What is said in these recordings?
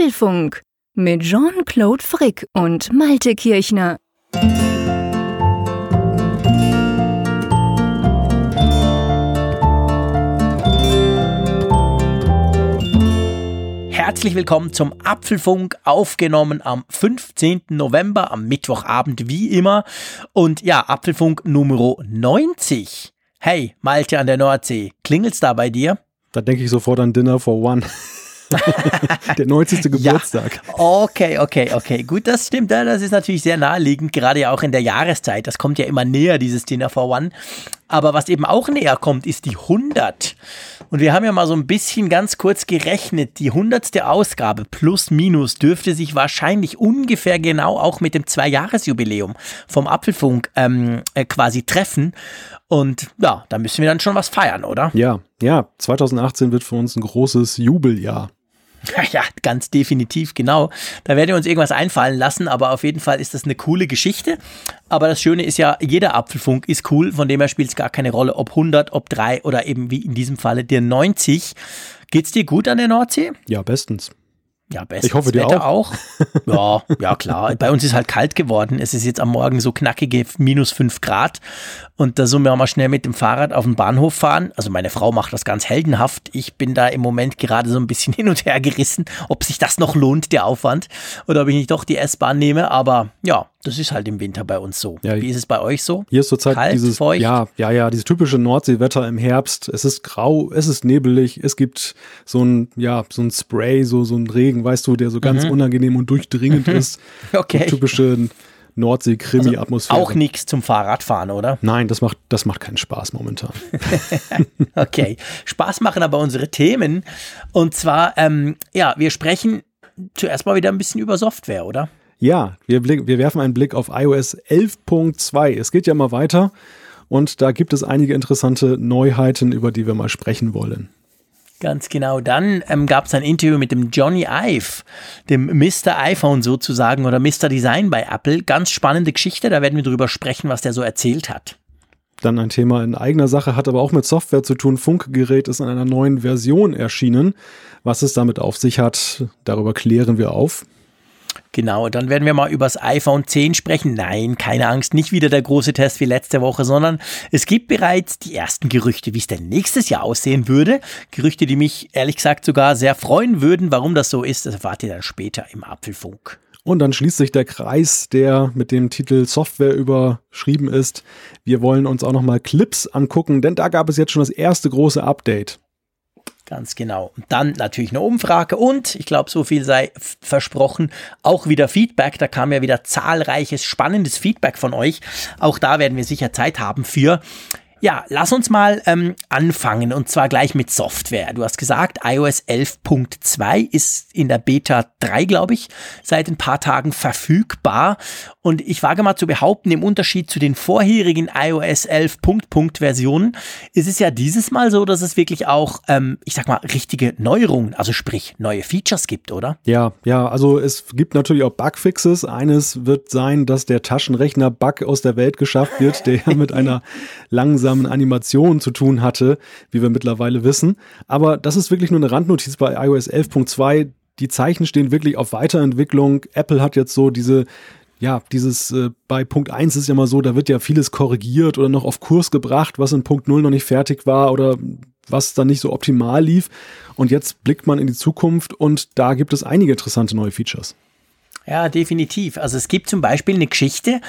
Apfelfunk mit Jean-Claude Frick und Malte Kirchner. Herzlich willkommen zum Apfelfunk, aufgenommen am 15. November, am Mittwochabend wie immer. Und ja, Apfelfunk Nummer 90. Hey, Malte an der Nordsee, klingelt's da bei dir? Da denke ich sofort an Dinner for One. der 90. Geburtstag. Ja. Okay, okay, okay. Gut, das stimmt. Das ist natürlich sehr naheliegend, gerade ja auch in der Jahreszeit. Das kommt ja immer näher, dieses Dinner for One. Aber was eben auch näher kommt, ist die 100. Und wir haben ja mal so ein bisschen ganz kurz gerechnet. Die 100. Ausgabe plus minus dürfte sich wahrscheinlich ungefähr genau auch mit dem Zwei-Jahres-Jubiläum vom Apfelfunk ähm, äh, quasi treffen. Und ja, da müssen wir dann schon was feiern, oder? Ja, ja. 2018 wird für uns ein großes Jubeljahr. Ja, ganz definitiv, genau. Da werden wir uns irgendwas einfallen lassen, aber auf jeden Fall ist das eine coole Geschichte. Aber das Schöne ist ja, jeder Apfelfunk ist cool, von dem her spielt es gar keine Rolle, ob 100, ob 3 oder eben wie in diesem Falle der 90. Geht's dir gut an der Nordsee? Ja, bestens. Ja, bestens. Ich hoffe, dir Wetter auch. auch. Ja, ja, klar. Bei uns ist halt kalt geworden. Es ist jetzt am Morgen so knackige minus 5 Grad. Und da sollen wir mal schnell mit dem Fahrrad auf den Bahnhof fahren. Also meine Frau macht das ganz heldenhaft. Ich bin da im Moment gerade so ein bisschen hin und her gerissen, ob sich das noch lohnt, der Aufwand, oder ob ich nicht doch die S-Bahn nehme. Aber ja, das ist halt im Winter bei uns so. Ja, Wie ist es bei euch so? Hier ist zurzeit Kalt, dieses feucht? ja, ja, ja, dieses typische Nordseewetter im Herbst. Es ist grau, es ist nebelig, es gibt so ein ja, so ein Spray, so so ein Regen, weißt du, der so ganz mhm. unangenehm und durchdringend ist. okay. So typische Nordsee-Krimi-Atmosphäre. Also auch nichts zum Fahrradfahren, oder? Nein, das macht, das macht keinen Spaß momentan. okay. Spaß machen aber unsere Themen. Und zwar, ähm, ja, wir sprechen zuerst mal wieder ein bisschen über Software, oder? Ja, wir, blick, wir werfen einen Blick auf iOS 11.2. Es geht ja mal weiter und da gibt es einige interessante Neuheiten, über die wir mal sprechen wollen. Ganz genau. Dann ähm, gab es ein Interview mit dem Johnny Ive, dem Mr. iPhone sozusagen oder Mr. Design bei Apple. Ganz spannende Geschichte, da werden wir drüber sprechen, was der so erzählt hat. Dann ein Thema in eigener Sache, hat aber auch mit Software zu tun. Funkgerät ist in einer neuen Version erschienen. Was es damit auf sich hat, darüber klären wir auf. Genau, dann werden wir mal über das iPhone 10 sprechen. Nein, keine Angst, nicht wieder der große Test wie letzte Woche, sondern es gibt bereits die ersten Gerüchte, wie es denn nächstes Jahr aussehen würde. Gerüchte, die mich ehrlich gesagt sogar sehr freuen würden. Warum das so ist, das erfahrt ihr dann später im Apfelfunk. Und dann schließt sich der Kreis, der mit dem Titel Software überschrieben ist. Wir wollen uns auch nochmal Clips angucken, denn da gab es jetzt schon das erste große Update. Ganz genau. Und dann natürlich eine Umfrage und ich glaube, so viel sei versprochen, auch wieder Feedback. Da kam ja wieder zahlreiches, spannendes Feedback von euch. Auch da werden wir sicher Zeit haben für. Ja, lass uns mal ähm, anfangen und zwar gleich mit Software. Du hast gesagt, iOS 11.2 ist in der Beta 3, glaube ich, seit ein paar Tagen verfügbar. Und ich wage mal zu behaupten, im Unterschied zu den vorherigen iOS 11 Versionen ist es ja dieses Mal so, dass es wirklich auch, ähm, ich sag mal, richtige Neuerungen, also sprich neue Features gibt, oder? Ja, ja, also es gibt natürlich auch Bugfixes. Eines wird sein, dass der Taschenrechner-Bug aus der Welt geschafft wird, der mit einer langsamen Animationen zu tun hatte, wie wir mittlerweile wissen. Aber das ist wirklich nur eine Randnotiz bei iOS 11.2. Die Zeichen stehen wirklich auf Weiterentwicklung. Apple hat jetzt so diese ja, dieses äh, bei Punkt 1 ist ja mal so, da wird ja vieles korrigiert oder noch auf Kurs gebracht, was in Punkt 0 noch nicht fertig war oder was dann nicht so optimal lief. Und jetzt blickt man in die Zukunft und da gibt es einige interessante neue Features. Ja, definitiv. Also es gibt zum Beispiel eine Geschichte,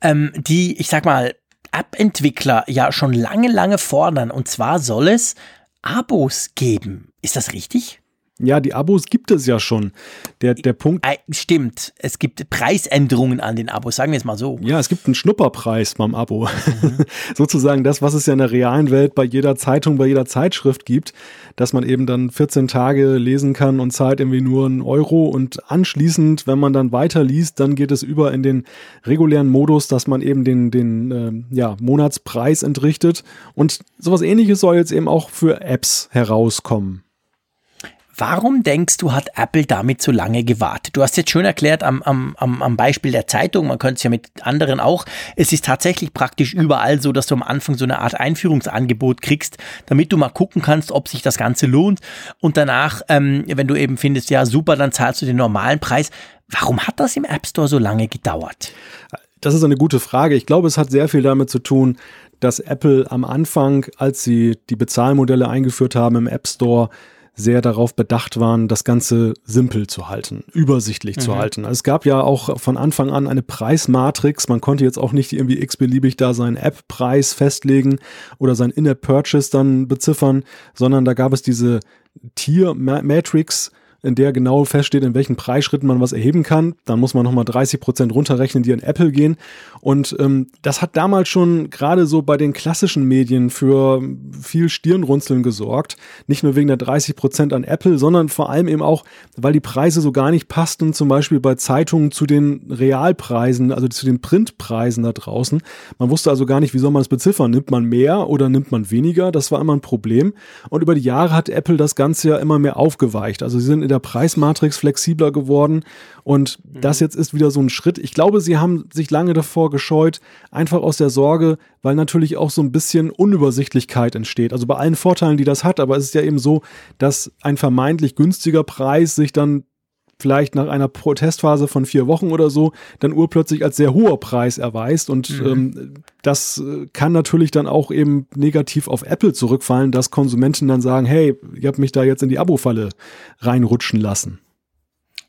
ähm, die, ich sag mal, App-Entwickler ja schon lange, lange fordern. Und zwar soll es Abos geben. Ist das richtig? Ja, die Abos gibt es ja schon. Der, der Punkt. Stimmt. Es gibt Preisänderungen an den Abos, sagen wir es mal so. Ja, es gibt einen Schnupperpreis beim Abo. Mhm. Sozusagen das, was es ja in der realen Welt bei jeder Zeitung, bei jeder Zeitschrift gibt, dass man eben dann 14 Tage lesen kann und zahlt irgendwie nur einen Euro und anschließend, wenn man dann weiterliest, dann geht es über in den regulären Modus, dass man eben den, den äh, ja, Monatspreis entrichtet. Und sowas ähnliches soll jetzt eben auch für Apps herauskommen. Warum denkst du, hat Apple damit so lange gewartet? Du hast jetzt schön erklärt am, am, am Beispiel der Zeitung, man könnte es ja mit anderen auch. Es ist tatsächlich praktisch überall so, dass du am Anfang so eine Art Einführungsangebot kriegst, damit du mal gucken kannst, ob sich das Ganze lohnt. Und danach, ähm, wenn du eben findest, ja super, dann zahlst du den normalen Preis. Warum hat das im App Store so lange gedauert? Das ist eine gute Frage. Ich glaube, es hat sehr viel damit zu tun, dass Apple am Anfang, als sie die Bezahlmodelle eingeführt haben im App Store, sehr darauf bedacht waren, das Ganze simpel zu halten, übersichtlich mhm. zu halten. Also es gab ja auch von Anfang an eine Preismatrix. Man konnte jetzt auch nicht irgendwie x-beliebig da seinen App-Preis festlegen oder sein In-App-Purchase dann beziffern, sondern da gab es diese Tier-Matrix, in der genau feststeht, in welchen Preisschritten man was erheben kann. Dann muss man nochmal 30 Prozent runterrechnen, die an Apple gehen. Und ähm, das hat damals schon gerade so bei den klassischen Medien für viel Stirnrunzeln gesorgt. Nicht nur wegen der 30 Prozent an Apple, sondern vor allem eben auch, weil die Preise so gar nicht passten, zum Beispiel bei Zeitungen zu den Realpreisen, also zu den Printpreisen da draußen. Man wusste also gar nicht, wie soll man es beziffern. Nimmt man mehr oder nimmt man weniger? Das war immer ein Problem. Und über die Jahre hat Apple das Ganze ja immer mehr aufgeweicht. Also sie sind in der Preismatrix flexibler geworden. Und mhm. das jetzt ist wieder so ein Schritt. Ich glaube, sie haben sich lange davor gescheut, einfach aus der Sorge, weil natürlich auch so ein bisschen Unübersichtlichkeit entsteht. Also bei allen Vorteilen, die das hat, aber es ist ja eben so, dass ein vermeintlich günstiger Preis sich dann vielleicht nach einer Protestphase von vier Wochen oder so dann urplötzlich als sehr hoher Preis erweist. Und mhm. ähm, das äh, kann natürlich dann auch eben negativ auf Apple zurückfallen, dass Konsumenten dann sagen, hey, ihr habt mich da jetzt in die Abo-Falle reinrutschen lassen.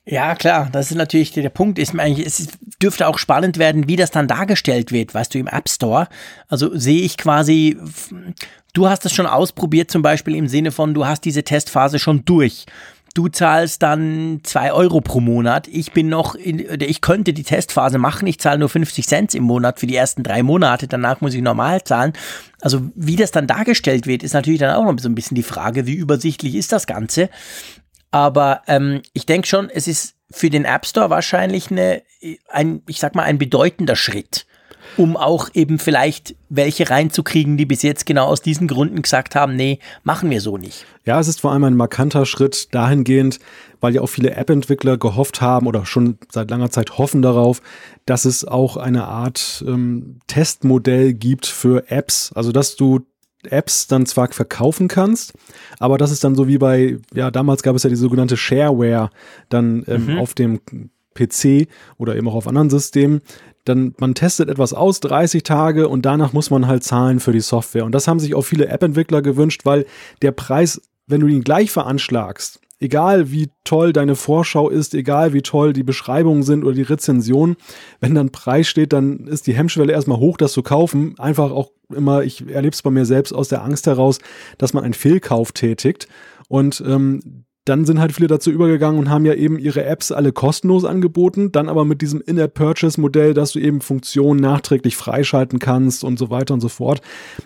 Ja, klar, das ist natürlich der Punkt. Ist eigentlich, es dürfte auch spannend werden, wie das dann dargestellt wird, weißt du, im App Store. Also sehe ich quasi, du hast es schon ausprobiert, zum Beispiel im Sinne von, du hast diese Testphase schon durch du zahlst dann zwei Euro pro Monat. Ich bin noch, in, ich könnte die Testphase machen. Ich zahle nur 50 Cent im Monat für die ersten drei Monate. Danach muss ich normal zahlen. Also wie das dann dargestellt wird, ist natürlich dann auch noch so ein bisschen die Frage, wie übersichtlich ist das Ganze. Aber ähm, ich denke schon, es ist für den App Store wahrscheinlich eine, ein, ich sag mal, ein bedeutender Schritt um auch eben vielleicht welche reinzukriegen, die bis jetzt genau aus diesen Gründen gesagt haben, nee, machen wir so nicht. Ja, es ist vor allem ein markanter Schritt dahingehend, weil ja auch viele App-Entwickler gehofft haben oder schon seit langer Zeit hoffen darauf, dass es auch eine Art ähm, Testmodell gibt für Apps. Also dass du Apps dann zwar verkaufen kannst, aber das ist dann so wie bei, ja, damals gab es ja die sogenannte Shareware dann ähm, mhm. auf dem PC oder eben auch auf anderen Systemen, dann man testet etwas aus, 30 Tage und danach muss man halt zahlen für die Software. Und das haben sich auch viele App-Entwickler gewünscht, weil der Preis, wenn du ihn gleich veranschlagst, egal wie toll deine Vorschau ist, egal wie toll die Beschreibungen sind oder die Rezension, wenn dann Preis steht, dann ist die Hemmschwelle erstmal hoch, das zu kaufen. Einfach auch immer, ich erlebe es bei mir selbst aus der Angst heraus, dass man einen Fehlkauf tätigt. Und ähm, dann sind halt viele dazu übergegangen und haben ja eben ihre Apps alle kostenlos angeboten, dann aber mit diesem In-App-Purchase-Modell, dass du eben Funktionen nachträglich freischalten kannst und so weiter und so fort.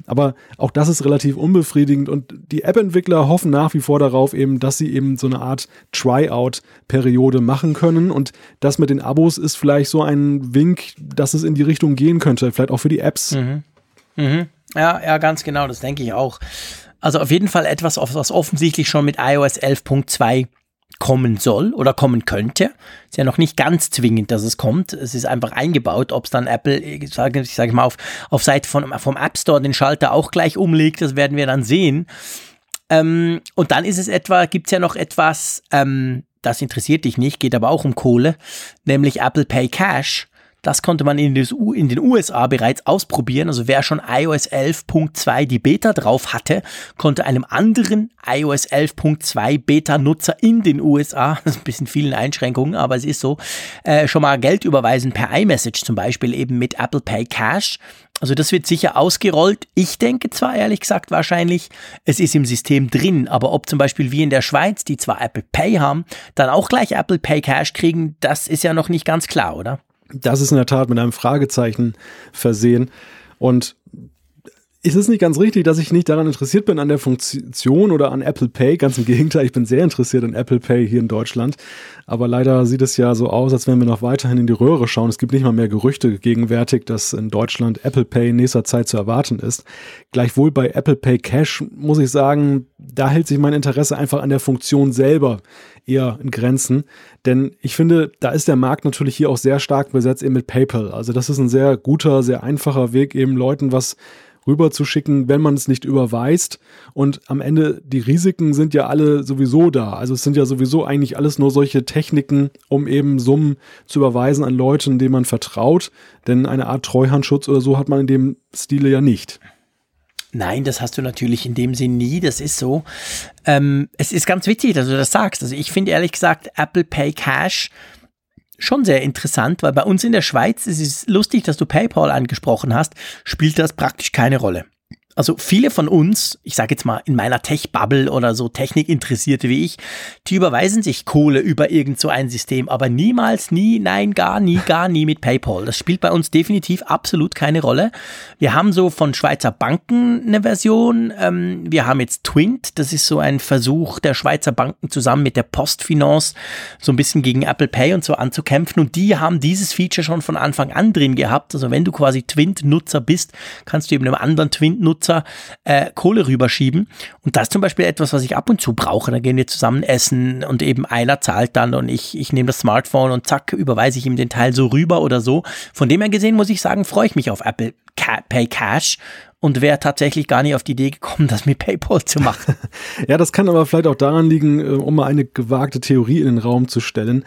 Aber auch das ist relativ unbefriedigend und die App-Entwickler hoffen nach wie vor darauf eben, dass sie eben so eine Art Tryout-Periode machen können und das mit den Abos ist vielleicht so ein Wink, dass es in die Richtung gehen könnte, vielleicht auch für die Apps. Mhm. Mhm. Ja, ja, ganz genau, das denke ich auch. Also auf jeden Fall etwas, was offensichtlich schon mit iOS 11.2 kommen soll oder kommen könnte. Ist ja noch nicht ganz zwingend, dass es kommt. Es ist einfach eingebaut. Ob es dann Apple, ich sage, ich sage mal, auf, auf Seite von, vom App Store den Schalter auch gleich umlegt, das werden wir dann sehen. Ähm, und dann ist es etwa, gibt es ja noch etwas, ähm, das interessiert dich nicht, geht aber auch um Kohle, nämlich Apple Pay Cash. Das konnte man in, den USA bereits ausprobieren. Also wer schon iOS 11.2 die Beta drauf hatte, konnte einem anderen iOS 11.2 Beta-Nutzer in den USA, das ist ein bisschen vielen Einschränkungen, aber es ist so, äh, schon mal Geld überweisen per iMessage zum Beispiel eben mit Apple Pay Cash. Also das wird sicher ausgerollt. Ich denke zwar ehrlich gesagt wahrscheinlich, es ist im System drin, aber ob zum Beispiel wie in der Schweiz, die zwar Apple Pay haben, dann auch gleich Apple Pay Cash kriegen, das ist ja noch nicht ganz klar, oder? Das ist in der Tat mit einem Fragezeichen versehen. Und es ist nicht ganz richtig, dass ich nicht daran interessiert bin an der Funktion oder an Apple Pay. Ganz im Gegenteil, ich bin sehr interessiert an Apple Pay hier in Deutschland. Aber leider sieht es ja so aus, als wenn wir noch weiterhin in die Röhre schauen. Es gibt nicht mal mehr Gerüchte gegenwärtig, dass in Deutschland Apple Pay in nächster Zeit zu erwarten ist. Gleichwohl bei Apple Pay Cash muss ich sagen, da hält sich mein Interesse einfach an der Funktion selber eher in Grenzen. Denn ich finde, da ist der Markt natürlich hier auch sehr stark besetzt eben mit PayPal. Also das ist ein sehr guter, sehr einfacher Weg, eben Leuten was rüberzuschicken, wenn man es nicht überweist. Und am Ende, die Risiken sind ja alle sowieso da. Also es sind ja sowieso eigentlich alles nur solche Techniken, um eben Summen zu überweisen an Leute, denen man vertraut. Denn eine Art Treuhandschutz oder so hat man in dem Stile ja nicht. Nein, das hast du natürlich in dem Sinn nie, das ist so. Ähm, es ist ganz witzig, dass du das sagst. Also ich finde ehrlich gesagt, Apple Pay Cash schon sehr interessant, weil bei uns in der Schweiz, es ist lustig, dass du PayPal angesprochen hast, spielt das praktisch keine Rolle. Also viele von uns, ich sage jetzt mal in meiner Tech-Bubble oder so Technikinteressierte wie ich, die überweisen sich Kohle über irgend so ein System, aber niemals, nie, nein, gar nie, gar nie mit PayPal. Das spielt bei uns definitiv absolut keine Rolle. Wir haben so von Schweizer Banken eine Version. Ähm, wir haben jetzt Twint, das ist so ein Versuch der Schweizer Banken zusammen mit der Postfinance so ein bisschen gegen Apple Pay und so anzukämpfen. Und die haben dieses Feature schon von Anfang an drin gehabt. Also wenn du quasi Twint-Nutzer bist, kannst du eben einem anderen Twint-Nutzer Nutzer äh, Kohle rüberschieben. Und das ist zum Beispiel etwas, was ich ab und zu brauche. Da gehen wir zusammen essen und eben einer zahlt dann und ich, ich nehme das Smartphone und zack, überweise ich ihm den Teil so rüber oder so. Von dem her gesehen muss ich sagen, freue ich mich auf Apple Pay Cash und wäre tatsächlich gar nicht auf die Idee gekommen, das mit PayPal zu machen. ja, das kann aber vielleicht auch daran liegen, äh, um mal eine gewagte Theorie in den Raum zu stellen.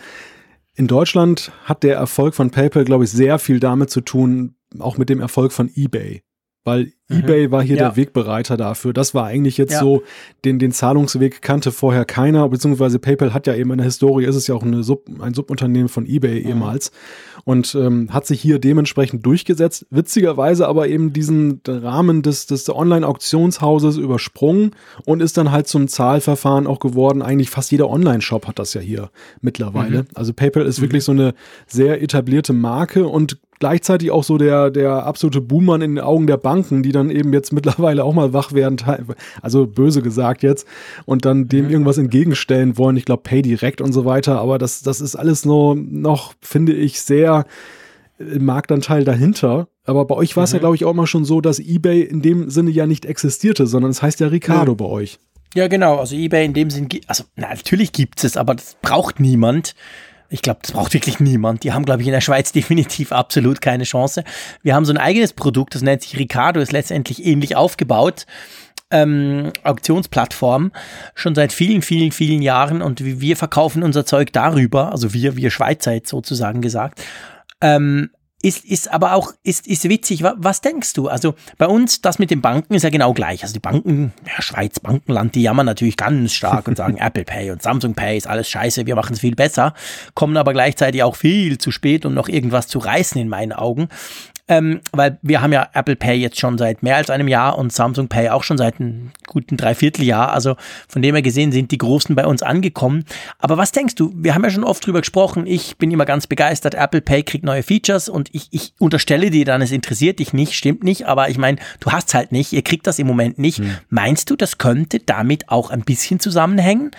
In Deutschland hat der Erfolg von PayPal, glaube ich, sehr viel damit zu tun, auch mit dem Erfolg von eBay weil mhm. eBay war hier ja. der Wegbereiter dafür. Das war eigentlich jetzt ja. so, den, den Zahlungsweg kannte vorher keiner, beziehungsweise PayPal hat ja eben in der Historie, ist es ja auch eine Sub, ein Subunternehmen von eBay mhm. ehemals und ähm, hat sich hier dementsprechend durchgesetzt. Witzigerweise aber eben diesen Rahmen des, des Online-Auktionshauses übersprungen und ist dann halt zum Zahlverfahren auch geworden. Eigentlich fast jeder Online-Shop hat das ja hier mittlerweile. Mhm. Also PayPal ist mhm. wirklich so eine sehr etablierte Marke und gleichzeitig auch so der, der absolute Buhmann in den Augen der Banken, die dann eben jetzt mittlerweile auch mal wach werden, also böse gesagt jetzt, und dann dem mhm. irgendwas entgegenstellen wollen. Ich glaube, Pay direkt und so weiter, aber das, das ist alles nur noch, finde ich, sehr äh, Marktanteil dahinter. Aber bei euch war es mhm. ja, glaube ich, auch mal schon so, dass eBay in dem Sinne ja nicht existierte, sondern es heißt ja Ricardo ja. bei euch. Ja, genau. Also eBay in dem Sinn, also na, natürlich gibt es, aber das braucht niemand. Ich glaube, das braucht wirklich niemand. Die haben, glaube ich, in der Schweiz definitiv absolut keine Chance. Wir haben so ein eigenes Produkt, das nennt sich Ricardo, ist letztendlich ähnlich aufgebaut. Ähm, Auktionsplattform schon seit vielen, vielen, vielen Jahren und wir verkaufen unser Zeug darüber, also wir, wir Schweizer jetzt sozusagen gesagt, ähm, ist, ist aber auch, ist, ist witzig. Was denkst du? Also bei uns, das mit den Banken ist ja genau gleich. Also die Banken, ja, Schweiz, Bankenland, die jammern natürlich ganz stark und sagen Apple Pay und Samsung Pay ist alles scheiße, wir machen es viel besser, kommen aber gleichzeitig auch viel zu spät, um noch irgendwas zu reißen in meinen Augen ähm, weil wir haben ja Apple Pay jetzt schon seit mehr als einem Jahr und Samsung Pay auch schon seit einem guten Dreivierteljahr. Also von dem her gesehen sind die Großen bei uns angekommen. Aber was denkst du? Wir haben ja schon oft drüber gesprochen. Ich bin immer ganz begeistert. Apple Pay kriegt neue Features und ich, ich unterstelle dir dann, es interessiert dich nicht, stimmt nicht. Aber ich meine, du hast halt nicht. Ihr kriegt das im Moment nicht. Hm. Meinst du, das könnte damit auch ein bisschen zusammenhängen?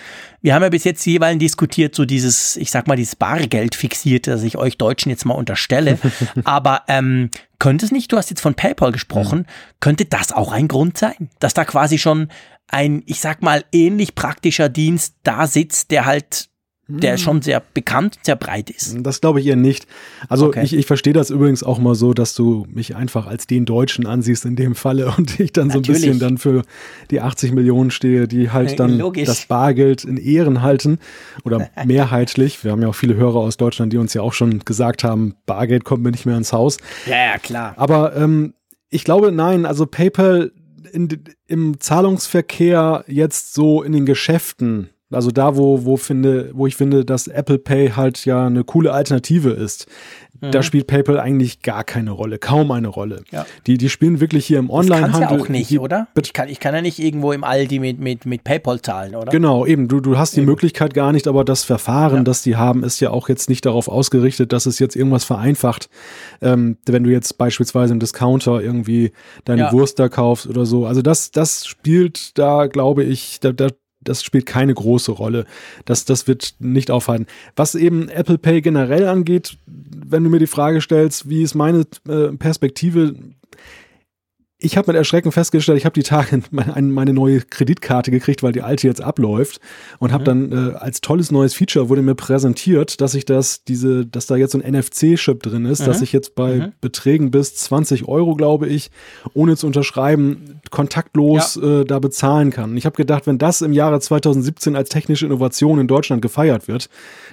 Wir haben ja bis jetzt jeweils diskutiert, so dieses, ich sag mal, dieses Bargeld fixierte, das ich euch Deutschen jetzt mal unterstelle. Aber ähm, könnte es nicht, du hast jetzt von PayPal gesprochen, mhm. könnte das auch ein Grund sein, dass da quasi schon ein, ich sag mal, ähnlich praktischer Dienst da sitzt, der halt der hm. schon sehr bekannt, sehr breit ist. Das glaube ich eher nicht. Also okay. ich, ich verstehe das übrigens auch mal so, dass du mich einfach als den Deutschen ansiehst in dem Falle und ich dann Natürlich. so ein bisschen dann für die 80 Millionen stehe, die halt dann Logisch. das Bargeld in Ehren halten oder mehrheitlich. Wir haben ja auch viele Hörer aus Deutschland, die uns ja auch schon gesagt haben, Bargeld kommt mir nicht mehr ins Haus. Ja, ja klar. Aber ähm, ich glaube, nein, also PayPal in, im Zahlungsverkehr jetzt so in den Geschäften also da, wo, wo, finde, wo ich finde, dass Apple Pay halt ja eine coole Alternative ist. da spielt PayPal eigentlich gar keine Rolle, kaum eine Rolle. Ja. Die, die spielen wirklich hier im Onlinehandel. Das ja auch nicht, die, oder? Ich kann, ich kann ja nicht irgendwo im Aldi mit, mit, mit PayPal zahlen, oder? Genau, eben. Du, du hast die eben. Möglichkeit gar nicht, aber das Verfahren, ja. das die haben, ist ja auch jetzt nicht darauf ausgerichtet, dass es jetzt irgendwas vereinfacht. Ähm, wenn du jetzt beispielsweise im Discounter irgendwie deine ja. Wurst da kaufst oder so. Also das, das spielt da, glaube ich, da, da das spielt keine große Rolle. Das, das wird nicht aufhalten. Was eben Apple Pay generell angeht, wenn du mir die Frage stellst, wie ist meine äh, Perspektive, ich habe mit Erschrecken festgestellt, ich habe die Tage meine, meine, neue Kreditkarte gekriegt, weil die alte jetzt abläuft und habe dann äh, als tolles neues Feature wurde mir präsentiert, dass ich das diese, dass da jetzt so ein NFC-Chip drin ist, mhm. dass ich jetzt bei mhm. Beträgen bis 20 Euro, glaube ich, ohne zu unterschreiben, kontaktlos ja. äh, da bezahlen kann. Ich habe gedacht, wenn das im Jahre 2017 als technische Innovation in Deutschland gefeiert wird,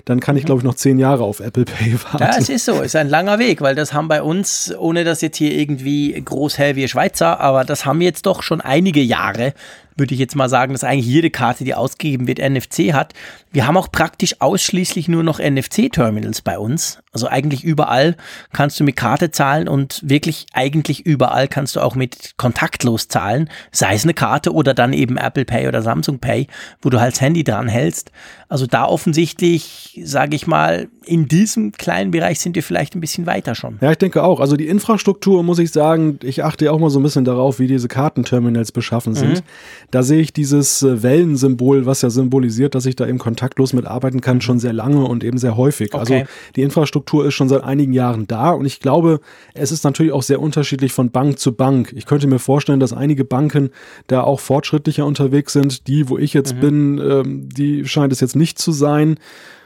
dann kann ich, mhm. glaube ich, noch zehn Jahre auf Apple Pay warten. Ja, es ist so, es ist ein langer Weg, weil das haben bei uns, ohne dass jetzt hier irgendwie groß hell wie Schweizer, aber das haben jetzt doch schon einige Jahre würde ich jetzt mal sagen, dass eigentlich jede Karte, die ausgegeben wird, NFC hat. Wir haben auch praktisch ausschließlich nur noch NFC-Terminals bei uns. Also eigentlich überall kannst du mit Karte zahlen und wirklich eigentlich überall kannst du auch mit kontaktlos zahlen, sei es eine Karte oder dann eben Apple Pay oder Samsung Pay, wo du halt das Handy dran hältst. Also da offensichtlich, sage ich mal, in diesem kleinen Bereich sind wir vielleicht ein bisschen weiter schon. Ja, ich denke auch. Also die Infrastruktur, muss ich sagen, ich achte ja auch mal so ein bisschen darauf, wie diese Kartenterminals beschaffen sind. Mhm. Da sehe ich dieses äh, Wellensymbol, was ja symbolisiert, dass ich da eben kontaktlos mitarbeiten kann, schon sehr lange und eben sehr häufig. Also okay. Also die Infrastruktur ist schon seit einigen Jahren da und ich glaube, es ist natürlich auch sehr unterschiedlich von Bank zu Bank. Ich könnte mir vorstellen, dass einige Banken da auch fortschrittlicher unterwegs sind. Die, wo ich jetzt mhm. bin, ähm, die scheint es jetzt nicht zu sein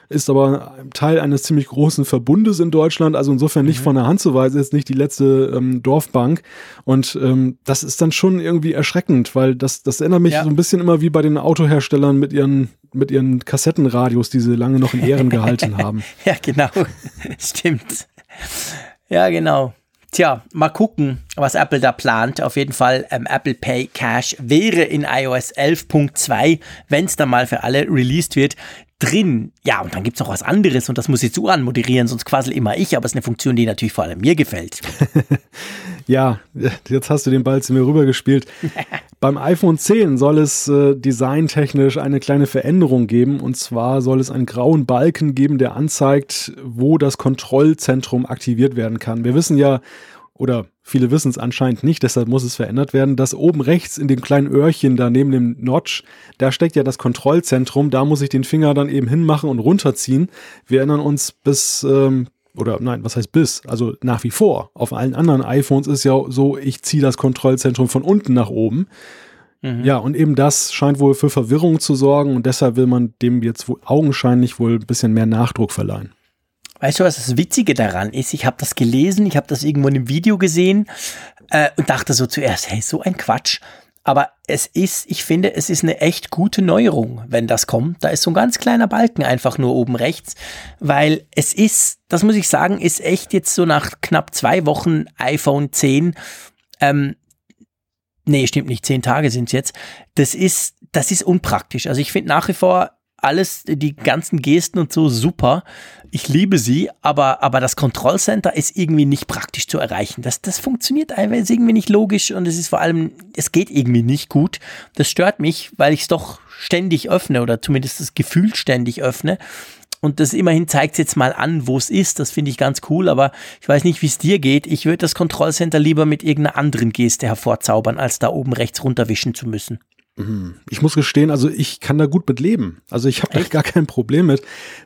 ist aber Teil eines ziemlich großen Verbundes in Deutschland, also insofern nicht mhm. von der Hand zu weisen, ist nicht die letzte ähm, Dorfbank. Und ähm, das ist dann schon irgendwie erschreckend, weil das, das erinnert mich ja. so ein bisschen immer wie bei den Autoherstellern mit ihren, mit ihren Kassettenradios, die sie lange noch in Ehren gehalten haben. Ja, genau. Stimmt. Ja, genau. Tja, mal gucken, was Apple da plant. Auf jeden Fall, ähm, Apple Pay Cash wäre in iOS 11.2, wenn es dann mal für alle released wird, drin. Ja, und dann gibt es noch was anderes und das muss ich zu anmoderieren, sonst quasi immer ich, aber es ist eine Funktion, die natürlich vor allem mir gefällt. ja, jetzt hast du den Ball zu mir rübergespielt. Beim iPhone 10 soll es äh, designtechnisch eine kleine Veränderung geben und zwar soll es einen grauen Balken geben, der anzeigt, wo das Kontrollzentrum aktiviert werden kann. Wir wissen ja, oder viele wissen es anscheinend nicht, deshalb muss es verändert werden, dass oben rechts in dem kleinen Öhrchen da neben dem Notch, da steckt ja das Kontrollzentrum, da muss ich den Finger dann eben hinmachen und runterziehen. Wir erinnern uns bis, ähm, oder nein, was heißt bis? Also nach wie vor. Auf allen anderen iPhones ist ja so, ich ziehe das Kontrollzentrum von unten nach oben. Mhm. Ja, und eben das scheint wohl für Verwirrung zu sorgen und deshalb will man dem jetzt wohl augenscheinlich wohl ein bisschen mehr Nachdruck verleihen. Weißt du, was das Witzige daran ist? Ich habe das gelesen, ich habe das irgendwo in einem Video gesehen äh, und dachte so zuerst, hey, so ein Quatsch. Aber es ist, ich finde, es ist eine echt gute Neuerung, wenn das kommt. Da ist so ein ganz kleiner Balken einfach nur oben rechts, weil es ist, das muss ich sagen, ist echt jetzt so nach knapp zwei Wochen iPhone 10, ähm, nee, stimmt nicht, zehn Tage sind es jetzt. Das ist, das ist unpraktisch. Also ich finde nach wie vor alles, die ganzen Gesten und so super. Ich liebe sie, aber, aber das Kontrollcenter ist irgendwie nicht praktisch zu erreichen. Das, das funktioniert einfach, ist irgendwie nicht logisch und es ist vor allem, es geht irgendwie nicht gut. Das stört mich, weil ich es doch ständig öffne oder zumindest das Gefühl ständig öffne. Und das immerhin zeigt es jetzt mal an, wo es ist. Das finde ich ganz cool, aber ich weiß nicht, wie es dir geht. Ich würde das Kontrollcenter lieber mit irgendeiner anderen Geste hervorzaubern, als da oben rechts runterwischen zu müssen. Mhm. Ich muss gestehen, also ich kann da gut mit leben. Also ich habe da gar kein Problem mit,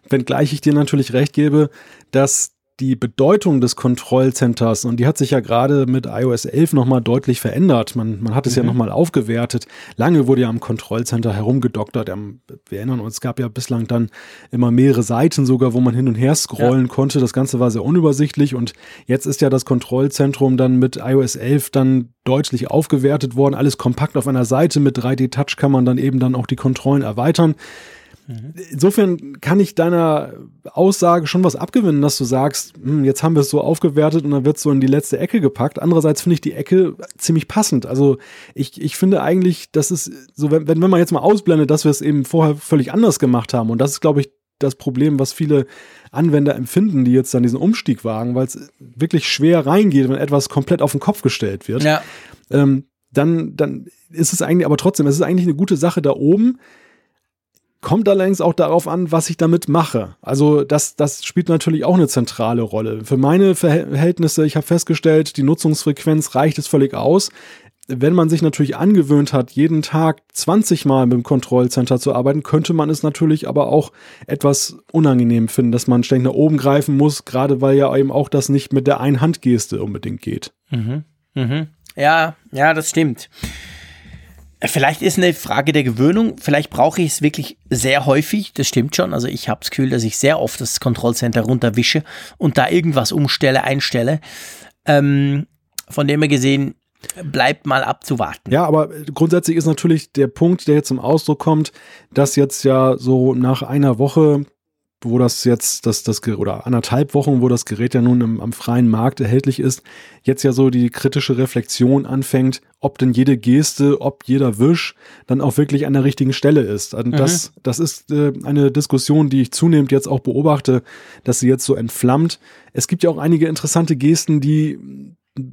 wenngleich ich dir natürlich recht gebe, dass die Bedeutung des Kontrollcenters, und die hat sich ja gerade mit iOS 11 nochmal deutlich verändert. Man, man hat es mhm. ja nochmal aufgewertet. Lange wurde ja am Kontrollcenter herumgedoktert. Wir erinnern uns, es gab ja bislang dann immer mehrere Seiten sogar, wo man hin und her scrollen ja. konnte. Das Ganze war sehr unübersichtlich und jetzt ist ja das Kontrollzentrum dann mit iOS 11 dann deutlich aufgewertet worden. Alles kompakt auf einer Seite mit 3D-Touch kann man dann eben dann auch die Kontrollen erweitern. Insofern kann ich deiner Aussage schon was abgewinnen, dass du sagst, hm, jetzt haben wir es so aufgewertet und dann wird es so in die letzte Ecke gepackt. Andererseits finde ich die Ecke ziemlich passend. Also ich, ich finde eigentlich, dass es so, wenn, wenn man jetzt mal ausblendet, dass wir es eben vorher völlig anders gemacht haben und das ist, glaube ich, das Problem, was viele Anwender empfinden, die jetzt dann diesen Umstieg wagen, weil es wirklich schwer reingeht, wenn etwas komplett auf den Kopf gestellt wird. Ja. Ähm, dann, dann ist es eigentlich, aber trotzdem, es ist eigentlich eine gute Sache da oben. Kommt allerdings auch darauf an, was ich damit mache. Also das, das spielt natürlich auch eine zentrale Rolle. Für meine Verhältnisse, ich habe festgestellt, die Nutzungsfrequenz reicht es völlig aus. Wenn man sich natürlich angewöhnt hat, jeden Tag 20 Mal mit dem Kontrollcenter zu arbeiten, könnte man es natürlich aber auch etwas unangenehm finden, dass man ständig nach oben greifen muss, gerade weil ja eben auch das nicht mit der Einhandgeste unbedingt geht. Mhm. Mhm. Ja, ja, das stimmt. Vielleicht ist eine Frage der Gewöhnung. Vielleicht brauche ich es wirklich sehr häufig. Das stimmt schon. Also ich habe das Gefühl, dass ich sehr oft das Kontrollcenter runterwische und da irgendwas umstelle, einstelle. Ähm, von dem her gesehen, bleibt mal abzuwarten. Ja, aber grundsätzlich ist natürlich der Punkt, der jetzt zum Ausdruck kommt, dass jetzt ja so nach einer Woche wo das jetzt, das, das, oder anderthalb Wochen, wo das Gerät ja nun im, am freien Markt erhältlich ist, jetzt ja so die kritische Reflexion anfängt, ob denn jede Geste, ob jeder Wisch dann auch wirklich an der richtigen Stelle ist. Und mhm. das, das ist äh, eine Diskussion, die ich zunehmend jetzt auch beobachte, dass sie jetzt so entflammt. Es gibt ja auch einige interessante Gesten, die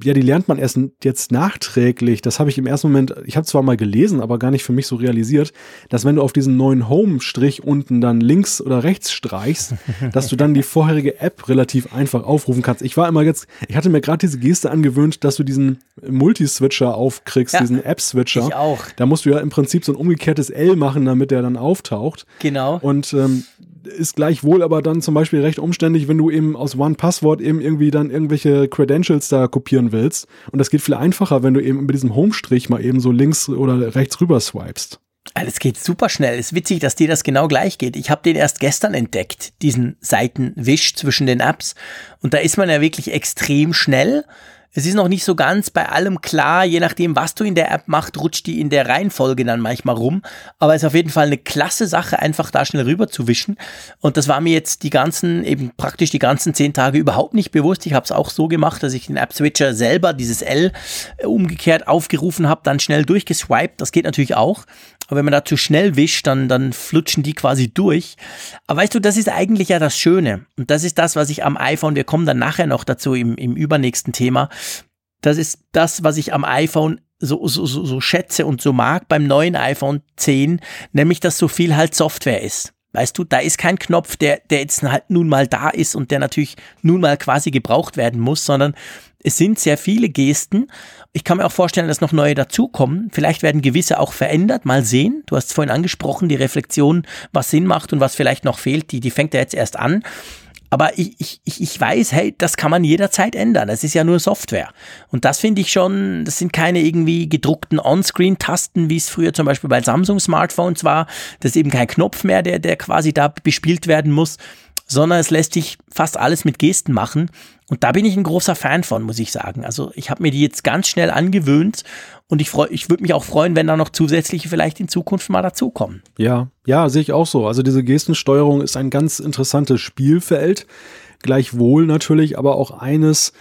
ja, die lernt man erst jetzt nachträglich. Das habe ich im ersten Moment, ich habe zwar mal gelesen, aber gar nicht für mich so realisiert, dass wenn du auf diesen neuen Home-Strich unten dann links oder rechts streichst, dass du dann die vorherige App relativ einfach aufrufen kannst. Ich war immer jetzt, ich hatte mir gerade diese Geste angewöhnt, dass du diesen Multiswitcher aufkriegst, ja, diesen App-Switcher. Ich auch. Da musst du ja im Prinzip so ein umgekehrtes L machen, damit der dann auftaucht. Genau. Und ähm, ist gleichwohl aber dann zum Beispiel recht umständlich, wenn du eben aus One-Passwort eben irgendwie dann irgendwelche Credentials da kopieren willst. Und das geht viel einfacher, wenn du eben mit diesem Home-Strich mal eben so links oder rechts rüber swipest. Es geht super schnell. Ist witzig, dass dir das genau gleich geht. Ich habe den erst gestern entdeckt, diesen Seitenwisch zwischen den Apps. Und da ist man ja wirklich extrem schnell. Es ist noch nicht so ganz bei allem klar, je nachdem, was du in der App machst, rutscht die in der Reihenfolge dann manchmal rum. Aber es ist auf jeden Fall eine klasse Sache, einfach da schnell rüber zu wischen. Und das war mir jetzt die ganzen, eben praktisch die ganzen zehn Tage überhaupt nicht bewusst. Ich habe es auch so gemacht, dass ich den App-Switcher selber, dieses L, umgekehrt aufgerufen habe, dann schnell durchgeswiped. Das geht natürlich auch. Aber wenn man da zu schnell wischt, dann, dann flutschen die quasi durch. Aber weißt du, das ist eigentlich ja das Schöne. Und das ist das, was ich am iPhone, wir kommen dann nachher noch dazu im, im übernächsten Thema. Das ist das, was ich am iPhone so, so, so, so schätze und so mag beim neuen iPhone 10, nämlich, dass so viel halt Software ist. Weißt du, da ist kein Knopf, der, der jetzt halt nun mal da ist und der natürlich nun mal quasi gebraucht werden muss, sondern es sind sehr viele Gesten. Ich kann mir auch vorstellen, dass noch neue dazukommen. Vielleicht werden gewisse auch verändert. Mal sehen. Du hast es vorhin angesprochen, die Reflexion, was Sinn macht und was vielleicht noch fehlt, die, die fängt ja jetzt erst an. Aber ich, ich, ich weiß, hey, das kann man jederzeit ändern. Das ist ja nur Software. Und das finde ich schon, das sind keine irgendwie gedruckten On-Screen-Tasten, wie es früher zum Beispiel bei Samsung-Smartphones war. Das ist eben kein Knopf mehr, der, der quasi da bespielt werden muss, sondern es lässt sich fast alles mit Gesten machen. Und da bin ich ein großer Fan von, muss ich sagen. Also ich habe mir die jetzt ganz schnell angewöhnt und ich freue, ich würde mich auch freuen, wenn da noch zusätzliche vielleicht in Zukunft mal dazukommen. Ja, ja, sehe ich auch so. Also diese Gestensteuerung ist ein ganz interessantes Spielfeld. Gleichwohl natürlich, aber auch eines,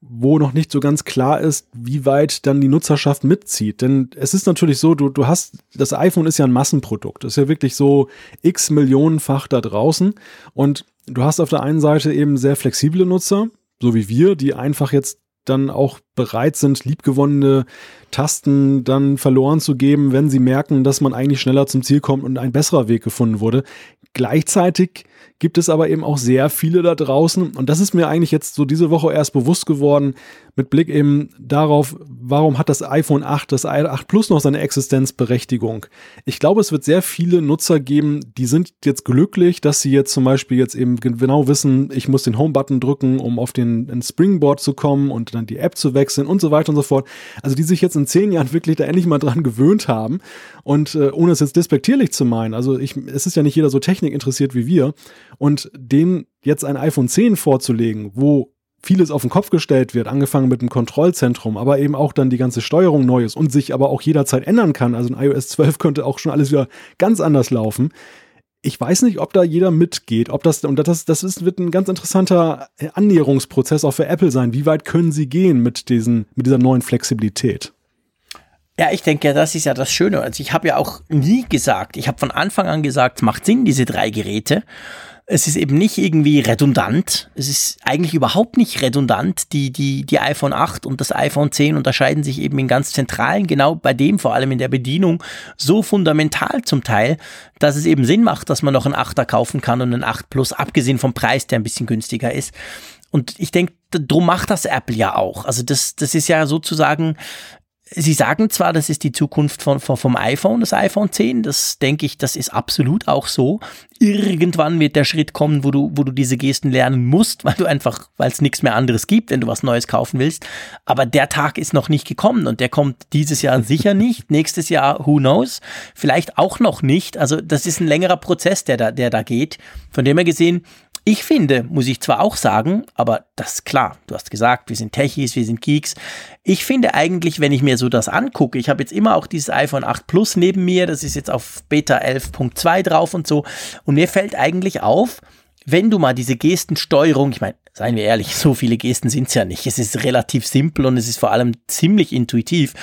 wo noch nicht so ganz klar ist, wie weit dann die Nutzerschaft mitzieht. Denn es ist natürlich so, du, du hast, das iPhone ist ja ein Massenprodukt. Ist ja wirklich so x Millionenfach da draußen. Und du hast auf der einen Seite eben sehr flexible Nutzer, so wie wir, die einfach jetzt dann auch bereit sind, liebgewonnene Tasten dann verloren zu geben, wenn sie merken, dass man eigentlich schneller zum Ziel kommt und ein besserer Weg gefunden wurde. Gleichzeitig gibt es aber eben auch sehr viele da draußen. Und das ist mir eigentlich jetzt so diese Woche erst bewusst geworden, mit Blick eben darauf, warum hat das iPhone 8, das 8 Plus noch seine Existenzberechtigung. Ich glaube, es wird sehr viele Nutzer geben, die sind jetzt glücklich, dass sie jetzt zum Beispiel jetzt eben genau wissen, ich muss den Home-Button drücken, um auf den Springboard zu kommen und dann die App zu wechseln und so weiter und so fort. Also die sich jetzt in zehn Jahren wirklich da endlich mal dran gewöhnt haben. Und äh, ohne es jetzt despektierlich zu meinen, also ich, es ist ja nicht jeder so Technik interessiert wie wir. Und dem jetzt ein iPhone 10 vorzulegen, wo vieles auf den Kopf gestellt wird, angefangen mit dem Kontrollzentrum, aber eben auch dann die ganze Steuerung neu ist und sich aber auch jederzeit ändern kann. Also in iOS 12 könnte auch schon alles wieder ganz anders laufen. Ich weiß nicht, ob da jeder mitgeht, ob das, und das, das ist, wird ein ganz interessanter Annäherungsprozess auch für Apple sein. Wie weit können sie gehen mit diesen, mit dieser neuen Flexibilität? Ja, ich denke, das ist ja das Schöne. Also ich habe ja auch nie gesagt, ich habe von Anfang an gesagt, es macht Sinn, diese drei Geräte. Es ist eben nicht irgendwie redundant. Es ist eigentlich überhaupt nicht redundant. Die, die, die iPhone 8 und das iPhone 10 unterscheiden sich eben in ganz zentralen, genau bei dem, vor allem in der Bedienung, so fundamental zum Teil, dass es eben Sinn macht, dass man noch einen 8er kaufen kann und einen 8 Plus, abgesehen vom Preis, der ein bisschen günstiger ist. Und ich denke, drum macht das Apple ja auch. Also das, das ist ja sozusagen Sie sagen zwar, das ist die Zukunft von, von, vom iPhone, das iPhone 10. Das denke ich, das ist absolut auch so. Irgendwann wird der Schritt kommen, wo du, wo du diese Gesten lernen musst, weil du einfach, weil es nichts mehr anderes gibt, wenn du was Neues kaufen willst. Aber der Tag ist noch nicht gekommen und der kommt dieses Jahr sicher nicht. Nächstes Jahr, who knows? Vielleicht auch noch nicht. Also das ist ein längerer Prozess, der da, der da geht. Von dem her gesehen, ich finde, muss ich zwar auch sagen, aber das ist klar, du hast gesagt, wir sind Techies, wir sind Geeks. Ich finde eigentlich, wenn ich mir so das angucke, ich habe jetzt immer auch dieses iPhone 8 Plus neben mir, das ist jetzt auf Beta 11.2 drauf und so. Und mir fällt eigentlich auf, wenn du mal diese Gestensteuerung, ich meine, seien wir ehrlich, so viele Gesten sind es ja nicht. Es ist relativ simpel und es ist vor allem ziemlich intuitiv.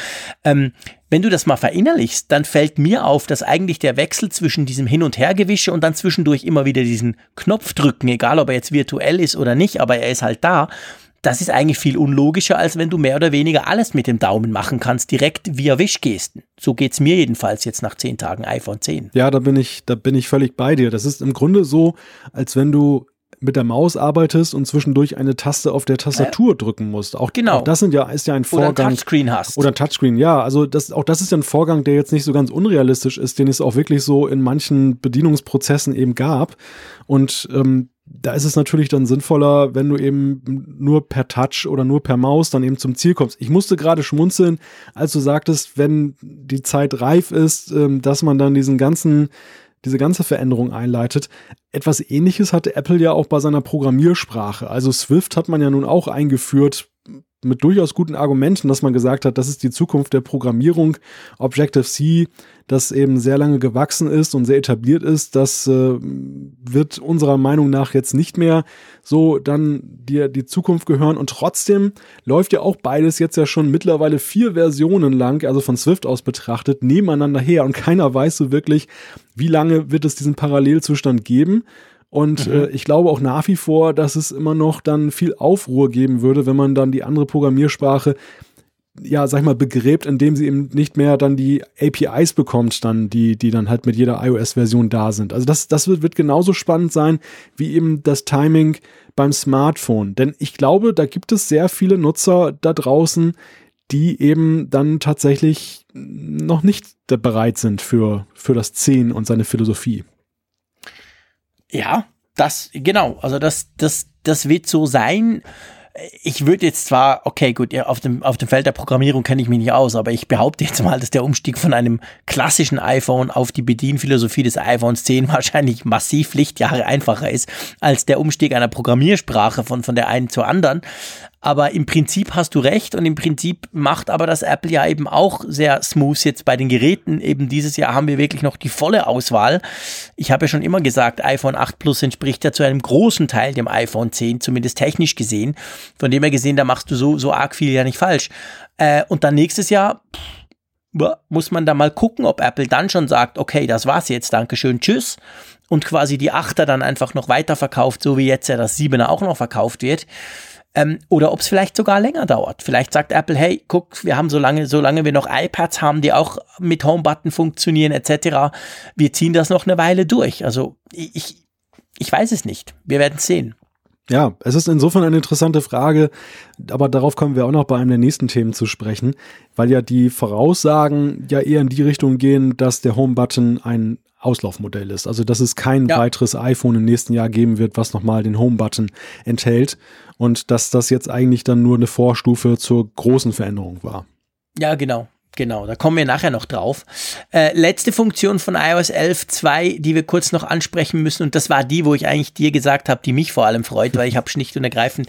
Ähm, wenn du das mal verinnerlichst, dann fällt mir auf, dass eigentlich der Wechsel zwischen diesem Hin- und Hergewische und dann zwischendurch immer wieder diesen Knopf drücken, egal ob er jetzt virtuell ist oder nicht, aber er ist halt da, das ist eigentlich viel unlogischer, als wenn du mehr oder weniger alles mit dem Daumen machen kannst, direkt via Wischgesten. So geht's mir jedenfalls jetzt nach zehn Tagen iPhone 10. Ja, da bin ich, da bin ich völlig bei dir. Das ist im Grunde so, als wenn du mit der Maus arbeitest und zwischendurch eine Taste auf der Tastatur ja. drücken musst. Auch, genau. Auch das sind ja, ist ja ein Vorgang. Oder ein Touchscreen hast. Oder ein Touchscreen, ja. Also das, auch das ist ja ein Vorgang, der jetzt nicht so ganz unrealistisch ist, den es auch wirklich so in manchen Bedienungsprozessen eben gab. Und ähm, da ist es natürlich dann sinnvoller, wenn du eben nur per Touch oder nur per Maus dann eben zum Ziel kommst. Ich musste gerade schmunzeln, als du sagtest, wenn die Zeit reif ist, ähm, dass man dann diesen ganzen, diese ganze Veränderung einleitet. Etwas ähnliches hatte Apple ja auch bei seiner Programmiersprache. Also Swift hat man ja nun auch eingeführt mit durchaus guten Argumenten, dass man gesagt hat, das ist die Zukunft der Programmierung. Objective-C, das eben sehr lange gewachsen ist und sehr etabliert ist, das äh, wird unserer Meinung nach jetzt nicht mehr so dann dir die Zukunft gehören. Und trotzdem läuft ja auch beides jetzt ja schon mittlerweile vier Versionen lang, also von Swift aus betrachtet, nebeneinander her. Und keiner weiß so wirklich, wie lange wird es diesen Parallelzustand geben. Und mhm. äh, ich glaube auch nach wie vor, dass es immer noch dann viel Aufruhr geben würde, wenn man dann die andere Programmiersprache ja, sag ich mal, begräbt, indem sie eben nicht mehr dann die APIs bekommt, dann, die, die dann halt mit jeder iOS-Version da sind. Also das, das wird, wird genauso spannend sein, wie eben das Timing beim Smartphone. Denn ich glaube, da gibt es sehr viele Nutzer da draußen, die eben dann tatsächlich noch nicht bereit sind für, für das 10 und seine Philosophie. Ja, das, genau, also das, das, das wird so sein. Ich würde jetzt zwar, okay, gut, auf dem, auf dem Feld der Programmierung kenne ich mich nicht aus, aber ich behaupte jetzt mal, dass der Umstieg von einem klassischen iPhone auf die Bedienphilosophie des iPhones 10 wahrscheinlich massiv Lichtjahre einfacher ist als der Umstieg einer Programmiersprache von, von der einen zur anderen. Aber im Prinzip hast du recht und im Prinzip macht aber das Apple ja eben auch sehr smooth jetzt bei den Geräten. Eben dieses Jahr haben wir wirklich noch die volle Auswahl. Ich habe ja schon immer gesagt, iPhone 8 Plus entspricht ja zu einem großen Teil dem iPhone 10, zumindest technisch gesehen. Von dem her gesehen, da machst du so, so arg viel ja nicht falsch. Äh, und dann nächstes Jahr, pff, muss man da mal gucken, ob Apple dann schon sagt, okay, das war's jetzt, Dankeschön, tschüss. Und quasi die 8er dann einfach noch weiterverkauft, so wie jetzt ja das 7er auch noch verkauft wird. Ähm, oder ob es vielleicht sogar länger dauert. Vielleicht sagt Apple, hey, guck, wir haben so lange, solange wir noch iPads haben, die auch mit Homebutton funktionieren, etc., wir ziehen das noch eine Weile durch. Also ich, ich weiß es nicht. Wir werden es sehen. Ja, es ist insofern eine interessante Frage, aber darauf kommen wir auch noch bei einem der nächsten Themen zu sprechen, weil ja die Voraussagen ja eher in die Richtung gehen, dass der Home-Button ein Auslaufmodell ist. Also dass es kein ja. weiteres iPhone im nächsten Jahr geben wird, was nochmal den Home-Button enthält und dass das jetzt eigentlich dann nur eine Vorstufe zur großen Veränderung war. Ja, genau. Genau, da kommen wir nachher noch drauf. Äh, letzte Funktion von iOS 11.2, die wir kurz noch ansprechen müssen, und das war die, wo ich eigentlich dir gesagt habe, die mich vor allem freut, weil ich habe schlicht und ergreifend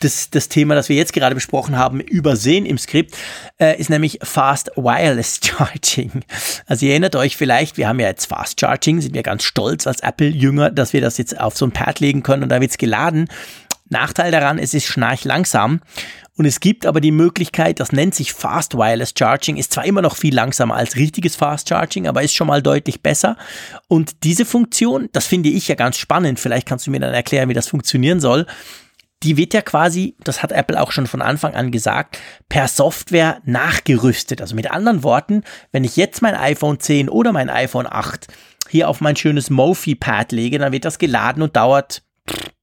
das, das Thema, das wir jetzt gerade besprochen haben, übersehen im Skript, äh, ist nämlich Fast Wireless Charging. Also ihr erinnert euch vielleicht, wir haben ja jetzt Fast Charging, sind wir ganz stolz als Apple-Jünger, dass wir das jetzt auf so ein Pad legen können und da wird's geladen. Nachteil daran, es ist schnarch langsam. Und es gibt aber die Möglichkeit, das nennt sich Fast Wireless Charging, ist zwar immer noch viel langsamer als richtiges Fast Charging, aber ist schon mal deutlich besser. Und diese Funktion, das finde ich ja ganz spannend, vielleicht kannst du mir dann erklären, wie das funktionieren soll die wird ja quasi, das hat Apple auch schon von Anfang an gesagt, per Software nachgerüstet. Also mit anderen Worten, wenn ich jetzt mein iPhone 10 oder mein iPhone 8 hier auf mein schönes Mophie-Pad lege, dann wird das geladen und dauert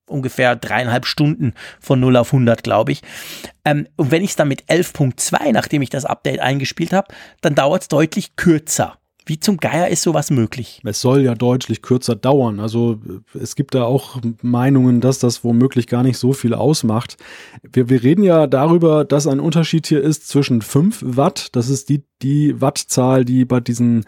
ungefähr dreieinhalb Stunden von 0 auf 100, glaube ich. Ähm, und wenn ich es dann mit 11.2, nachdem ich das Update eingespielt habe, dann dauert es deutlich kürzer. Wie zum Geier ist sowas möglich? Es soll ja deutlich kürzer dauern. Also es gibt da auch Meinungen, dass das womöglich gar nicht so viel ausmacht. Wir, wir reden ja darüber, dass ein Unterschied hier ist zwischen 5 Watt, das ist die, die Wattzahl, die bei diesen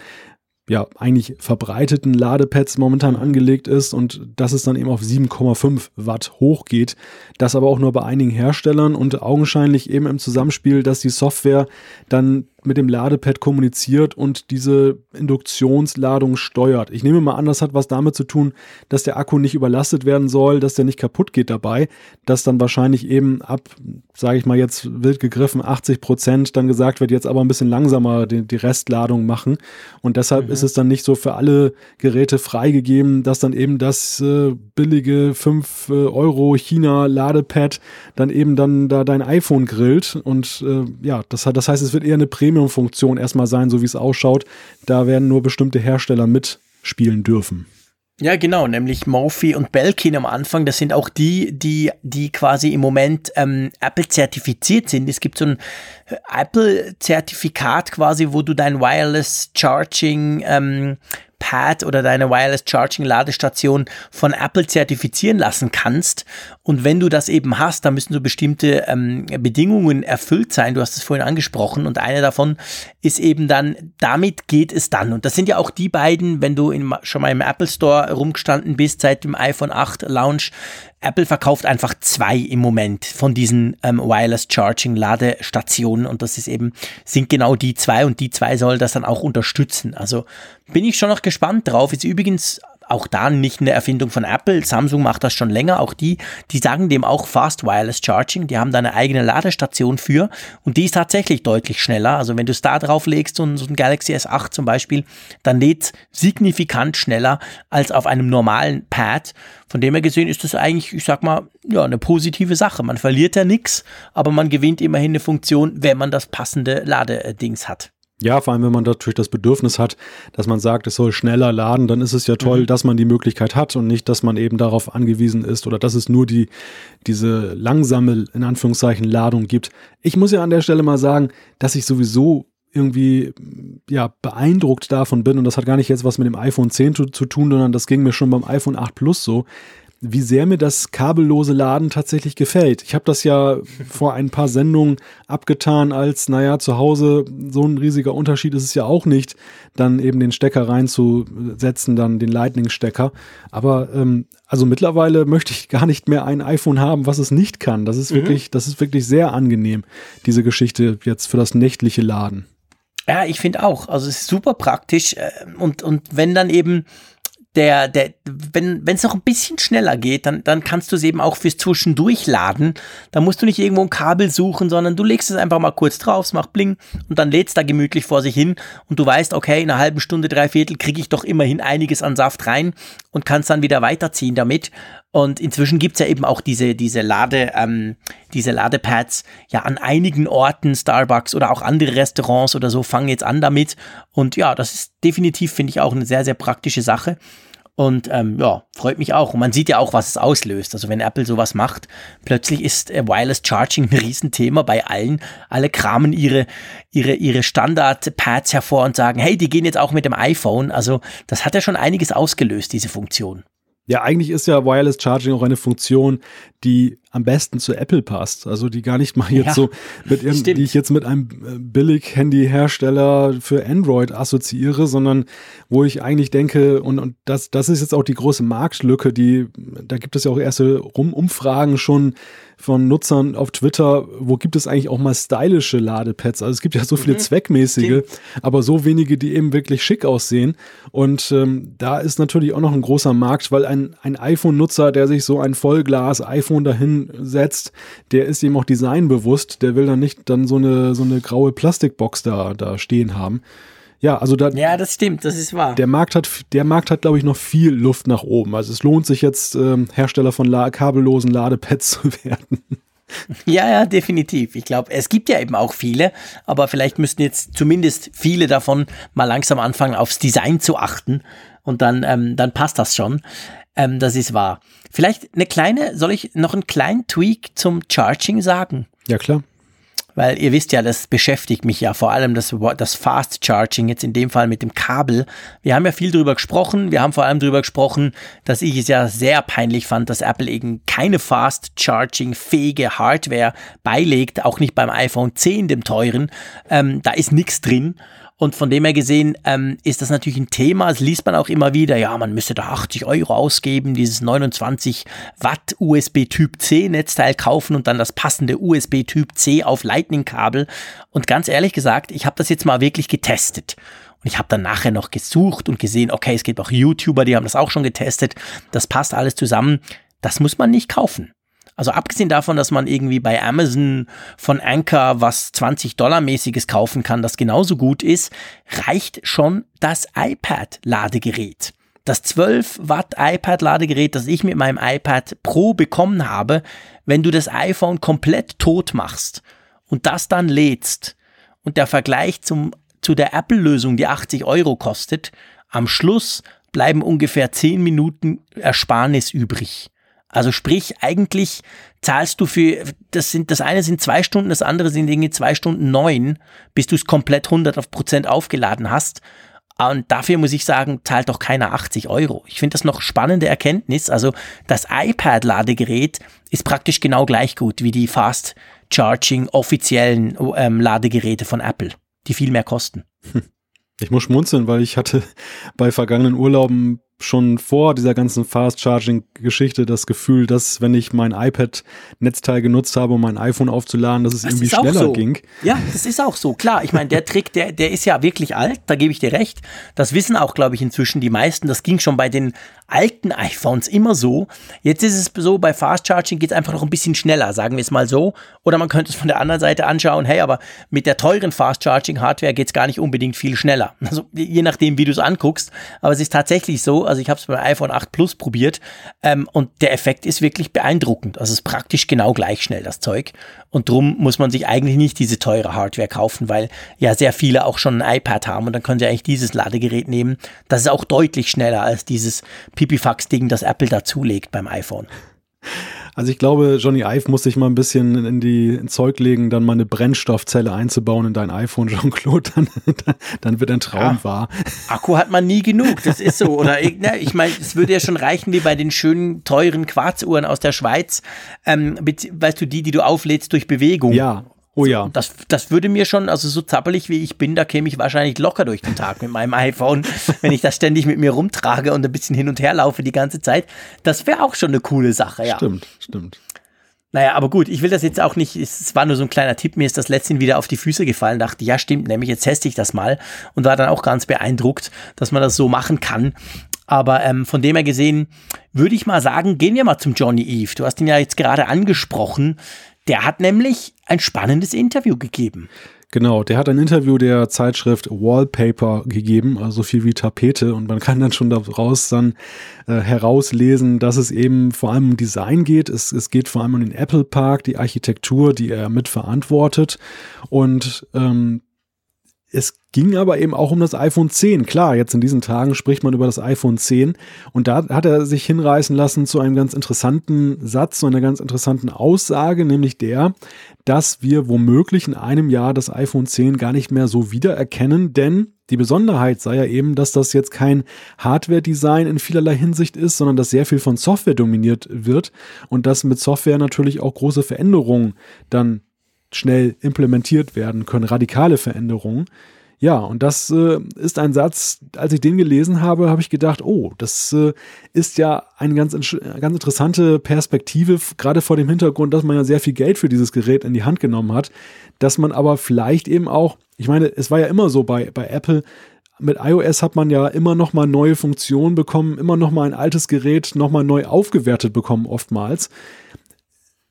ja eigentlich verbreiteten Ladepads momentan angelegt ist und dass es dann eben auf 7,5 Watt hochgeht. Das aber auch nur bei einigen Herstellern und augenscheinlich eben im Zusammenspiel, dass die Software dann mit dem Ladepad kommuniziert und diese Induktionsladung steuert. Ich nehme mal an, das hat was damit zu tun, dass der Akku nicht überlastet werden soll, dass der nicht kaputt geht dabei, dass dann wahrscheinlich eben ab, sage ich mal jetzt wild gegriffen, 80 Prozent dann gesagt wird, jetzt aber ein bisschen langsamer die, die Restladung machen. Und deshalb mhm. ist es dann nicht so für alle Geräte freigegeben, dass dann eben das äh, billige 5 äh, Euro China Ladepad dann eben dann da dein iPhone grillt. Und äh, ja, das, das heißt, es wird eher eine Premium Premium-Funktion erstmal sein, so wie es ausschaut. Da werden nur bestimmte Hersteller mitspielen dürfen. Ja, genau, nämlich Morphy und Belkin am Anfang, das sind auch die, die, die quasi im Moment ähm, Apple zertifiziert sind. Es gibt so ein Apple-Zertifikat quasi, wo du dein Wireless Charging ähm, Pad oder deine Wireless Charging Ladestation von Apple zertifizieren lassen kannst. Und wenn du das eben hast, dann müssen so bestimmte ähm, Bedingungen erfüllt sein. Du hast es vorhin angesprochen. Und eine davon ist eben dann, damit geht es dann. Und das sind ja auch die beiden, wenn du in, schon mal im Apple Store rumgestanden bist seit dem iPhone 8 Launch, Apple verkauft einfach zwei im Moment von diesen ähm, Wireless Charging Ladestationen und das ist eben, sind genau die zwei und die zwei soll das dann auch unterstützen. Also bin ich schon noch gespannt drauf. Ist übrigens auch da nicht eine Erfindung von Apple. Samsung macht das schon länger. Auch die, die sagen dem auch Fast Wireless Charging. Die haben da eine eigene Ladestation für und die ist tatsächlich deutlich schneller. Also wenn du es da drauf legst, so ein, so ein Galaxy S8 zum Beispiel, dann lädt signifikant schneller als auf einem normalen Pad. Von dem her gesehen ist das eigentlich, ich sag mal, ja, eine positive Sache. Man verliert ja nichts, aber man gewinnt immerhin eine Funktion, wenn man das passende Ladedings hat. Ja, vor allem, wenn man natürlich das Bedürfnis hat, dass man sagt, es soll schneller laden, dann ist es ja toll, mhm. dass man die Möglichkeit hat und nicht, dass man eben darauf angewiesen ist oder dass es nur die, diese langsame, in Anführungszeichen, Ladung gibt. Ich muss ja an der Stelle mal sagen, dass ich sowieso irgendwie ja beeindruckt davon bin und das hat gar nicht jetzt was mit dem iPhone 10 zu, zu tun, sondern das ging mir schon beim iPhone 8 Plus so, wie sehr mir das kabellose Laden tatsächlich gefällt. Ich habe das ja vor ein paar Sendungen abgetan als, naja, zu Hause so ein riesiger Unterschied ist es ja auch nicht, dann eben den Stecker reinzusetzen, dann den Lightning-Stecker. Aber ähm, also mittlerweile möchte ich gar nicht mehr ein iPhone haben, was es nicht kann. Das ist mhm. wirklich, das ist wirklich sehr angenehm, diese Geschichte jetzt für das nächtliche Laden. Ja, ich finde auch. Also es ist super praktisch äh, und, und wenn dann eben der, der, wenn es noch ein bisschen schneller geht, dann, dann kannst du es eben auch fürs Zwischendurch laden. Da musst du nicht irgendwo ein Kabel suchen, sondern du legst es einfach mal kurz drauf, es macht Bling und dann lädt es da gemütlich vor sich hin und du weißt, okay, in einer halben Stunde, drei Viertel kriege ich doch immerhin einiges an Saft rein und kannst dann wieder weiterziehen damit. Und inzwischen gibt's ja eben auch diese, diese Lade, ähm, diese Ladepads ja an einigen Orten, Starbucks oder auch andere Restaurants oder so fangen jetzt an damit. Und ja, das ist definitiv, finde ich, auch eine sehr, sehr praktische Sache. Und ähm, ja, freut mich auch. Und man sieht ja auch, was es auslöst. Also wenn Apple sowas macht, plötzlich ist äh, Wireless Charging ein Riesenthema bei allen. Alle kramen ihre, ihre, ihre Standard-Pads hervor und sagen, hey, die gehen jetzt auch mit dem iPhone. Also das hat ja schon einiges ausgelöst, diese Funktion. Ja, eigentlich ist ja Wireless Charging auch eine Funktion, die am besten zu Apple passt. Also die gar nicht mal jetzt ja, so mit ihrem, die ich jetzt mit einem äh, Billig-Handy-Hersteller für Android assoziiere, sondern wo ich eigentlich denke, und, und das, das ist jetzt auch die große Marktlücke, die, da gibt es ja auch erste Rum Umfragen schon von Nutzern auf Twitter, wo gibt es eigentlich auch mal stylische Ladepads? Also es gibt ja so viele mhm. zweckmäßige, aber so wenige, die eben wirklich schick aussehen. Und ähm, da ist natürlich auch noch ein großer Markt, weil ein, ein iPhone-Nutzer, der sich so ein Vollglas iPhone dahin setzt, der ist eben auch designbewusst, der will dann nicht dann so eine, so eine graue Plastikbox da, da stehen haben. Ja, also da. Ja, das stimmt, das ist wahr. Der Markt hat, der Markt hat, glaube ich, noch viel Luft nach oben. Also es lohnt sich jetzt, ähm, Hersteller von La kabellosen Ladepads zu werden. Ja, ja, definitiv. Ich glaube, es gibt ja eben auch viele, aber vielleicht müssten jetzt zumindest viele davon mal langsam anfangen, aufs Design zu achten und dann, ähm, dann passt das schon. Ähm, das ist wahr. Vielleicht eine kleine, soll ich noch einen kleinen Tweak zum Charging sagen? Ja, klar. Weil ihr wisst ja, das beschäftigt mich ja vor allem das, das Fast Charging, jetzt in dem Fall mit dem Kabel. Wir haben ja viel drüber gesprochen. Wir haben vor allem drüber gesprochen, dass ich es ja sehr peinlich fand, dass Apple eben keine Fast Charging fähige Hardware beilegt, auch nicht beim iPhone 10, dem teuren. Ähm, da ist nichts drin. Und von dem her gesehen ähm, ist das natürlich ein Thema. Das liest man auch immer wieder. Ja, man müsste da 80 Euro ausgeben, dieses 29 Watt USB Typ C Netzteil kaufen und dann das passende USB Typ C auf Lightning Kabel. Und ganz ehrlich gesagt, ich habe das jetzt mal wirklich getestet. Und ich habe dann nachher noch gesucht und gesehen, okay, es gibt auch YouTuber, die haben das auch schon getestet. Das passt alles zusammen. Das muss man nicht kaufen. Also abgesehen davon, dass man irgendwie bei Amazon von Anker was 20 Dollar mäßiges kaufen kann, das genauso gut ist, reicht schon das iPad-Ladegerät. Das 12 Watt iPad-Ladegerät, das ich mit meinem iPad Pro bekommen habe, wenn du das iPhone komplett tot machst und das dann lädst und der Vergleich zum, zu der Apple-Lösung, die 80 Euro kostet, am Schluss bleiben ungefähr 10 Minuten Ersparnis übrig. Also sprich, eigentlich zahlst du für, das sind, das eine sind zwei Stunden, das andere sind irgendwie zwei Stunden neun, bis du es komplett 100 Prozent aufgeladen hast. Und dafür muss ich sagen, zahlt doch keiner 80 Euro. Ich finde das noch spannende Erkenntnis. Also das iPad-Ladegerät ist praktisch genau gleich gut wie die Fast Charging offiziellen ähm, Ladegeräte von Apple, die viel mehr kosten. Ich muss schmunzeln, weil ich hatte bei vergangenen Urlauben schon vor dieser ganzen Fast-Charging-Geschichte das Gefühl, dass wenn ich mein iPad-Netzteil genutzt habe, um mein iPhone aufzuladen, dass es das irgendwie schneller so. ging. Ja, das ist auch so. Klar, ich meine, der Trick, der, der ist ja wirklich alt, da gebe ich dir recht. Das wissen auch, glaube ich, inzwischen die meisten. Das ging schon bei den alten iPhones immer so. Jetzt ist es so, bei Fast Charging geht es einfach noch ein bisschen schneller, sagen wir es mal so. Oder man könnte es von der anderen Seite anschauen, hey, aber mit der teuren Fast Charging Hardware geht es gar nicht unbedingt viel schneller. Also je nachdem, wie du es anguckst. Aber es ist tatsächlich so, also ich habe es beim iPhone 8 Plus probiert ähm, und der Effekt ist wirklich beeindruckend. Also es ist praktisch genau gleich schnell, das Zeug. Und drum muss man sich eigentlich nicht diese teure Hardware kaufen, weil ja sehr viele auch schon ein iPad haben und dann können sie eigentlich dieses Ladegerät nehmen. Das ist auch deutlich schneller als dieses Pipifax-Ding, das Apple dazulegt beim iPhone. Also ich glaube, Johnny Ive muss sich mal ein bisschen in die ins Zeug legen, dann mal eine Brennstoffzelle einzubauen in dein iPhone, Jean-Claude, dann, dann wird ein Traum ja. wahr. Akku hat man nie genug, das ist so. Oder ne, ich meine, es würde ja schon reichen wie bei den schönen, teuren Quarzuhren aus der Schweiz, ähm, weißt du, die, die du auflädst durch Bewegung. Ja, Oh ja. Das, das würde mir schon, also so zappelig wie ich bin, da käme ich wahrscheinlich locker durch den Tag mit meinem iPhone, wenn ich das ständig mit mir rumtrage und ein bisschen hin und her laufe die ganze Zeit. Das wäre auch schon eine coole Sache, ja. Stimmt, stimmt. Naja, aber gut, ich will das jetzt auch nicht, es war nur so ein kleiner Tipp, mir ist das letztens wieder auf die Füße gefallen, dachte, ja stimmt, nämlich jetzt teste ich das mal und war dann auch ganz beeindruckt, dass man das so machen kann. Aber ähm, von dem her gesehen, würde ich mal sagen, gehen wir mal zum Johnny Eve. Du hast ihn ja jetzt gerade angesprochen. Der hat nämlich ein spannendes Interview gegeben. Genau, der hat ein Interview der Zeitschrift Wallpaper gegeben, also viel wie Tapete. Und man kann dann schon daraus dann äh, herauslesen, dass es eben vor allem um Design geht. Es, es geht vor allem um den Apple Park, die Architektur, die er mitverantwortet. Und ähm, es ging aber eben auch um das iPhone 10. Klar, jetzt in diesen Tagen spricht man über das iPhone 10 und da hat er sich hinreißen lassen zu einem ganz interessanten Satz, zu einer ganz interessanten Aussage, nämlich der, dass wir womöglich in einem Jahr das iPhone 10 gar nicht mehr so wiedererkennen, denn die Besonderheit sei ja eben, dass das jetzt kein Hardware-Design in vielerlei Hinsicht ist, sondern dass sehr viel von Software dominiert wird und dass mit Software natürlich auch große Veränderungen dann schnell implementiert werden können, radikale Veränderungen. Ja, und das äh, ist ein Satz, als ich den gelesen habe, habe ich gedacht, oh, das äh, ist ja eine ganz, ganz interessante Perspektive, gerade vor dem Hintergrund, dass man ja sehr viel Geld für dieses Gerät in die Hand genommen hat, dass man aber vielleicht eben auch, ich meine, es war ja immer so bei, bei Apple, mit iOS hat man ja immer noch mal neue Funktionen bekommen, immer noch mal ein altes Gerät noch mal neu aufgewertet bekommen oftmals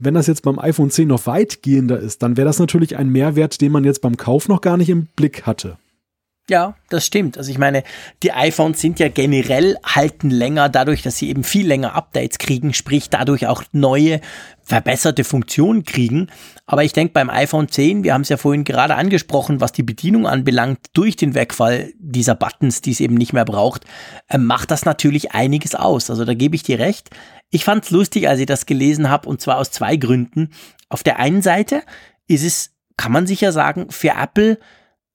wenn das jetzt beim iPhone 10 noch weitgehender ist, dann wäre das natürlich ein Mehrwert, den man jetzt beim Kauf noch gar nicht im Blick hatte. Ja, das stimmt. Also ich meine, die iPhones sind ja generell halten länger dadurch, dass sie eben viel länger Updates kriegen, sprich dadurch auch neue, verbesserte Funktionen kriegen. Aber ich denke beim iPhone 10, wir haben es ja vorhin gerade angesprochen, was die Bedienung anbelangt, durch den Wegfall dieser Buttons, die es eben nicht mehr braucht, äh, macht das natürlich einiges aus. Also da gebe ich dir recht. Ich fand es lustig, als ich das gelesen habe, und zwar aus zwei Gründen. Auf der einen Seite ist es, kann man sicher sagen, für Apple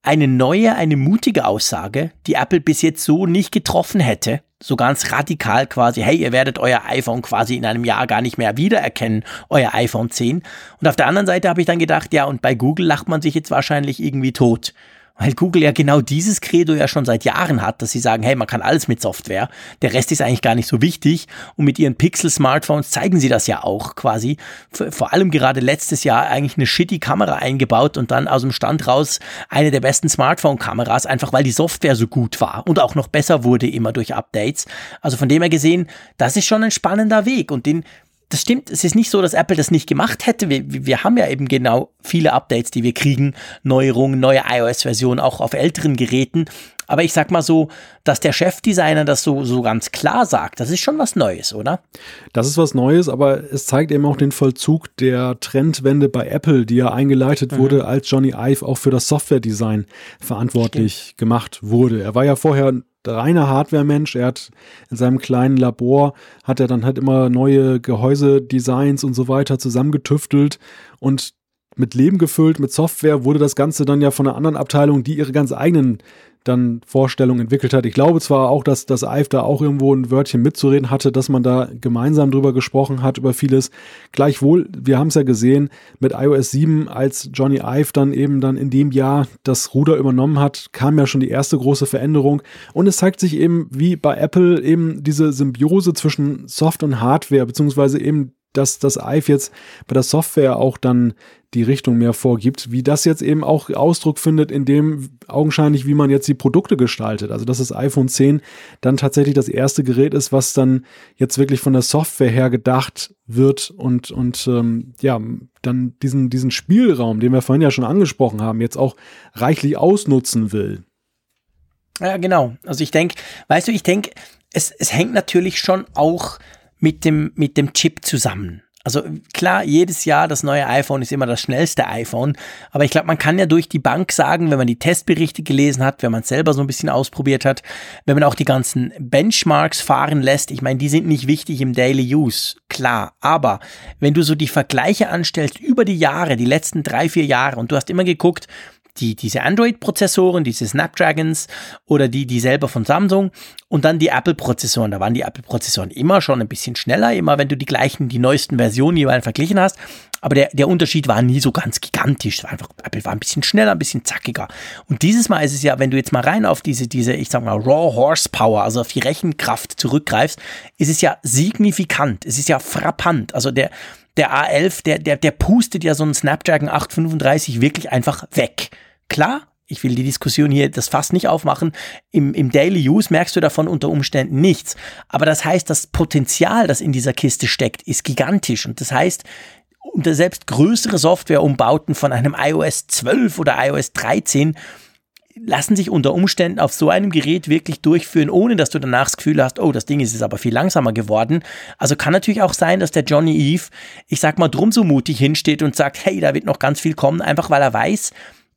eine neue, eine mutige Aussage, die Apple bis jetzt so nicht getroffen hätte. So ganz radikal quasi, hey, ihr werdet euer iPhone quasi in einem Jahr gar nicht mehr wiedererkennen, euer iPhone 10. Und auf der anderen Seite habe ich dann gedacht, ja, und bei Google lacht man sich jetzt wahrscheinlich irgendwie tot weil Google ja genau dieses Credo ja schon seit Jahren hat, dass sie sagen, hey, man kann alles mit Software, der Rest ist eigentlich gar nicht so wichtig und mit ihren Pixel-Smartphones zeigen sie das ja auch quasi. Vor allem gerade letztes Jahr eigentlich eine shitty Kamera eingebaut und dann aus dem Stand raus eine der besten Smartphone-Kameras, einfach weil die Software so gut war und auch noch besser wurde immer durch Updates. Also von dem her gesehen, das ist schon ein spannender Weg und den das stimmt, es ist nicht so, dass Apple das nicht gemacht hätte. Wir, wir haben ja eben genau viele Updates, die wir kriegen, Neuerungen, neue iOS-Versionen, auch auf älteren Geräten. Aber ich sag mal so, dass der Chefdesigner das so, so ganz klar sagt, das ist schon was Neues, oder? Das ist was Neues, aber es zeigt eben auch den Vollzug der Trendwende bei Apple, die ja eingeleitet mhm. wurde, als Johnny Ive auch für das Software-Design verantwortlich Stimmt. gemacht wurde. Er war ja vorher reiner Hardware-Mensch. Er hat in seinem kleinen Labor, hat er dann halt immer neue Gehäusedesigns und so weiter zusammengetüftelt und mit Leben gefüllt, mit Software wurde das Ganze dann ja von einer anderen Abteilung, die ihre ganz eigenen dann Vorstellungen entwickelt hat. Ich glaube zwar auch, dass das EIF da auch irgendwo ein Wörtchen mitzureden hatte, dass man da gemeinsam drüber gesprochen hat, über vieles. Gleichwohl, wir haben es ja gesehen, mit iOS 7, als Johnny Ive dann eben dann in dem Jahr das Ruder übernommen hat, kam ja schon die erste große Veränderung. Und es zeigt sich eben, wie bei Apple eben diese Symbiose zwischen Soft und Hardware, beziehungsweise eben dass das IVE jetzt bei der Software auch dann die Richtung mehr vorgibt, wie das jetzt eben auch Ausdruck findet in dem augenscheinlich, wie man jetzt die Produkte gestaltet. Also dass das iPhone 10 dann tatsächlich das erste Gerät ist, was dann jetzt wirklich von der Software her gedacht wird und, und ähm, ja, dann diesen, diesen Spielraum, den wir vorhin ja schon angesprochen haben, jetzt auch reichlich ausnutzen will. Ja, genau. Also ich denke, weißt du, ich denke, es, es hängt natürlich schon auch mit dem, mit dem Chip zusammen. Also klar, jedes Jahr das neue iPhone ist immer das schnellste iPhone, aber ich glaube, man kann ja durch die Bank sagen, wenn man die Testberichte gelesen hat, wenn man es selber so ein bisschen ausprobiert hat, wenn man auch die ganzen Benchmarks fahren lässt, ich meine, die sind nicht wichtig im Daily Use, klar, aber wenn du so die Vergleiche anstellst über die Jahre, die letzten drei, vier Jahre und du hast immer geguckt, die, diese Android-Prozessoren, diese Snapdragons oder die, die selber von Samsung und dann die Apple-Prozessoren. Da waren die Apple-Prozessoren immer schon ein bisschen schneller, immer wenn du die gleichen, die neuesten Versionen jeweils verglichen hast. Aber der, der Unterschied war nie so ganz gigantisch. War einfach, Apple war ein bisschen schneller, ein bisschen zackiger. Und dieses Mal ist es ja, wenn du jetzt mal rein auf diese, diese, ich sag mal, Raw Horsepower, also auf die Rechenkraft zurückgreifst, ist es ja signifikant. Es ist ja frappant. Also der, der A11, der, der, der pustet ja so einen Snapdragon 835 wirklich einfach weg. Klar, ich will die Diskussion hier das fast nicht aufmachen. Im, Im Daily Use merkst du davon unter Umständen nichts. Aber das heißt, das Potenzial, das in dieser Kiste steckt, ist gigantisch. Und das heißt, unter selbst größere Softwareumbauten von einem iOS 12 oder iOS 13 lassen sich unter Umständen auf so einem Gerät wirklich durchführen, ohne dass du danach das Gefühl hast, oh, das Ding ist jetzt aber viel langsamer geworden. Also kann natürlich auch sein, dass der Johnny Eve, ich sag mal, drum so mutig hinsteht und sagt, hey, da wird noch ganz viel kommen, einfach weil er weiß,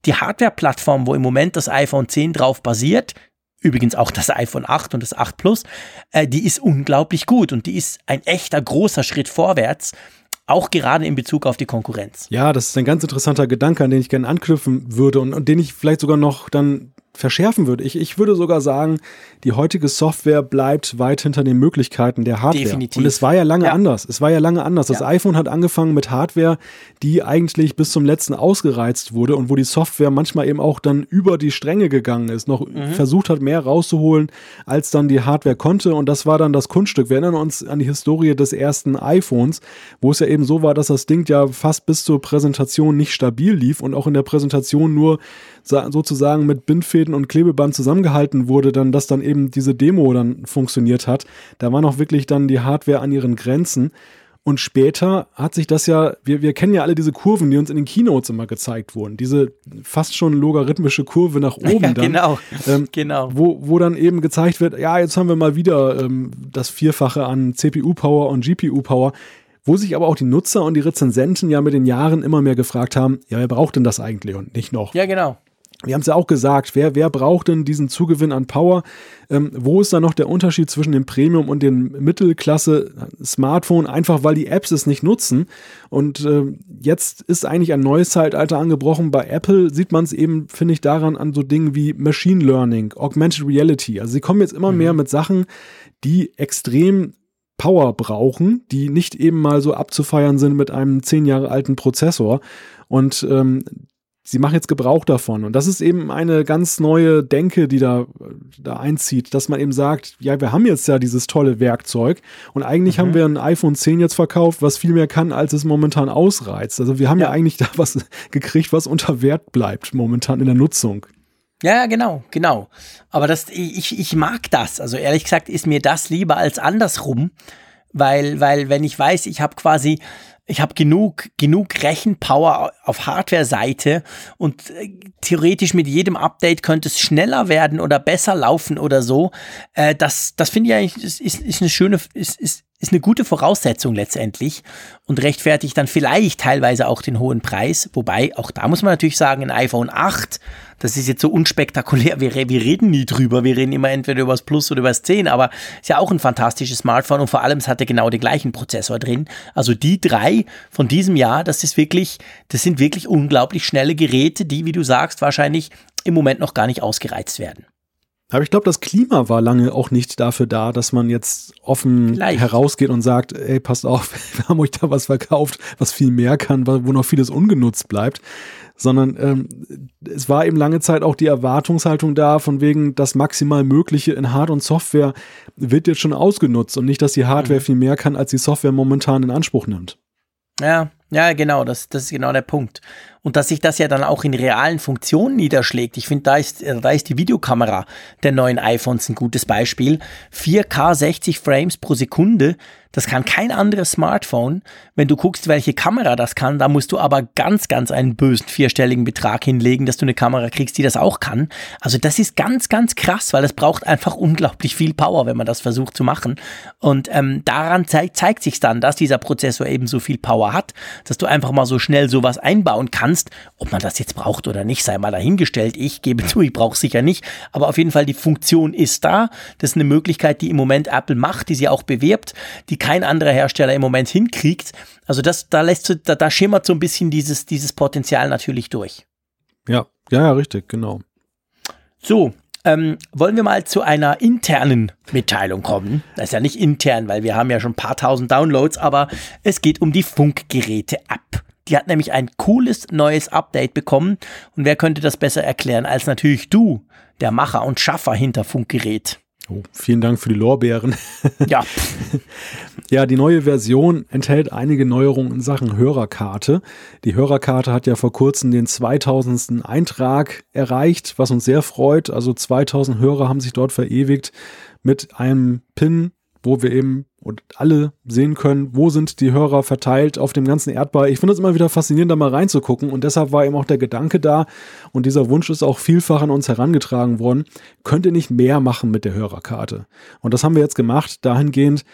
die Hardware-Plattform, wo im Moment das iPhone 10 drauf basiert, übrigens auch das iPhone 8 und das 8 Plus, äh, die ist unglaublich gut und die ist ein echter großer Schritt vorwärts auch gerade in Bezug auf die Konkurrenz. Ja, das ist ein ganz interessanter Gedanke, an den ich gerne anknüpfen würde und, und den ich vielleicht sogar noch dann verschärfen würde. Ich, ich würde sogar sagen, die heutige Software bleibt weit hinter den Möglichkeiten der Hardware. Definitiv. Und es war ja lange ja. anders. Es war ja lange anders. Das ja. iPhone hat angefangen mit Hardware, die eigentlich bis zum letzten ausgereizt wurde und wo die Software manchmal eben auch dann über die Stränge gegangen ist, noch mhm. versucht hat, mehr rauszuholen, als dann die Hardware konnte. Und das war dann das Kunststück. Wir erinnern uns an die Historie des ersten iPhones, wo es ja eben so war, dass das Ding ja fast bis zur Präsentation nicht stabil lief und auch in der Präsentation nur sozusagen mit Bindfäden und Klebeband zusammengehalten wurde, dann, dass dann eben diese Demo dann funktioniert hat. Da war noch wirklich dann die Hardware an ihren Grenzen. Und später hat sich das ja, wir, wir kennen ja alle diese Kurven, die uns in den Keynotes immer gezeigt wurden. Diese fast schon logarithmische Kurve nach oben ja, dann. Genau, ähm, genau. Wo, wo dann eben gezeigt wird, ja, jetzt haben wir mal wieder ähm, das Vierfache an CPU-Power und GPU-Power. Wo sich aber auch die Nutzer und die Rezensenten ja mit den Jahren immer mehr gefragt haben, ja, wer braucht denn das eigentlich und nicht noch? Ja, genau wir haben es ja auch gesagt, wer, wer braucht denn diesen Zugewinn an Power? Ähm, wo ist da noch der Unterschied zwischen dem Premium und dem Mittelklasse-Smartphone? Einfach weil die Apps es nicht nutzen. Und äh, jetzt ist eigentlich ein neues Zeitalter angebrochen. Bei Apple sieht man es eben, finde ich, daran an so Dingen wie Machine Learning, Augmented Reality. Also sie kommen jetzt immer mhm. mehr mit Sachen, die extrem Power brauchen, die nicht eben mal so abzufeiern sind mit einem zehn Jahre alten Prozessor. Und ähm, sie machen jetzt Gebrauch davon. Und das ist eben eine ganz neue Denke, die da, da einzieht, dass man eben sagt, ja, wir haben jetzt ja dieses tolle Werkzeug und eigentlich mhm. haben wir ein iPhone 10 jetzt verkauft, was viel mehr kann, als es momentan ausreizt. Also wir haben ja, ja eigentlich da was gekriegt, was unter Wert bleibt momentan in der Nutzung. Ja, genau, genau. Aber das, ich, ich mag das. Also ehrlich gesagt ist mir das lieber als andersrum, weil, weil wenn ich weiß, ich habe quasi ich habe genug, genug Rechenpower auf Hardware-Seite und äh, theoretisch mit jedem Update könnte es schneller werden oder besser laufen oder so. Äh, das das finde ich eigentlich, ist, ist, ist eine schöne, ist, ist, ist eine gute Voraussetzung letztendlich und rechtfertigt dann vielleicht teilweise auch den hohen Preis. Wobei, auch da muss man natürlich sagen, ein iPhone 8, das ist jetzt so unspektakulär, wir, wir reden nie drüber, wir reden immer entweder über das Plus oder über das 10, aber ist ja auch ein fantastisches Smartphone und vor allem es hatte genau den gleichen Prozessor drin. Also die drei von diesem Jahr, das ist wirklich, das sind wirklich unglaublich schnelle Geräte, die, wie du sagst, wahrscheinlich im Moment noch gar nicht ausgereizt werden. Aber ich glaube, das Klima war lange auch nicht dafür da, dass man jetzt offen Vielleicht. herausgeht und sagt, ey, passt auf, wir haben euch da was verkauft, was viel mehr kann, wo noch vieles ungenutzt bleibt. Sondern ähm, es war eben lange Zeit auch die Erwartungshaltung da, von wegen das maximal Mögliche in Hard- und Software wird jetzt schon ausgenutzt und nicht, dass die Hardware mhm. viel mehr kann, als die Software momentan in Anspruch nimmt. Ja, ja, genau, das, das ist genau der Punkt. Und dass sich das ja dann auch in realen Funktionen niederschlägt. Ich finde, da ist, äh, da ist die Videokamera der neuen iPhones ein gutes Beispiel. 4K 60 Frames pro Sekunde das kann kein anderes Smartphone. Wenn du guckst, welche Kamera das kann, da musst du aber ganz, ganz einen bösen vierstelligen Betrag hinlegen, dass du eine Kamera kriegst, die das auch kann. Also das ist ganz, ganz krass, weil es braucht einfach unglaublich viel Power, wenn man das versucht zu machen. Und ähm, daran zeigt, zeigt sich dann, dass dieser Prozessor eben so viel Power hat, dass du einfach mal so schnell sowas einbauen kannst. Ob man das jetzt braucht oder nicht, sei mal dahingestellt. Ich gebe zu, ich brauche sicher nicht. Aber auf jeden Fall, die Funktion ist da. Das ist eine Möglichkeit, die im Moment Apple macht, die sie auch bewirbt. Die die kein anderer Hersteller im Moment hinkriegt. Also das, da lässt da, da schimmert so ein bisschen dieses, dieses Potenzial natürlich durch. Ja, ja, ja, richtig, genau. So, ähm, wollen wir mal zu einer internen Mitteilung kommen. Das ist ja nicht intern, weil wir haben ja schon ein paar tausend Downloads, aber es geht um die Funkgeräte-App. Die hat nämlich ein cooles neues Update bekommen. Und wer könnte das besser erklären als natürlich du, der Macher und Schaffer hinter Funkgerät? Oh, vielen Dank für die Lorbeeren. Ja. ja, die neue Version enthält einige Neuerungen in Sachen Hörerkarte. Die Hörerkarte hat ja vor kurzem den 2000. Eintrag erreicht, was uns sehr freut. Also 2000 Hörer haben sich dort verewigt mit einem Pin wo wir eben und alle sehen können, wo sind die Hörer verteilt auf dem ganzen Erdball. Ich finde es immer wieder faszinierend, da mal reinzugucken und deshalb war eben auch der Gedanke da und dieser Wunsch ist auch vielfach an uns herangetragen worden, könnt ihr nicht mehr machen mit der Hörerkarte. Und das haben wir jetzt gemacht, dahingehend,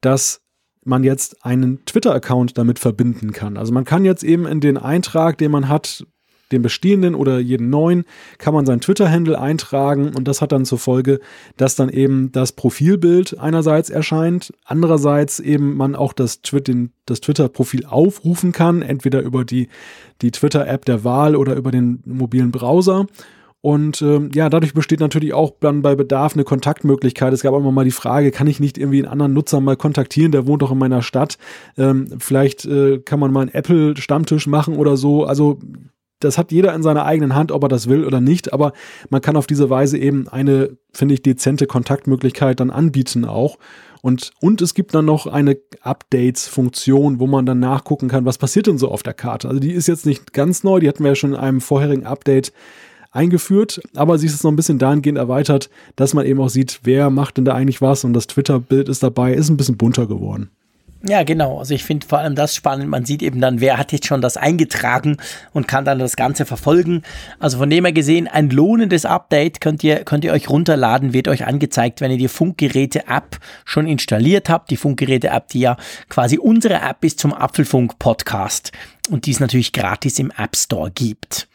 dass man jetzt einen Twitter-Account damit verbinden kann. Also man kann jetzt eben in den Eintrag, den man hat, den bestehenden oder jeden neuen, kann man sein Twitter-Handle eintragen und das hat dann zur Folge, dass dann eben das Profilbild einerseits erscheint, andererseits eben man auch das, das Twitter-Profil aufrufen kann, entweder über die, die Twitter-App der Wahl oder über den mobilen Browser. Und ähm, ja, dadurch besteht natürlich auch dann bei Bedarf eine Kontaktmöglichkeit. Es gab immer mal die Frage, kann ich nicht irgendwie einen anderen Nutzer mal kontaktieren, der wohnt doch in meiner Stadt. Ähm, vielleicht äh, kann man mal einen Apple-Stammtisch machen oder so. Also das hat jeder in seiner eigenen Hand, ob er das will oder nicht, aber man kann auf diese Weise eben eine, finde ich, dezente Kontaktmöglichkeit dann anbieten auch. Und, und es gibt dann noch eine Updates-Funktion, wo man dann nachgucken kann, was passiert denn so auf der Karte. Also die ist jetzt nicht ganz neu, die hatten wir ja schon in einem vorherigen Update eingeführt, aber sie ist jetzt noch ein bisschen dahingehend erweitert, dass man eben auch sieht, wer macht denn da eigentlich was und das Twitter-Bild ist dabei, ist ein bisschen bunter geworden. Ja, genau. Also ich finde vor allem das spannend. Man sieht eben dann, wer hat jetzt schon das eingetragen und kann dann das Ganze verfolgen. Also von dem her gesehen, ein lohnendes Update könnt ihr, könnt ihr euch runterladen, wird euch angezeigt, wenn ihr die Funkgeräte-App schon installiert habt. Die Funkgeräte-App, die ja quasi unsere App ist zum Apfelfunk-Podcast und die es natürlich gratis im App Store gibt.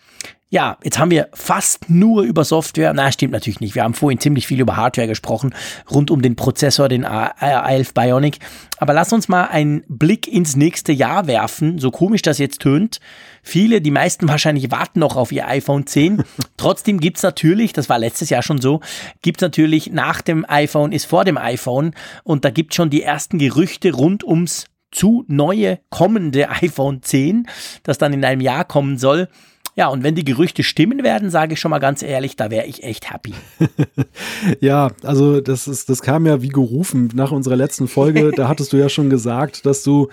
Ja, jetzt haben wir fast nur über Software. Na, stimmt natürlich nicht. Wir haben vorhin ziemlich viel über Hardware gesprochen, rund um den Prozessor, den A11 Bionic. Aber lass uns mal einen Blick ins nächste Jahr werfen, so komisch das jetzt tönt. Viele, die meisten wahrscheinlich warten noch auf ihr iPhone 10. Trotzdem gibt's natürlich, das war letztes Jahr schon so, gibt's natürlich nach dem iPhone ist vor dem iPhone und da gibt's schon die ersten Gerüchte rund ums zu neue kommende iPhone 10, das dann in einem Jahr kommen soll. Ja, und wenn die Gerüchte stimmen werden, sage ich schon mal ganz ehrlich, da wäre ich echt happy. ja, also das ist, das kam ja wie gerufen nach unserer letzten Folge. da hattest du ja schon gesagt, dass du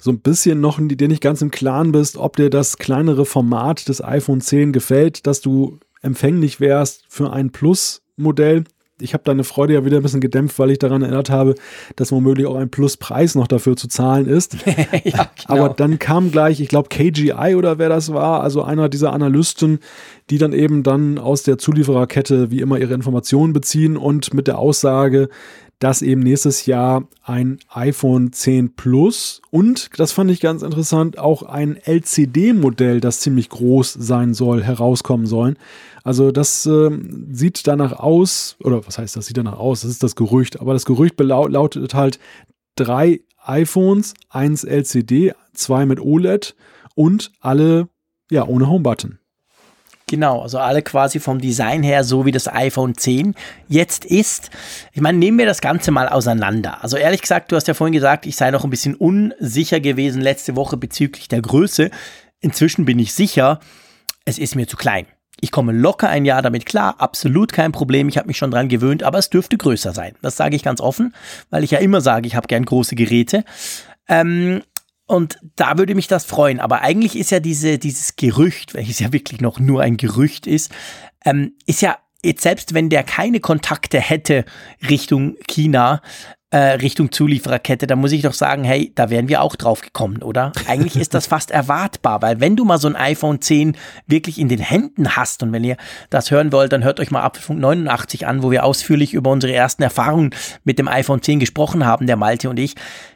so ein bisschen noch dir nicht ganz im Klaren bist, ob dir das kleinere Format des iPhone 10 gefällt, dass du empfänglich wärst für ein Plus-Modell ich habe deine Freude ja wieder ein bisschen gedämpft, weil ich daran erinnert habe, dass womöglich auch ein Pluspreis noch dafür zu zahlen ist. ja, genau. Aber dann kam gleich, ich glaube, KGI oder wer das war, also einer dieser Analysten, die dann eben dann aus der Zuliefererkette wie immer ihre Informationen beziehen und mit der Aussage, dass eben nächstes Jahr ein iPhone 10 Plus und, das fand ich ganz interessant, auch ein LCD-Modell, das ziemlich groß sein soll, herauskommen sollen. Also das äh, sieht danach aus, oder was heißt das sieht danach aus, das ist das Gerücht, aber das Gerücht lautet halt drei iPhones, eins LCD, zwei mit OLED und alle ja ohne Homebutton. Genau, also alle quasi vom Design her so wie das iPhone 10 jetzt ist. Ich meine, nehmen wir das Ganze mal auseinander. Also ehrlich gesagt, du hast ja vorhin gesagt, ich sei noch ein bisschen unsicher gewesen letzte Woche bezüglich der Größe. Inzwischen bin ich sicher, es ist mir zu klein. Ich komme locker ein Jahr damit klar, absolut kein Problem, ich habe mich schon dran gewöhnt, aber es dürfte größer sein. Das sage ich ganz offen, weil ich ja immer sage, ich habe gern große Geräte. Ähm, und da würde mich das freuen. Aber eigentlich ist ja diese, dieses Gerücht, welches ja wirklich noch nur ein Gerücht ist, ähm, ist ja jetzt selbst wenn der keine Kontakte hätte Richtung China, äh, Richtung Zuliefererkette, da muss ich doch sagen, hey, da wären wir auch drauf gekommen, oder? Eigentlich ist das fast erwartbar, weil wenn du mal so ein iPhone 10 wirklich in den Händen hast und wenn ihr das hören wollt, dann hört euch mal Apfelfunk 89 an, wo wir ausführlich über unsere ersten Erfahrungen mit dem iPhone 10 gesprochen haben, der Malte und ich,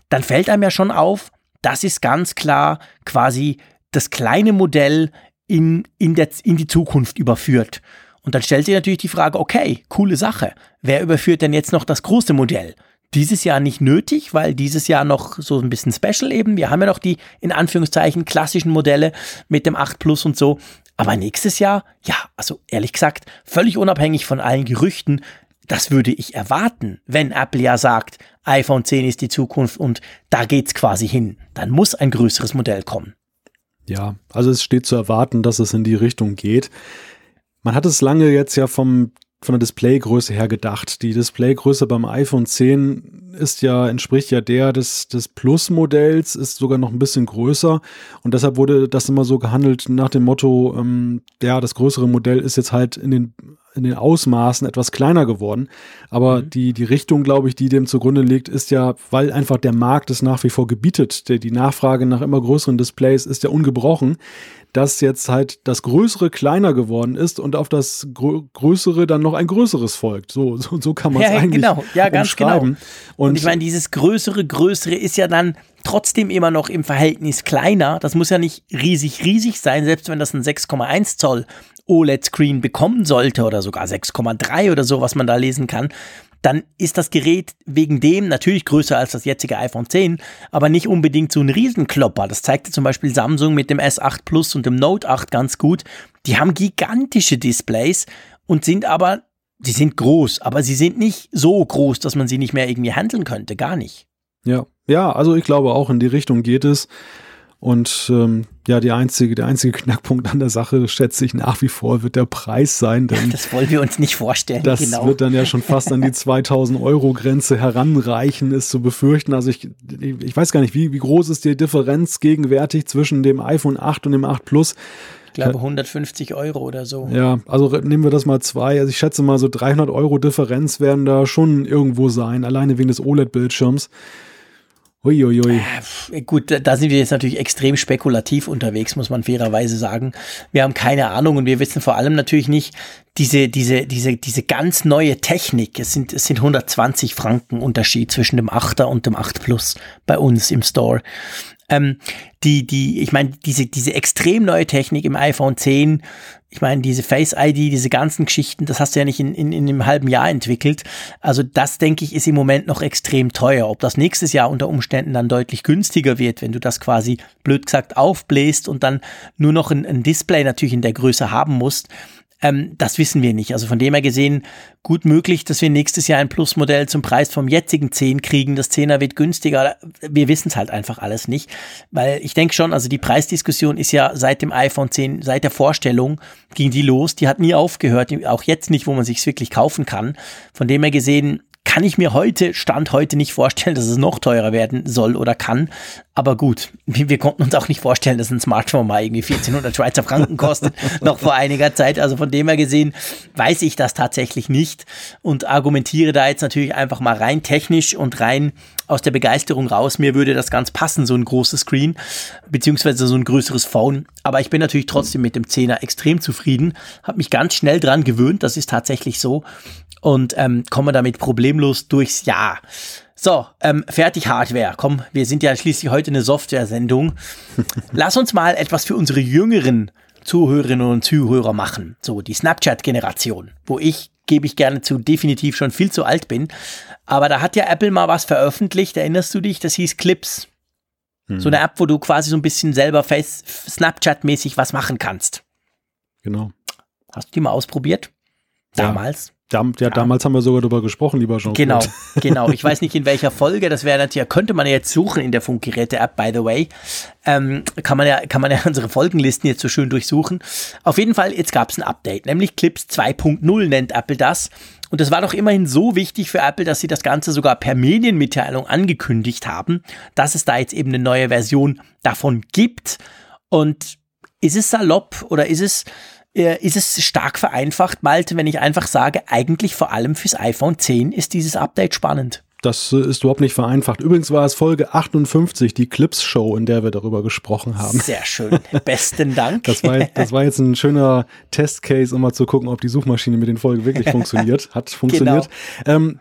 dann fällt einem ja schon auf, das ist ganz klar quasi das kleine Modell in, in, der, in die Zukunft überführt. Und dann stellt sich natürlich die Frage, okay, coole Sache. Wer überführt denn jetzt noch das große Modell? Dieses Jahr nicht nötig, weil dieses Jahr noch so ein bisschen special eben. Wir haben ja noch die in Anführungszeichen klassischen Modelle mit dem 8 Plus und so. Aber nächstes Jahr, ja, also ehrlich gesagt, völlig unabhängig von allen Gerüchten, das würde ich erwarten, wenn Apple ja sagt, iPhone 10 ist die Zukunft und da geht's quasi hin. Dann muss ein größeres Modell kommen. Ja, also es steht zu erwarten, dass es in die Richtung geht. Man hat es lange jetzt ja vom von der Displaygröße her gedacht. Die Displaygröße beim iPhone 10 ist ja, entspricht ja der des, des Plus-Modells, ist sogar noch ein bisschen größer. Und deshalb wurde das immer so gehandelt nach dem Motto, ähm, ja, das größere Modell ist jetzt halt in den in den Ausmaßen etwas kleiner geworden. Aber mhm. die, die Richtung, glaube ich, die dem zugrunde liegt, ist ja, weil einfach der Markt es nach wie vor gebietet. Der, die Nachfrage nach immer größeren Displays ist ja ungebrochen dass jetzt halt das Größere kleiner geworden ist und auf das Grö Größere dann noch ein Größeres folgt. So, so, so kann man es ja, eigentlich genau. Ja, ganz genau. Und, und ich meine, dieses Größere, Größere ist ja dann trotzdem immer noch im Verhältnis kleiner. Das muss ja nicht riesig, riesig sein, selbst wenn das ein 6,1 Zoll OLED-Screen bekommen sollte oder sogar 6,3 oder so, was man da lesen kann dann ist das Gerät wegen dem natürlich größer als das jetzige iPhone 10, aber nicht unbedingt so ein Riesenklopper. Das zeigte zum Beispiel Samsung mit dem S8 Plus und dem Note 8 ganz gut. Die haben gigantische Displays und sind aber, sie sind groß, aber sie sind nicht so groß, dass man sie nicht mehr irgendwie handeln könnte. Gar nicht. Ja, ja, also ich glaube auch in die Richtung geht es. Und ähm, ja, die einzige, der einzige Knackpunkt an der Sache, schätze ich nach wie vor, wird der Preis sein. Denn das wollen wir uns nicht vorstellen. Das genau. wird dann ja schon fast an die 2000 Euro Grenze heranreichen, ist zu befürchten. Also ich, ich weiß gar nicht, wie, wie groß ist die Differenz gegenwärtig zwischen dem iPhone 8 und dem 8 Plus? Ich glaube 150 Euro oder so. Ja, also nehmen wir das mal zwei. Also ich schätze mal so 300 Euro Differenz werden da schon irgendwo sein, alleine wegen des OLED-Bildschirms. Uiuiui. Äh, gut, da sind wir jetzt natürlich extrem spekulativ unterwegs, muss man fairerweise sagen. Wir haben keine Ahnung und wir wissen vor allem natürlich nicht diese, diese, diese, diese ganz neue Technik. Es sind, es sind 120 Franken Unterschied zwischen dem 8er und dem 8 Plus bei uns im Store. Ähm, die, die, ich meine, diese, diese extrem neue Technik im iPhone 10, ich meine, diese Face ID, diese ganzen Geschichten, das hast du ja nicht in, in, in einem halben Jahr entwickelt. Also das, denke ich, ist im Moment noch extrem teuer. Ob das nächstes Jahr unter Umständen dann deutlich günstiger wird, wenn du das quasi, blöd gesagt, aufbläst und dann nur noch ein, ein Display natürlich in der Größe haben musst, ähm, das wissen wir nicht. Also von dem her gesehen, gut möglich, dass wir nächstes Jahr ein Plus-Modell zum Preis vom jetzigen 10 kriegen. Das 10er wird günstiger. Wir wissen es halt einfach alles nicht. Weil ich denke schon, also die Preisdiskussion ist ja seit dem iPhone 10, seit der Vorstellung ging die los. Die hat nie aufgehört. Auch jetzt nicht, wo man sich wirklich kaufen kann. Von dem her gesehen, kann ich mir heute, Stand heute nicht vorstellen, dass es noch teurer werden soll oder kann. Aber gut, wir konnten uns auch nicht vorstellen, dass ein Smartphone mal irgendwie 1400 Schweizer Franken kostet, noch vor einiger Zeit. Also von dem her gesehen weiß ich das tatsächlich nicht und argumentiere da jetzt natürlich einfach mal rein technisch und rein aus der Begeisterung raus. Mir würde das ganz passen, so ein großes Screen, beziehungsweise so ein größeres Phone. Aber ich bin natürlich trotzdem mit dem 10er extrem zufrieden, habe mich ganz schnell dran gewöhnt, das ist tatsächlich so und ähm, kommen damit problemlos durchs Jahr. So, ähm, fertig Hardware. Komm, wir sind ja schließlich heute eine Software-Sendung. Lass uns mal etwas für unsere jüngeren Zuhörerinnen und Zuhörer machen. So, die Snapchat-Generation, wo ich, gebe ich gerne zu, definitiv schon viel zu alt bin. Aber da hat ja Apple mal was veröffentlicht, erinnerst du dich? Das hieß Clips. Hm. So eine App, wo du quasi so ein bisschen selber Snapchat-mäßig was machen kannst. Genau. Hast du die mal ausprobiert? Damals? Ja. Dam, ja, damals haben wir sogar darüber gesprochen, lieber Jean. Genau, genau. Ich weiß nicht in welcher Folge. Das wäre natürlich, könnte man ja jetzt suchen in der Funkgeräte-App, by the way. Ähm, kann man ja, kann man ja unsere Folgenlisten jetzt so schön durchsuchen. Auf jeden Fall, jetzt gab es ein Update, nämlich Clips 2.0 nennt Apple das. Und das war doch immerhin so wichtig für Apple, dass sie das Ganze sogar per Medienmitteilung angekündigt haben, dass es da jetzt eben eine neue Version davon gibt. Und ist es salopp oder ist es ist es stark vereinfacht, Malte, wenn ich einfach sage, eigentlich vor allem fürs iPhone 10 ist dieses Update spannend. Das äh, ist überhaupt nicht vereinfacht. Übrigens war es Folge 58, die Clips-Show, in der wir darüber gesprochen haben. Sehr schön. Besten Dank. Das war, das war jetzt ein schöner Testcase, um mal zu gucken, ob die Suchmaschine mit den Folgen wirklich funktioniert. Hat funktioniert. Genau. Ähm,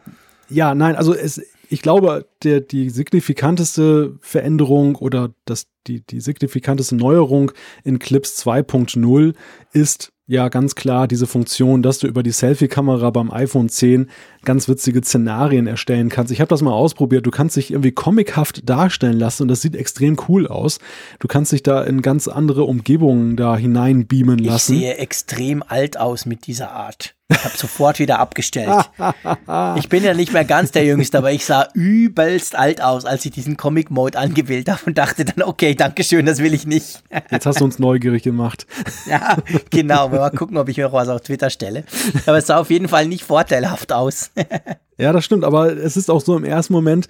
ja, nein, also es, ich glaube, der, die signifikanteste Veränderung oder das, die, die signifikanteste Neuerung in Clips 2.0 ist ja ganz klar diese Funktion, dass du über die Selfie-Kamera beim iPhone 10 ganz witzige Szenarien erstellen kannst. Ich habe das mal ausprobiert. Du kannst dich irgendwie comichaft darstellen lassen und das sieht extrem cool aus. Du kannst dich da in ganz andere Umgebungen da hinein beamen lassen. Ich sehe extrem alt aus mit dieser Art. Ich habe sofort wieder abgestellt. ich bin ja nicht mehr ganz der Jüngste, aber ich sah übelst alt aus, als ich diesen Comic-Mode angewählt habe und dachte dann, okay, danke schön, das will ich nicht. Jetzt hast du uns neugierig gemacht. ja, genau. Mal gucken, ob ich mir auch was auf Twitter stelle. Aber es sah auf jeden Fall nicht vorteilhaft aus. Ja, das stimmt, aber es ist auch so im ersten Moment,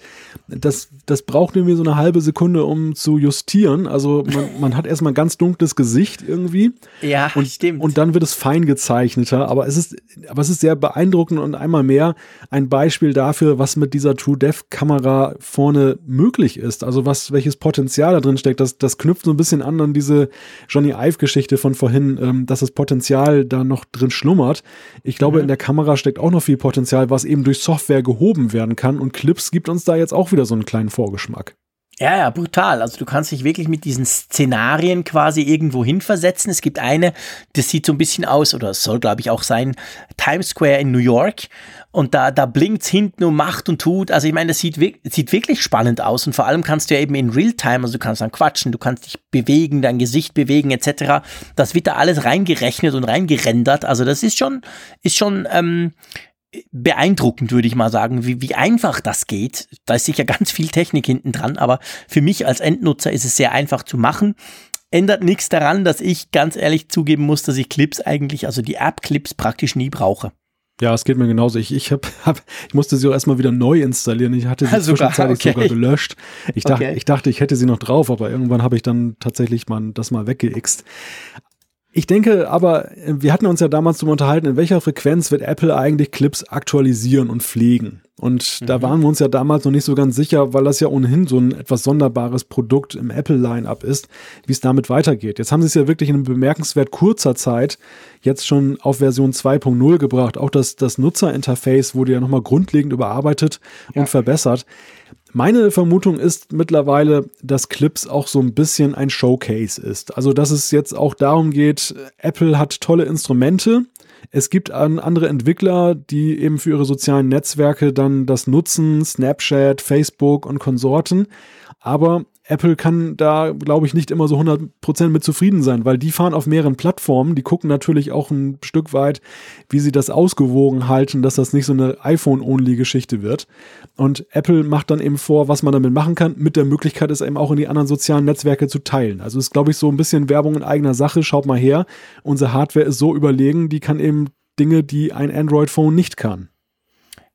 das, das braucht irgendwie so eine halbe Sekunde, um zu justieren. Also man, man hat erstmal ein ganz dunkles Gesicht irgendwie. Ja, und, stimmt. Und dann wird es fein gezeichneter, aber es ist, aber es ist sehr beeindruckend und einmal mehr ein Beispiel dafür, was mit dieser True Depth Kamera vorne möglich ist. Also was, welches Potenzial da drin steckt. Das, das knüpft so ein bisschen an an diese Johnny Ive Geschichte von vorhin, ähm, dass das Potenzial da noch drin schlummert. Ich glaube, mhm. in der Kamera steckt auch noch viel Potenzial, was eben durch Software Software gehoben werden kann. Und Clips gibt uns da jetzt auch wieder so einen kleinen Vorgeschmack. Ja, ja, brutal. Also du kannst dich wirklich mit diesen Szenarien quasi irgendwo hinversetzen. Es gibt eine, das sieht so ein bisschen aus, oder es soll, glaube ich, auch sein, Times Square in New York. Und da, da blinkt's hinten und macht und tut. Also ich meine, das sieht, sieht wirklich spannend aus. Und vor allem kannst du ja eben in Realtime, also du kannst dann quatschen, du kannst dich bewegen, dein Gesicht bewegen, etc. Das wird da alles reingerechnet und reingerendert. Also das ist schon, ist schon, ähm, beeindruckend, würde ich mal sagen, wie, wie einfach das geht. Da ist sicher ganz viel Technik hinten dran, aber für mich als Endnutzer ist es sehr einfach zu machen. Ändert nichts daran, dass ich ganz ehrlich zugeben muss, dass ich Clips eigentlich, also die App-Clips praktisch nie brauche. Ja, es geht mir genauso. Ich, ich, hab, hab, ich musste sie auch erstmal wieder neu installieren. Ich hatte sie ah, zwischenzeitlich okay. sogar gelöscht. Ich, okay. ich dachte, ich hätte sie noch drauf, aber irgendwann habe ich dann tatsächlich mal das mal weggeixt. Ich denke aber, wir hatten uns ja damals darüber unterhalten, in welcher Frequenz wird Apple eigentlich Clips aktualisieren und pflegen. Und mhm. da waren wir uns ja damals noch nicht so ganz sicher, weil das ja ohnehin so ein etwas sonderbares Produkt im Apple-Line-Up ist, wie es damit weitergeht. Jetzt haben sie es ja wirklich in bemerkenswert kurzer Zeit jetzt schon auf Version 2.0 gebracht. Auch das, das Nutzerinterface wurde ja nochmal grundlegend überarbeitet ja. und verbessert. Meine Vermutung ist mittlerweile, dass Clips auch so ein bisschen ein Showcase ist. Also, dass es jetzt auch darum geht, Apple hat tolle Instrumente, es gibt andere Entwickler, die eben für ihre sozialen Netzwerke dann das nutzen, Snapchat, Facebook und Konsorten. Aber Apple kann da, glaube ich, nicht immer so 100% mit zufrieden sein, weil die fahren auf mehreren Plattformen. Die gucken natürlich auch ein Stück weit, wie sie das ausgewogen halten, dass das nicht so eine iPhone-only-Geschichte wird. Und Apple macht dann eben vor, was man damit machen kann, mit der Möglichkeit, es eben auch in die anderen sozialen Netzwerke zu teilen. Also ist, glaube ich, so ein bisschen Werbung in eigener Sache. Schaut mal her, unsere Hardware ist so überlegen, die kann eben Dinge, die ein Android-Phone nicht kann.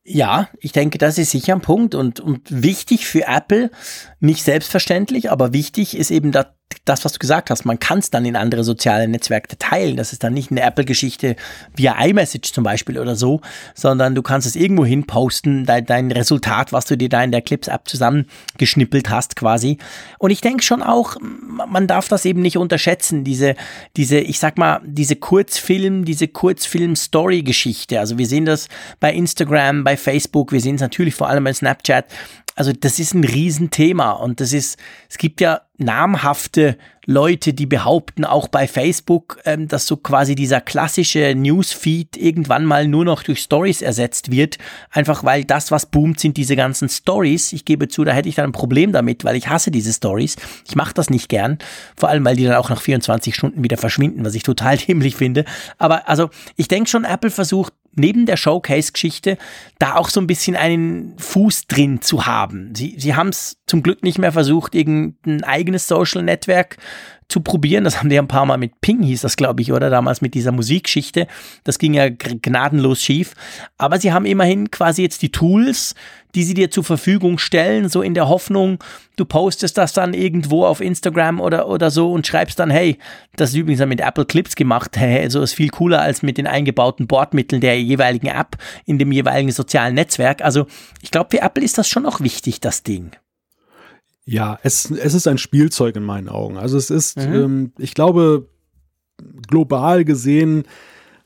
Ja, ich denke, das ist sicher ein Punkt und, und wichtig für Apple, nicht selbstverständlich, aber wichtig ist eben, dass das, was du gesagt hast, man kann es dann in andere soziale Netzwerke teilen. Das ist dann nicht eine Apple-Geschichte via iMessage zum Beispiel oder so, sondern du kannst es irgendwo hin posten, dein, dein Resultat, was du dir da in der Clips-App zusammengeschnippelt hast quasi. Und ich denke schon auch, man darf das eben nicht unterschätzen, diese, diese, ich sag mal, diese Kurzfilm, diese Kurzfilm-Story-Geschichte. Also wir sehen das bei Instagram, bei Facebook, wir sehen es natürlich vor allem bei Snapchat also das ist ein Riesenthema und das ist, es gibt ja namhafte Leute, die behaupten, auch bei Facebook, ähm, dass so quasi dieser klassische Newsfeed irgendwann mal nur noch durch Stories ersetzt wird, einfach weil das, was boomt, sind diese ganzen Stories. Ich gebe zu, da hätte ich dann ein Problem damit, weil ich hasse diese Stories. Ich mache das nicht gern, vor allem weil die dann auch nach 24 Stunden wieder verschwinden, was ich total dämlich finde. Aber also ich denke schon, Apple versucht neben der Showcase-Geschichte da auch so ein bisschen einen Fuß drin zu haben. Sie, sie haben es zum Glück nicht mehr versucht, irgendein eigenes Social-Netzwerk zu probieren. Das haben die ein paar Mal mit Ping, hieß das, glaube ich, oder damals mit dieser Musikgeschichte. Das ging ja gnadenlos schief. Aber sie haben immerhin quasi jetzt die Tools, die sie dir zur Verfügung stellen, so in der Hoffnung, du postest das dann irgendwo auf Instagram oder, oder so und schreibst dann, hey, das ist übrigens mit Apple Clips gemacht, hey, so ist viel cooler als mit den eingebauten Bordmitteln der jeweiligen App in dem jeweiligen sozialen Netzwerk. Also ich glaube, für Apple ist das schon auch wichtig, das Ding. Ja, es, es ist ein Spielzeug in meinen Augen. Also es ist, mhm. ähm, ich glaube, global gesehen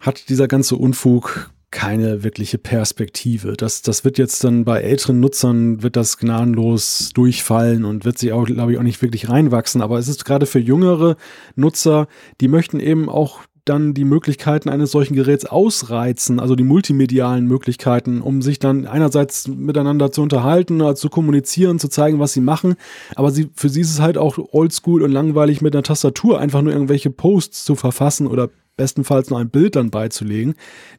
hat dieser ganze Unfug keine wirkliche Perspektive. Das, das wird jetzt dann bei älteren Nutzern, wird das gnadenlos durchfallen und wird sich auch, glaube ich, auch nicht wirklich reinwachsen. Aber es ist gerade für jüngere Nutzer, die möchten eben auch dann die Möglichkeiten eines solchen Geräts ausreizen, also die multimedialen Möglichkeiten, um sich dann einerseits miteinander zu unterhalten, also zu kommunizieren, zu zeigen, was sie machen. Aber sie, für sie ist es halt auch oldschool und langweilig mit einer Tastatur einfach nur irgendwelche Posts zu verfassen oder bestenfalls noch ein Bild dann beizulegen.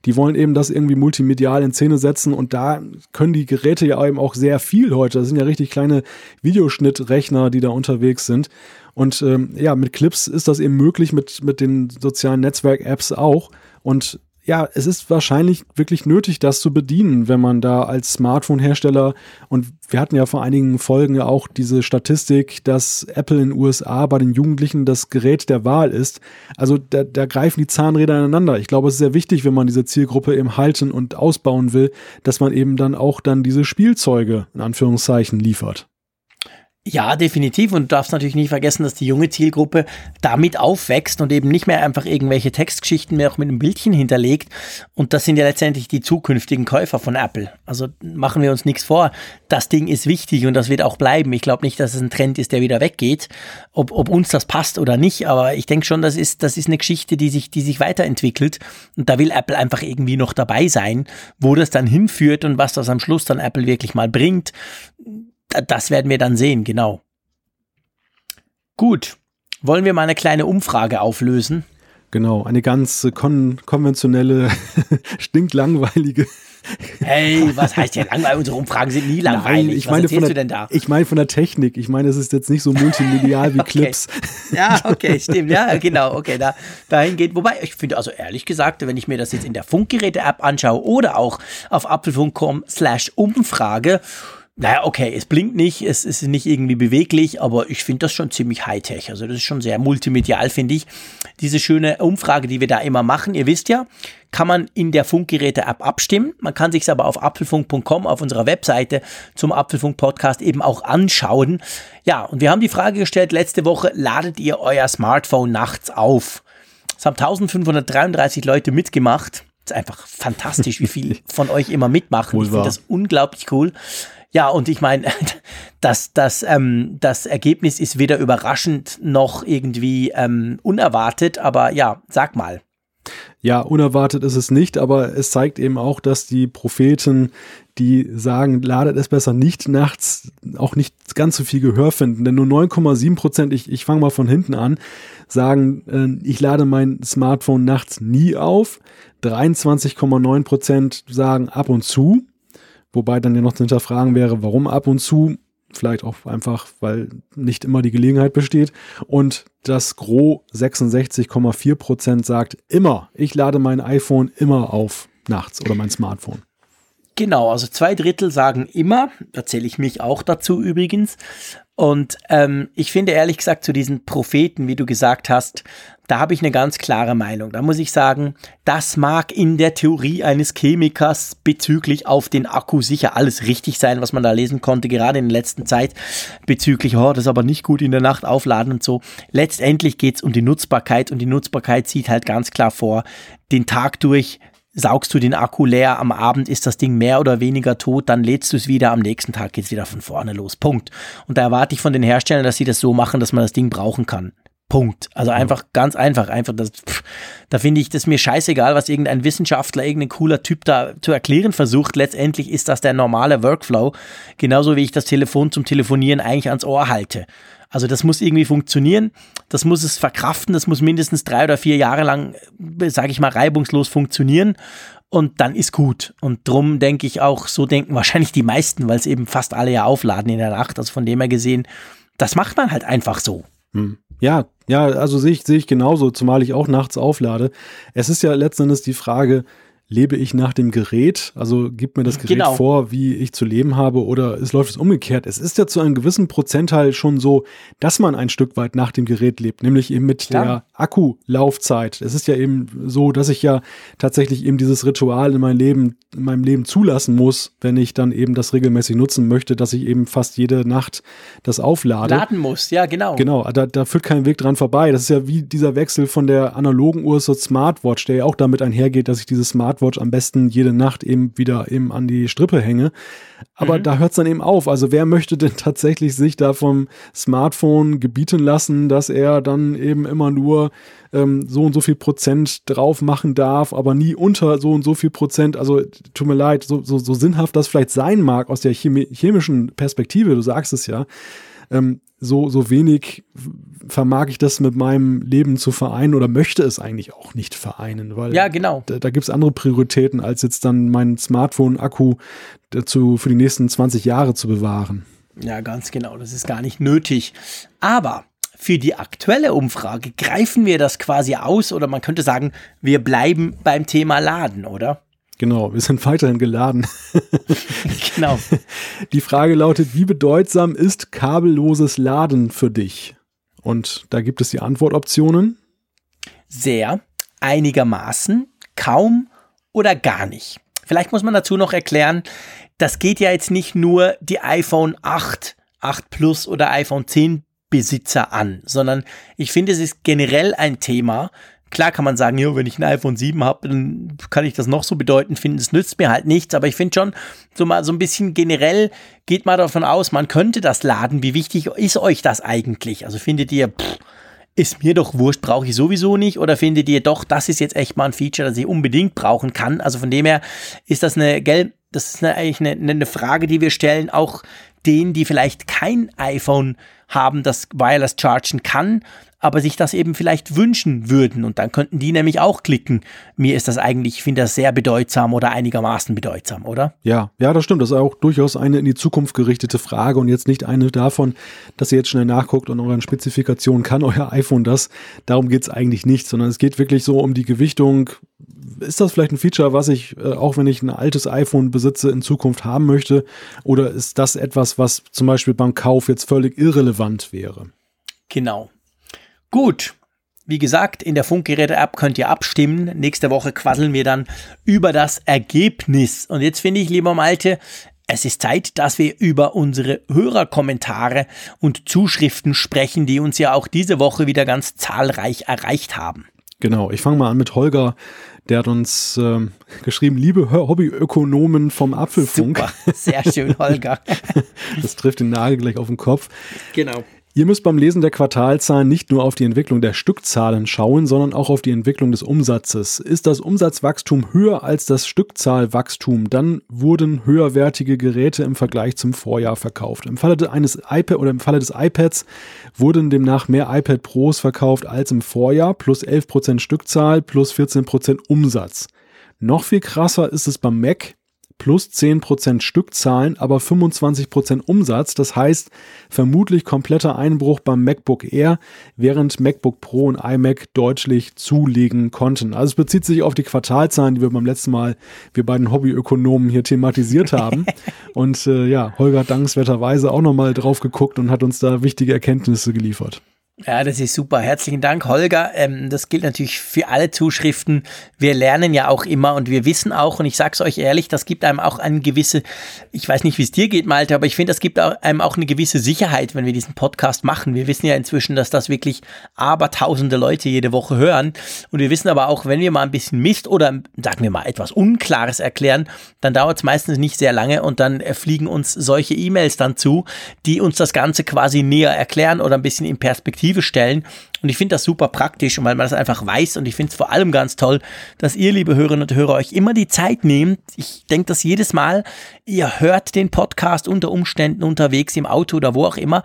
Die wollen eben das irgendwie multimedial in Szene setzen und da können die Geräte ja eben auch sehr viel heute. Das sind ja richtig kleine Videoschnittrechner, die da unterwegs sind. Und ähm, ja, mit Clips ist das eben möglich, mit, mit den sozialen Netzwerk-Apps auch. Und ja, es ist wahrscheinlich wirklich nötig, das zu bedienen, wenn man da als Smartphone-Hersteller und wir hatten ja vor einigen Folgen ja auch diese Statistik, dass Apple in den USA bei den Jugendlichen das Gerät der Wahl ist. Also da, da greifen die Zahnräder ineinander. Ich glaube, es ist sehr wichtig, wenn man diese Zielgruppe eben halten und ausbauen will, dass man eben dann auch dann diese Spielzeuge in Anführungszeichen liefert. Ja, definitiv. Und du darfst natürlich nicht vergessen, dass die junge Zielgruppe damit aufwächst und eben nicht mehr einfach irgendwelche Textgeschichten mehr auch mit einem Bildchen hinterlegt. Und das sind ja letztendlich die zukünftigen Käufer von Apple. Also machen wir uns nichts vor. Das Ding ist wichtig und das wird auch bleiben. Ich glaube nicht, dass es ein Trend ist, der wieder weggeht. Ob, ob uns das passt oder nicht. Aber ich denke schon, das ist, das ist eine Geschichte, die sich, die sich weiterentwickelt. Und da will Apple einfach irgendwie noch dabei sein, wo das dann hinführt und was das am Schluss dann Apple wirklich mal bringt das werden wir dann sehen, genau. Gut. Wollen wir mal eine kleine Umfrage auflösen? Genau, eine ganz kon konventionelle, stinklangweilige. Hey, was heißt hier langweilig? Unsere Umfragen sind nie langweilig. Nein, ich was meine von der, du denn da? Ich meine von der Technik. Ich meine, es ist jetzt nicht so multimedial wie okay. Clips. Ja, okay, stimmt. Ja, genau. Okay, da, dahin geht. Wobei, ich finde also ehrlich gesagt, wenn ich mir das jetzt in der Funkgeräte-App anschaue oder auch auf apfelfunk.com slash Umfrage, naja, okay, es blinkt nicht, es ist nicht irgendwie beweglich, aber ich finde das schon ziemlich high-tech. Also das ist schon sehr multimedial, finde ich. Diese schöne Umfrage, die wir da immer machen, ihr wisst ja, kann man in der Funkgeräte-App abstimmen. Man kann sich aber auf apfelfunk.com auf unserer Webseite zum Apfelfunk-Podcast eben auch anschauen. Ja, und wir haben die Frage gestellt letzte Woche, ladet ihr euer Smartphone nachts auf? Es haben 1533 Leute mitgemacht. Das ist einfach fantastisch, wie viel von euch immer mitmachen. Ich finde das unglaublich cool. Ja, und ich meine, das, das, ähm, das Ergebnis ist weder überraschend noch irgendwie ähm, unerwartet, aber ja, sag mal. Ja, unerwartet ist es nicht, aber es zeigt eben auch, dass die Propheten, die sagen, ladet es besser nicht nachts, auch nicht ganz so viel Gehör finden. Denn nur 9,7 Prozent, ich, ich fange mal von hinten an, sagen, äh, ich lade mein Smartphone nachts nie auf. 23,9 Prozent sagen ab und zu. Wobei dann ja noch zu hinterfragen wäre, warum ab und zu. Vielleicht auch einfach, weil nicht immer die Gelegenheit besteht. Und das Gros 66,4 Prozent sagt immer, ich lade mein iPhone immer auf nachts oder mein Smartphone. Genau, also zwei Drittel sagen immer, da zähle ich mich auch dazu übrigens. Und ähm, ich finde ehrlich gesagt zu diesen Propheten, wie du gesagt hast, da habe ich eine ganz klare Meinung. Da muss ich sagen, das mag in der Theorie eines Chemikers bezüglich auf den Akku sicher alles richtig sein, was man da lesen konnte, gerade in der letzten Zeit bezüglich, oh, das ist aber nicht gut in der Nacht aufladen und so. Letztendlich geht es um die Nutzbarkeit und die Nutzbarkeit sieht halt ganz klar vor, den Tag durch saugst du den Akku leer, am Abend ist das Ding mehr oder weniger tot, dann lädst du es wieder, am nächsten Tag geht es wieder von vorne los. Punkt. Und da erwarte ich von den Herstellern, dass sie das so machen, dass man das Ding brauchen kann. Punkt. Also einfach ganz einfach, einfach das, pff, da finde ich das mir scheißegal, was irgendein Wissenschaftler, irgendein cooler Typ da zu erklären versucht. Letztendlich ist das der normale Workflow, genauso wie ich das Telefon zum Telefonieren eigentlich ans Ohr halte. Also das muss irgendwie funktionieren, das muss es verkraften, das muss mindestens drei oder vier Jahre lang, sage ich mal, reibungslos funktionieren und dann ist gut. Und drum denke ich auch, so denken wahrscheinlich die meisten, weil es eben fast alle ja aufladen in der Nacht. Also von dem her gesehen, das macht man halt einfach so. Hm. Ja, ja, also sehe ich, sehe ich genauso, zumal ich auch nachts auflade. Es ist ja letzten Endes die Frage, lebe ich nach dem Gerät, also gibt mir das Gerät genau. vor, wie ich zu leben habe, oder es läuft es umgekehrt. Es ist ja zu einem gewissen Prozentteil schon so, dass man ein Stück weit nach dem Gerät lebt, nämlich eben mit Klar. der Akkulaufzeit. Es ist ja eben so, dass ich ja tatsächlich eben dieses Ritual in meinem Leben, in meinem Leben zulassen muss, wenn ich dann eben das regelmäßig nutzen möchte, dass ich eben fast jede Nacht das auflade. Laden muss, ja, genau. Genau, da, da führt kein Weg dran vorbei. Das ist ja wie dieser Wechsel von der analogen Uhr zur Smartwatch, der ja auch damit einhergeht, dass ich dieses Smart Smartwatch am besten jede Nacht eben wieder eben an die Strippe hänge. Aber mhm. da hört es dann eben auf. Also wer möchte denn tatsächlich sich da vom Smartphone gebieten lassen, dass er dann eben immer nur ähm, so und so viel Prozent drauf machen darf, aber nie unter so und so viel Prozent. Also tut mir leid, so, so, so sinnhaft das vielleicht sein mag aus der chemi chemischen Perspektive, du sagst es ja. Ähm, so, so wenig vermag ich das mit meinem Leben zu vereinen oder möchte es eigentlich auch nicht vereinen, weil ja, genau. da, da gibt es andere Prioritäten, als jetzt dann meinen Smartphone-Akku dazu für die nächsten 20 Jahre zu bewahren. Ja, ganz genau, das ist gar nicht nötig. Aber für die aktuelle Umfrage greifen wir das quasi aus oder man könnte sagen, wir bleiben beim Thema Laden, oder? Genau, wir sind weiterhin geladen. genau. Die Frage lautet, wie bedeutsam ist kabelloses Laden für dich? Und da gibt es die Antwortoptionen. Sehr, einigermaßen, kaum oder gar nicht. Vielleicht muss man dazu noch erklären, das geht ja jetzt nicht nur die iPhone 8, 8 Plus oder iPhone 10 Besitzer an, sondern ich finde, es ist generell ein Thema, Klar kann man sagen, ja, wenn ich ein iPhone 7 habe, dann kann ich das noch so bedeutend finden. Es nützt mir halt nichts, aber ich finde schon, so mal so ein bisschen generell geht mal davon aus, man könnte das laden. Wie wichtig ist euch das eigentlich? Also findet ihr, pff, ist mir doch wurscht, brauche ich sowieso nicht? Oder findet ihr doch, das ist jetzt echt mal ein Feature, das ich unbedingt brauchen kann? Also von dem her ist das eine, gell, das ist eine, eigentlich eine, eine Frage, die wir stellen, auch denen, die vielleicht kein iPhone haben, das Wireless chargen kann, aber sich das eben vielleicht wünschen würden. Und dann könnten die nämlich auch klicken. Mir ist das eigentlich, ich finde das sehr bedeutsam oder einigermaßen bedeutsam, oder? Ja, ja, das stimmt. Das ist auch durchaus eine in die Zukunft gerichtete Frage und jetzt nicht eine davon, dass ihr jetzt schnell nachguckt und euren Spezifikationen kann euer iPhone das. Darum geht es eigentlich nicht, sondern es geht wirklich so um die Gewichtung ist das vielleicht ein Feature, was ich, äh, auch wenn ich ein altes iPhone besitze, in Zukunft haben möchte? Oder ist das etwas, was zum Beispiel beim Kauf jetzt völlig irrelevant wäre? Genau. Gut. Wie gesagt, in der Funkgeräte-App könnt ihr abstimmen. Nächste Woche quasseln wir dann über das Ergebnis. Und jetzt finde ich, lieber Malte, es ist Zeit, dass wir über unsere Hörerkommentare und Zuschriften sprechen, die uns ja auch diese Woche wieder ganz zahlreich erreicht haben. Genau, ich fange mal an mit Holger. Der hat uns ähm, geschrieben, liebe Hobbyökonomen vom Apfelfunk. Super, sehr schön, Holger. das trifft den Nagel gleich auf den Kopf. Genau. Ihr müsst beim Lesen der Quartalzahlen nicht nur auf die Entwicklung der Stückzahlen schauen, sondern auch auf die Entwicklung des Umsatzes. Ist das Umsatzwachstum höher als das Stückzahlwachstum, dann wurden höherwertige Geräte im Vergleich zum Vorjahr verkauft. Im Falle eines iPad oder im Falle des iPads wurden demnach mehr iPad Pros verkauft als im Vorjahr, plus 11% Stückzahl, plus 14% Umsatz. Noch viel krasser ist es beim Mac plus 10% Stückzahlen, aber 25% Umsatz. Das heißt, vermutlich kompletter Einbruch beim MacBook Air, während MacBook Pro und iMac deutlich zulegen konnten. Also es bezieht sich auf die Quartalzahlen, die wir beim letzten Mal, wir beiden Hobbyökonomen hier thematisiert haben. und äh, ja, Holger hat dankenswerterweise auch nochmal drauf geguckt und hat uns da wichtige Erkenntnisse geliefert. Ja, das ist super. Herzlichen Dank, Holger. Ähm, das gilt natürlich für alle Zuschriften. Wir lernen ja auch immer und wir wissen auch, und ich sag's euch ehrlich, das gibt einem auch eine gewisse, ich weiß nicht, wie es dir geht, Malte, aber ich finde, das gibt einem auch eine gewisse Sicherheit, wenn wir diesen Podcast machen. Wir wissen ja inzwischen, dass das wirklich abertausende Leute jede Woche hören. Und wir wissen aber auch, wenn wir mal ein bisschen Mist oder sagen wir mal etwas Unklares erklären, dann dauert es meistens nicht sehr lange und dann äh, fliegen uns solche E-Mails dann zu, die uns das Ganze quasi näher erklären oder ein bisschen in Perspektive Perspektive stellen. Und ich finde das super praktisch, weil man das einfach weiß. Und ich finde es vor allem ganz toll, dass ihr, liebe Hörerinnen und Hörer, euch immer die Zeit nehmt. Ich denke das jedes Mal. Ihr hört den Podcast unter Umständen unterwegs im Auto oder wo auch immer.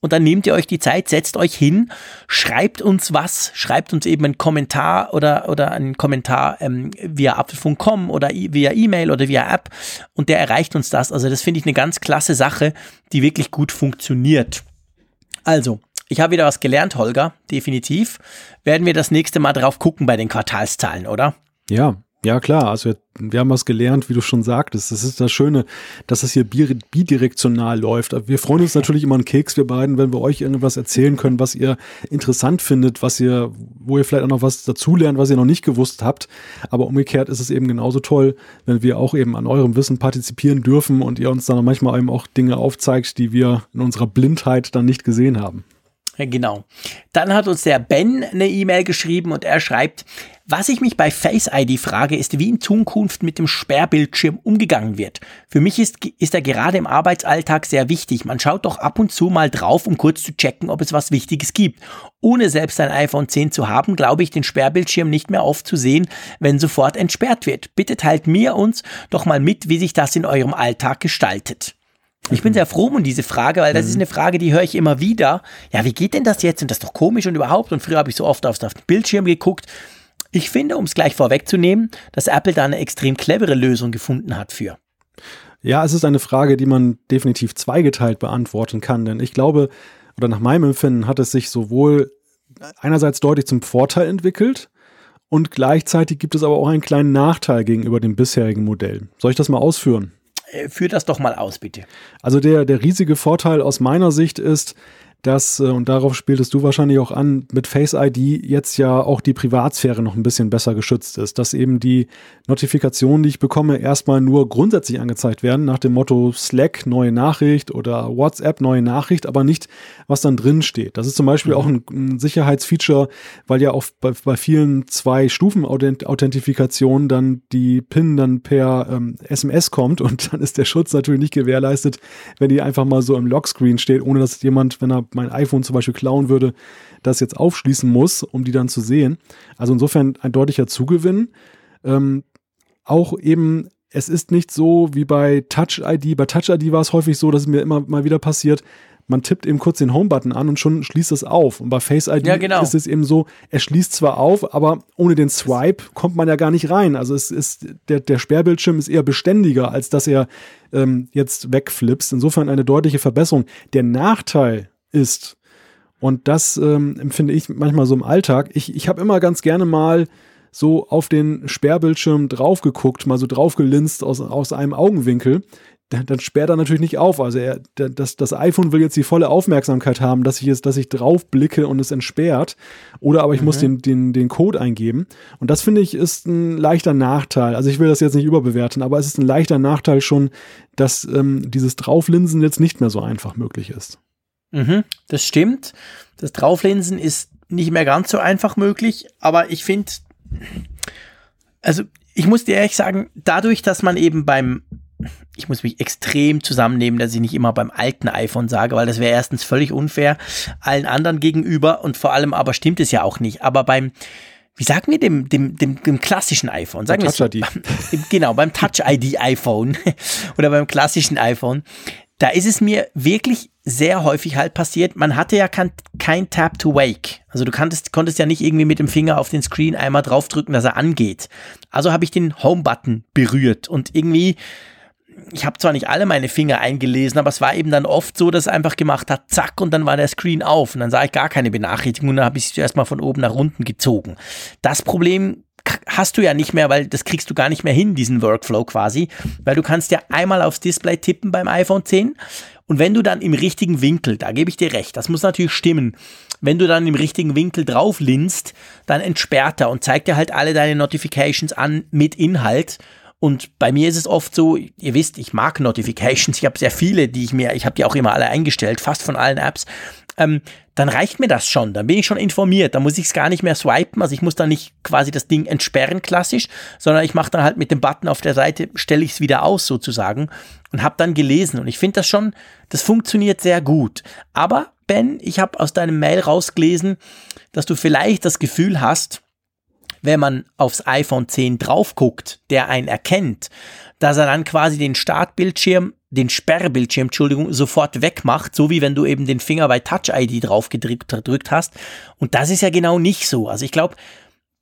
Und dann nehmt ihr euch die Zeit, setzt euch hin, schreibt uns was, schreibt uns eben einen Kommentar oder, oder einen Kommentar ähm, via Apfelfunk.com oder via E-Mail oder via App und der erreicht uns das. Also das finde ich eine ganz klasse Sache, die wirklich gut funktioniert. Also, ich habe wieder was gelernt, Holger, definitiv. Werden wir das nächste Mal drauf gucken bei den Quartalszahlen, oder? Ja, ja klar. Also wir, wir haben was gelernt, wie du schon sagtest. Das ist das Schöne, dass es hier bidirektional läuft. Wir freuen uns natürlich immer einen Keks, wir beiden, wenn wir euch irgendwas erzählen können, was ihr interessant findet, was ihr, wo ihr vielleicht auch noch was dazulernt, was ihr noch nicht gewusst habt. Aber umgekehrt ist es eben genauso toll, wenn wir auch eben an eurem Wissen partizipieren dürfen und ihr uns dann manchmal eben auch Dinge aufzeigt, die wir in unserer Blindheit dann nicht gesehen haben. Genau. Dann hat uns der Ben eine E-Mail geschrieben und er schreibt, was ich mich bei Face ID frage, ist, wie in Zukunft mit dem Sperrbildschirm umgegangen wird. Für mich ist, ist er gerade im Arbeitsalltag sehr wichtig. Man schaut doch ab und zu mal drauf, um kurz zu checken, ob es was Wichtiges gibt. Ohne selbst ein iPhone 10 zu haben, glaube ich, den Sperrbildschirm nicht mehr oft zu sehen, wenn sofort entsperrt wird. Bitte teilt mir uns doch mal mit, wie sich das in eurem Alltag gestaltet. Ich bin sehr froh um diese Frage, weil das mhm. ist eine Frage, die höre ich immer wieder. Ja, wie geht denn das jetzt? Und das ist doch komisch und überhaupt. Und früher habe ich so oft auf, den Bildschirm geguckt. Ich finde, um es gleich vorwegzunehmen, dass Apple da eine extrem clevere Lösung gefunden hat für. Ja, es ist eine Frage, die man definitiv zweigeteilt beantworten kann, denn ich glaube, oder nach meinem Empfinden hat es sich sowohl einerseits deutlich zum Vorteil entwickelt und gleichzeitig gibt es aber auch einen kleinen Nachteil gegenüber dem bisherigen Modell. Soll ich das mal ausführen? Äh, führ das doch mal aus, bitte. Also der, der riesige Vorteil aus meiner Sicht ist, dass, äh, und darauf spieltest du wahrscheinlich auch an, mit Face ID jetzt ja auch die Privatsphäre noch ein bisschen besser geschützt ist, dass eben die Notifikationen, die ich bekomme, erstmal nur grundsätzlich angezeigt werden, nach dem Motto Slack, neue Nachricht oder WhatsApp, neue Nachricht, aber nicht, was dann drin steht. Das ist zum Beispiel mhm. auch ein, ein, Sicherheitsfeature, weil ja auch bei, bei vielen zwei Stufen Authentifikationen dann die PIN dann per ähm, SMS kommt und dann ist der Schutz natürlich nicht gewährleistet, wenn die einfach mal so im Lockscreen steht, ohne dass jemand, wenn er mein iPhone zum Beispiel klauen würde, das jetzt aufschließen muss, um die dann zu sehen. Also insofern ein deutlicher Zugewinn. Ähm, auch eben, es ist nicht so wie bei Touch ID. Bei Touch ID war es häufig so, dass es mir immer mal wieder passiert, man tippt eben kurz den Home-Button an und schon schließt es auf. Und bei Face ID ja, genau. ist es eben so, er schließt zwar auf, aber ohne den Swipe kommt man ja gar nicht rein. Also es ist, der, der Sperrbildschirm ist eher beständiger, als dass er ähm, jetzt wegflipst. Insofern eine deutliche Verbesserung. Der Nachteil ist. Und das ähm, empfinde ich manchmal so im Alltag. Ich, ich habe immer ganz gerne mal so auf den Sperrbildschirm drauf geguckt, mal so draufgelinst aus, aus einem Augenwinkel, dann, dann sperrt er natürlich nicht auf. Also er, das, das iPhone will jetzt die volle Aufmerksamkeit haben, dass ich jetzt, dass ich drauf blicke und es entsperrt. Oder aber ich mhm. muss den, den, den Code eingeben. Und das finde ich ist ein leichter Nachteil. Also ich will das jetzt nicht überbewerten, aber es ist ein leichter Nachteil schon, dass ähm, dieses Drauflinsen jetzt nicht mehr so einfach möglich ist. Mhm, das stimmt. Das Drauflinsen ist nicht mehr ganz so einfach möglich, aber ich finde, also ich muss dir ehrlich sagen, dadurch, dass man eben beim ich muss mich extrem zusammennehmen, dass ich nicht immer beim alten iPhone sage, weil das wäre erstens völlig unfair allen anderen gegenüber und vor allem aber stimmt es ja auch nicht. Aber beim, wie sagen wir dem, dem, dem, dem klassischen iPhone? Sagen Touch ID. Genau, beim Touch ID iPhone oder beim klassischen iPhone. Da ist es mir wirklich sehr häufig halt passiert. Man hatte ja kein, kein Tap to Wake. Also du konntest, konntest ja nicht irgendwie mit dem Finger auf den Screen einmal draufdrücken, dass er angeht. Also habe ich den Home-Button berührt und irgendwie ich habe zwar nicht alle meine Finger eingelesen, aber es war eben dann oft so, dass es einfach gemacht hat, zack, und dann war der Screen auf und dann sah ich gar keine Benachrichtigung und dann habe ich es zuerst mal von oben nach unten gezogen. Das Problem hast du ja nicht mehr, weil das kriegst du gar nicht mehr hin, diesen Workflow quasi, weil du kannst ja einmal aufs Display tippen beim iPhone 10 und wenn du dann im richtigen Winkel, da gebe ich dir recht, das muss natürlich stimmen, wenn du dann im richtigen Winkel drauf linst, dann entsperrt er und zeigt dir halt alle deine Notifications an mit Inhalt und bei mir ist es oft so, ihr wisst, ich mag Notifications, ich habe sehr viele, die ich mir, ich habe die auch immer alle eingestellt, fast von allen Apps. Ähm, dann reicht mir das schon, dann bin ich schon informiert, dann muss ich es gar nicht mehr swipen, also ich muss dann nicht quasi das Ding entsperren klassisch, sondern ich mache dann halt mit dem Button auf der Seite, stelle ich es wieder aus sozusagen und habe dann gelesen. Und ich finde das schon, das funktioniert sehr gut. Aber Ben, ich habe aus deinem Mail rausgelesen, dass du vielleicht das Gefühl hast, wenn man aufs iPhone 10 drauf guckt, der einen erkennt, dass er dann quasi den Startbildschirm, den Sperrbildschirm, Entschuldigung, sofort wegmacht, so wie wenn du eben den Finger bei Touch ID drauf gedrückt hast. Und das ist ja genau nicht so. Also ich glaube,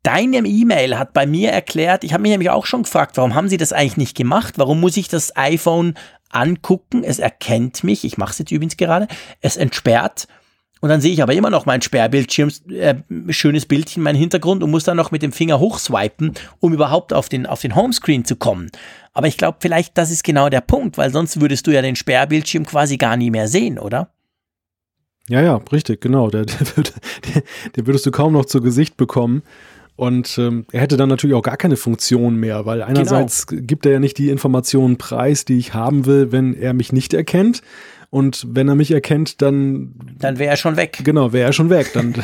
Deine E-Mail hat bei mir erklärt, ich habe mich nämlich auch schon gefragt, warum haben sie das eigentlich nicht gemacht? Warum muss ich das iPhone angucken? Es erkennt mich, ich mache es jetzt übrigens gerade, es entsperrt und dann sehe ich aber immer noch mein Sperrbildschirm, äh, schönes Bildchen, mein Hintergrund und muss dann noch mit dem Finger hochswipen, um überhaupt auf den, auf den Homescreen zu kommen. Aber ich glaube, vielleicht das ist genau der Punkt, weil sonst würdest du ja den Sperrbildschirm quasi gar nie mehr sehen, oder? Ja, ja, richtig, genau. Der, der, der, der würdest du kaum noch zu Gesicht bekommen. Und ähm, er hätte dann natürlich auch gar keine Funktion mehr, weil einerseits genau. gibt er ja nicht die Informationen preis, die ich haben will, wenn er mich nicht erkennt. Und wenn er mich erkennt, dann. Dann wäre er schon weg. Genau, wäre er schon weg. Dann,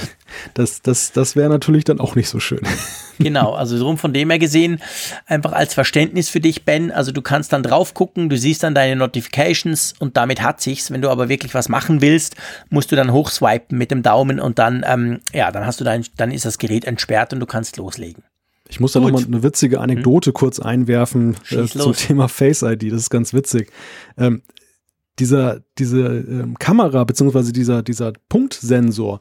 das das, das wäre natürlich dann auch nicht so schön. Genau, also drum von dem her gesehen, einfach als Verständnis für dich, Ben. Also du kannst dann drauf gucken, du siehst dann deine Notifications und damit hat sich's. Wenn du aber wirklich was machen willst, musst du dann hochswipen mit dem Daumen und dann, ähm, ja, dann hast du dein, dann ist das Gerät entsperrt und du kannst loslegen. Ich muss da nochmal eine witzige Anekdote hm. kurz einwerfen äh, zum Thema Face ID. Das ist ganz witzig. Ähm, dieser, diese ähm, Kamera beziehungsweise dieser, dieser Punktsensor,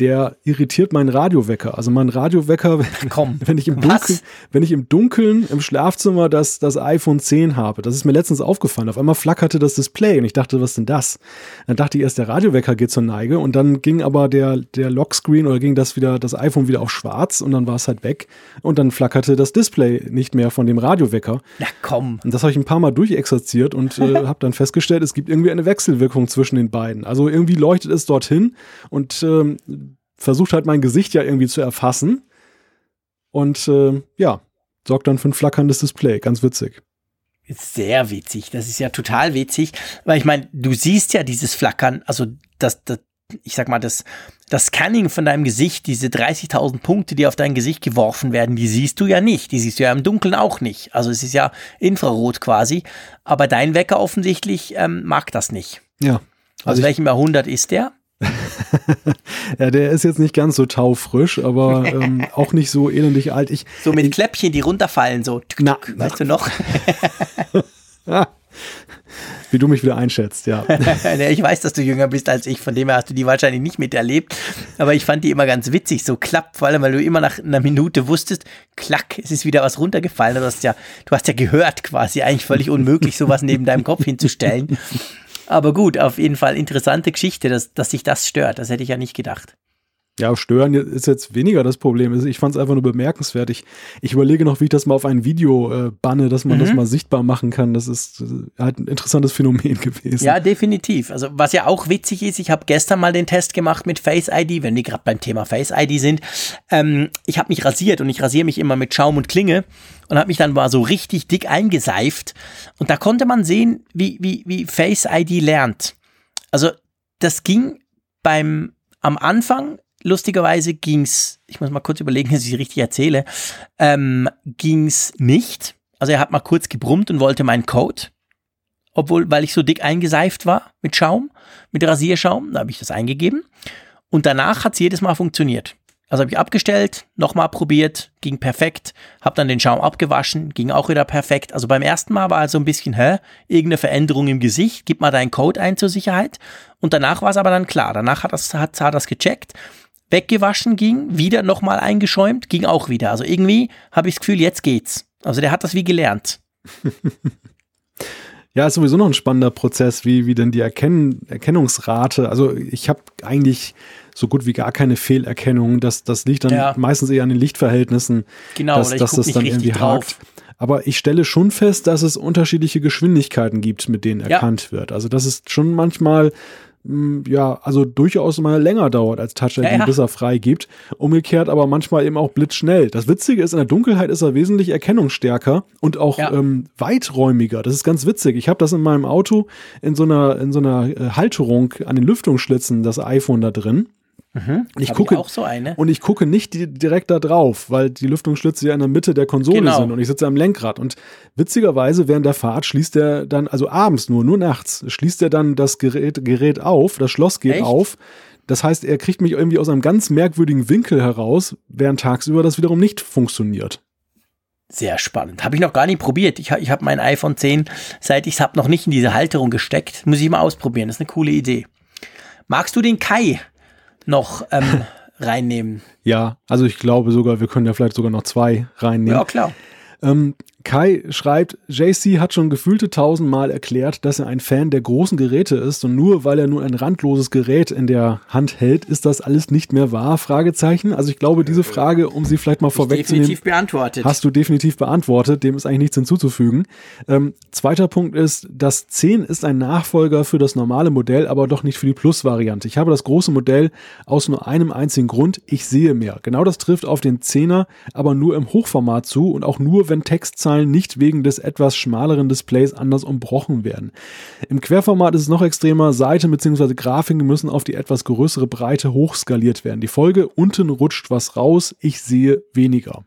der irritiert meinen Radiowecker. Also mein Radiowecker, wenn, wenn, ich im Dunkeln, wenn ich im Dunkeln im Schlafzimmer das, das iPhone 10 habe, das ist mir letztens aufgefallen. Auf einmal flackerte das Display und ich dachte, was ist denn das? Dann dachte ich erst, der Radiowecker geht zur Neige und dann ging aber der, der Lockscreen oder ging das wieder, das iPhone wieder auf schwarz und dann war es halt weg und dann flackerte das Display nicht mehr von dem Radiowecker. Na komm. Und das habe ich ein paar Mal durchexerziert und äh, habe dann festgestellt, es gibt irgendwie eine Wechselwirkung zwischen den beiden. Also irgendwie leuchtet es dorthin und ähm, versucht halt mein Gesicht ja irgendwie zu erfassen. Und äh, ja, sorgt dann für ein flackerndes Display. Ganz witzig. Sehr witzig. Das ist ja total witzig, weil ich meine, du siehst ja dieses Flackern, also das, das ich sag mal, das, das Scanning von deinem Gesicht, diese 30.000 Punkte, die auf dein Gesicht geworfen werden, die siehst du ja nicht. Die siehst du ja im Dunkeln auch nicht. Also es ist ja Infrarot quasi. Aber dein Wecker offensichtlich ähm, mag das nicht. Ja. Also aus welchem Jahrhundert ist der? ja, der ist jetzt nicht ganz so taufrisch, aber ähm, auch nicht so elendig alt. Ich, so mit Kläppchen, die runterfallen, so. Tuk, na, weißt na. du noch? Wie du mich wieder einschätzt, ja. ich weiß, dass du jünger bist als ich, von dem her hast du die wahrscheinlich nicht miterlebt. Aber ich fand die immer ganz witzig, so klapp, vor allem, weil du immer nach einer Minute wusstest, klack, es ist wieder was runtergefallen. Du hast ja, du hast ja gehört quasi, eigentlich völlig unmöglich, sowas neben deinem Kopf hinzustellen. Aber gut, auf jeden Fall interessante Geschichte, dass, dass sich das stört. Das hätte ich ja nicht gedacht. Ja, stören ist jetzt weniger das Problem. Ich fand es einfach nur bemerkenswert. Ich, ich überlege noch, wie ich das mal auf ein Video äh, banne, dass man mhm. das mal sichtbar machen kann. Das ist äh, halt ein interessantes Phänomen gewesen. Ja, definitiv. Also was ja auch witzig ist, ich habe gestern mal den Test gemacht mit Face ID, wenn wir gerade beim Thema Face ID sind. Ähm, ich habe mich rasiert und ich rasiere mich immer mit Schaum und Klinge und habe mich dann mal so richtig dick eingeseift. Und da konnte man sehen, wie, wie, wie Face ID lernt. Also das ging beim am Anfang lustigerweise ging's, ich muss mal kurz überlegen, dass ich es richtig erzähle, ähm, ging's nicht. Also er hat mal kurz gebrummt und wollte meinen Code, obwohl, weil ich so dick eingeseift war mit Schaum, mit Rasierschaum, da habe ich das eingegeben. Und danach hat es jedes Mal funktioniert. Also habe ich abgestellt, nochmal probiert, ging perfekt, habe dann den Schaum abgewaschen, ging auch wieder perfekt. Also beim ersten Mal war also ein bisschen, hä, irgendeine Veränderung im Gesicht, gib mal deinen Code ein zur Sicherheit. Und danach war es aber dann klar. Danach hat das, hat, hat das gecheckt weggewaschen ging, wieder nochmal eingeschäumt, ging auch wieder. Also irgendwie habe ich das Gefühl, jetzt geht's. Also der hat das wie gelernt. ja, ist sowieso noch ein spannender Prozess, wie, wie denn die Erkennen, Erkennungsrate. Also ich habe eigentlich so gut wie gar keine Fehlerkennung. Das, das liegt dann ja. meistens eher an den Lichtverhältnissen, genau, dass, dass das dann irgendwie drauf. hakt. Aber ich stelle schon fest, dass es unterschiedliche Geschwindigkeiten gibt, mit denen erkannt ja. wird. Also das ist schon manchmal hm, ja, also durchaus mal länger dauert als Touch ID, ja, ja. bis er frei gibt. Umgekehrt aber manchmal eben auch blitzschnell. Das Witzige ist, in der Dunkelheit ist er wesentlich erkennungsstärker und auch ja. ähm, weiträumiger. Das ist ganz witzig. Ich habe das in meinem Auto in so einer, in so einer äh, Halterung an den Lüftungsschlitzen, das iPhone da drin. Mhm. Ich gucke, ich auch so eine. Und ich gucke nicht die, direkt da drauf, weil die Lüftungsschlitze ja in der Mitte der Konsole genau. sind und ich sitze am Lenkrad. Und witzigerweise während der Fahrt schließt er dann, also abends nur, nur nachts, schließt er dann das Gerät, Gerät auf, das Schloss geht Echt? auf. Das heißt, er kriegt mich irgendwie aus einem ganz merkwürdigen Winkel heraus, während tagsüber das wiederum nicht funktioniert. Sehr spannend. Habe ich noch gar nicht probiert. Ich, ich habe mein iPhone 10, seit ich es habe, noch nicht in diese Halterung gesteckt. Muss ich mal ausprobieren. Das ist eine coole Idee. Magst du den Kai? Noch ähm, reinnehmen. Ja, also ich glaube sogar, wir können ja vielleicht sogar noch zwei reinnehmen. Ja, klar. Ähm, Kai schreibt, JC hat schon gefühlte tausendmal erklärt, dass er ein Fan der großen Geräte ist und nur weil er nur ein randloses Gerät in der Hand hält, ist das alles nicht mehr wahr? Fragezeichen. Also ich glaube, diese Frage, um sie vielleicht mal vorwegzunehmen, definitiv beantwortet. hast du definitiv beantwortet. Dem ist eigentlich nichts hinzuzufügen. Ähm, zweiter Punkt ist, das 10 ist ein Nachfolger für das normale Modell, aber doch nicht für die Plus-Variante. Ich habe das große Modell aus nur einem einzigen Grund. Ich sehe mehr. Genau das trifft auf den 10er, aber nur im Hochformat zu und auch nur, wenn Textzahlen Zahlen nicht wegen des etwas schmaleren Displays anders umbrochen werden. Im Querformat ist es noch extremer, Seiten bzw. Grafiken müssen auf die etwas größere Breite hochskaliert werden. Die Folge, unten rutscht was raus, ich sehe weniger.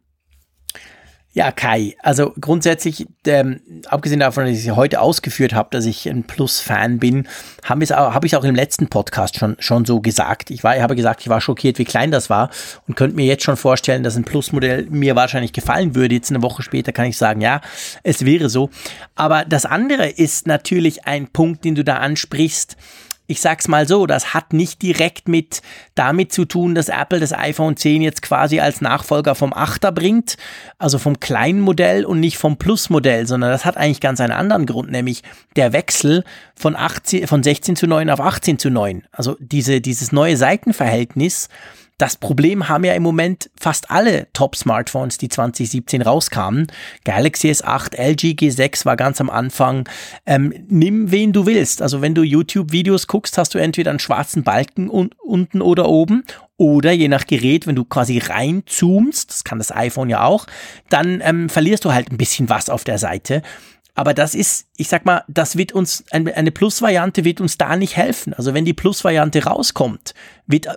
Ja, Kai, also grundsätzlich, ähm, abgesehen davon, dass ich es heute ausgeführt habe, dass ich ein Plus-Fan bin, habe ich es auch, hab auch im letzten Podcast schon, schon so gesagt. Ich, war, ich habe gesagt, ich war schockiert, wie klein das war und könnte mir jetzt schon vorstellen, dass ein Plus-Modell mir wahrscheinlich gefallen würde. Jetzt eine Woche später kann ich sagen, ja, es wäre so. Aber das andere ist natürlich ein Punkt, den du da ansprichst ich sag's mal so, das hat nicht direkt mit damit zu tun, dass Apple das iPhone 10 jetzt quasi als Nachfolger vom 8er bringt, also vom kleinen Modell und nicht vom Plus-Modell, sondern das hat eigentlich ganz einen anderen Grund, nämlich der Wechsel von 18, von 16 zu 9 auf 18 zu 9. Also diese, dieses neue Seitenverhältnis, das Problem haben ja im Moment fast alle Top-Smartphones, die 2017 rauskamen. Galaxy S8, LG G6 war ganz am Anfang. Ähm, nimm wen du willst. Also wenn du YouTube-Videos guckst, hast du entweder einen schwarzen Balken un unten oder oben oder je nach Gerät, wenn du quasi reinzoomst, das kann das iPhone ja auch, dann ähm, verlierst du halt ein bisschen was auf der Seite. Aber das ist, ich sag mal, das wird uns, eine Plus-Variante wird uns da nicht helfen. Also wenn die Plus-Variante rauskommt, wird,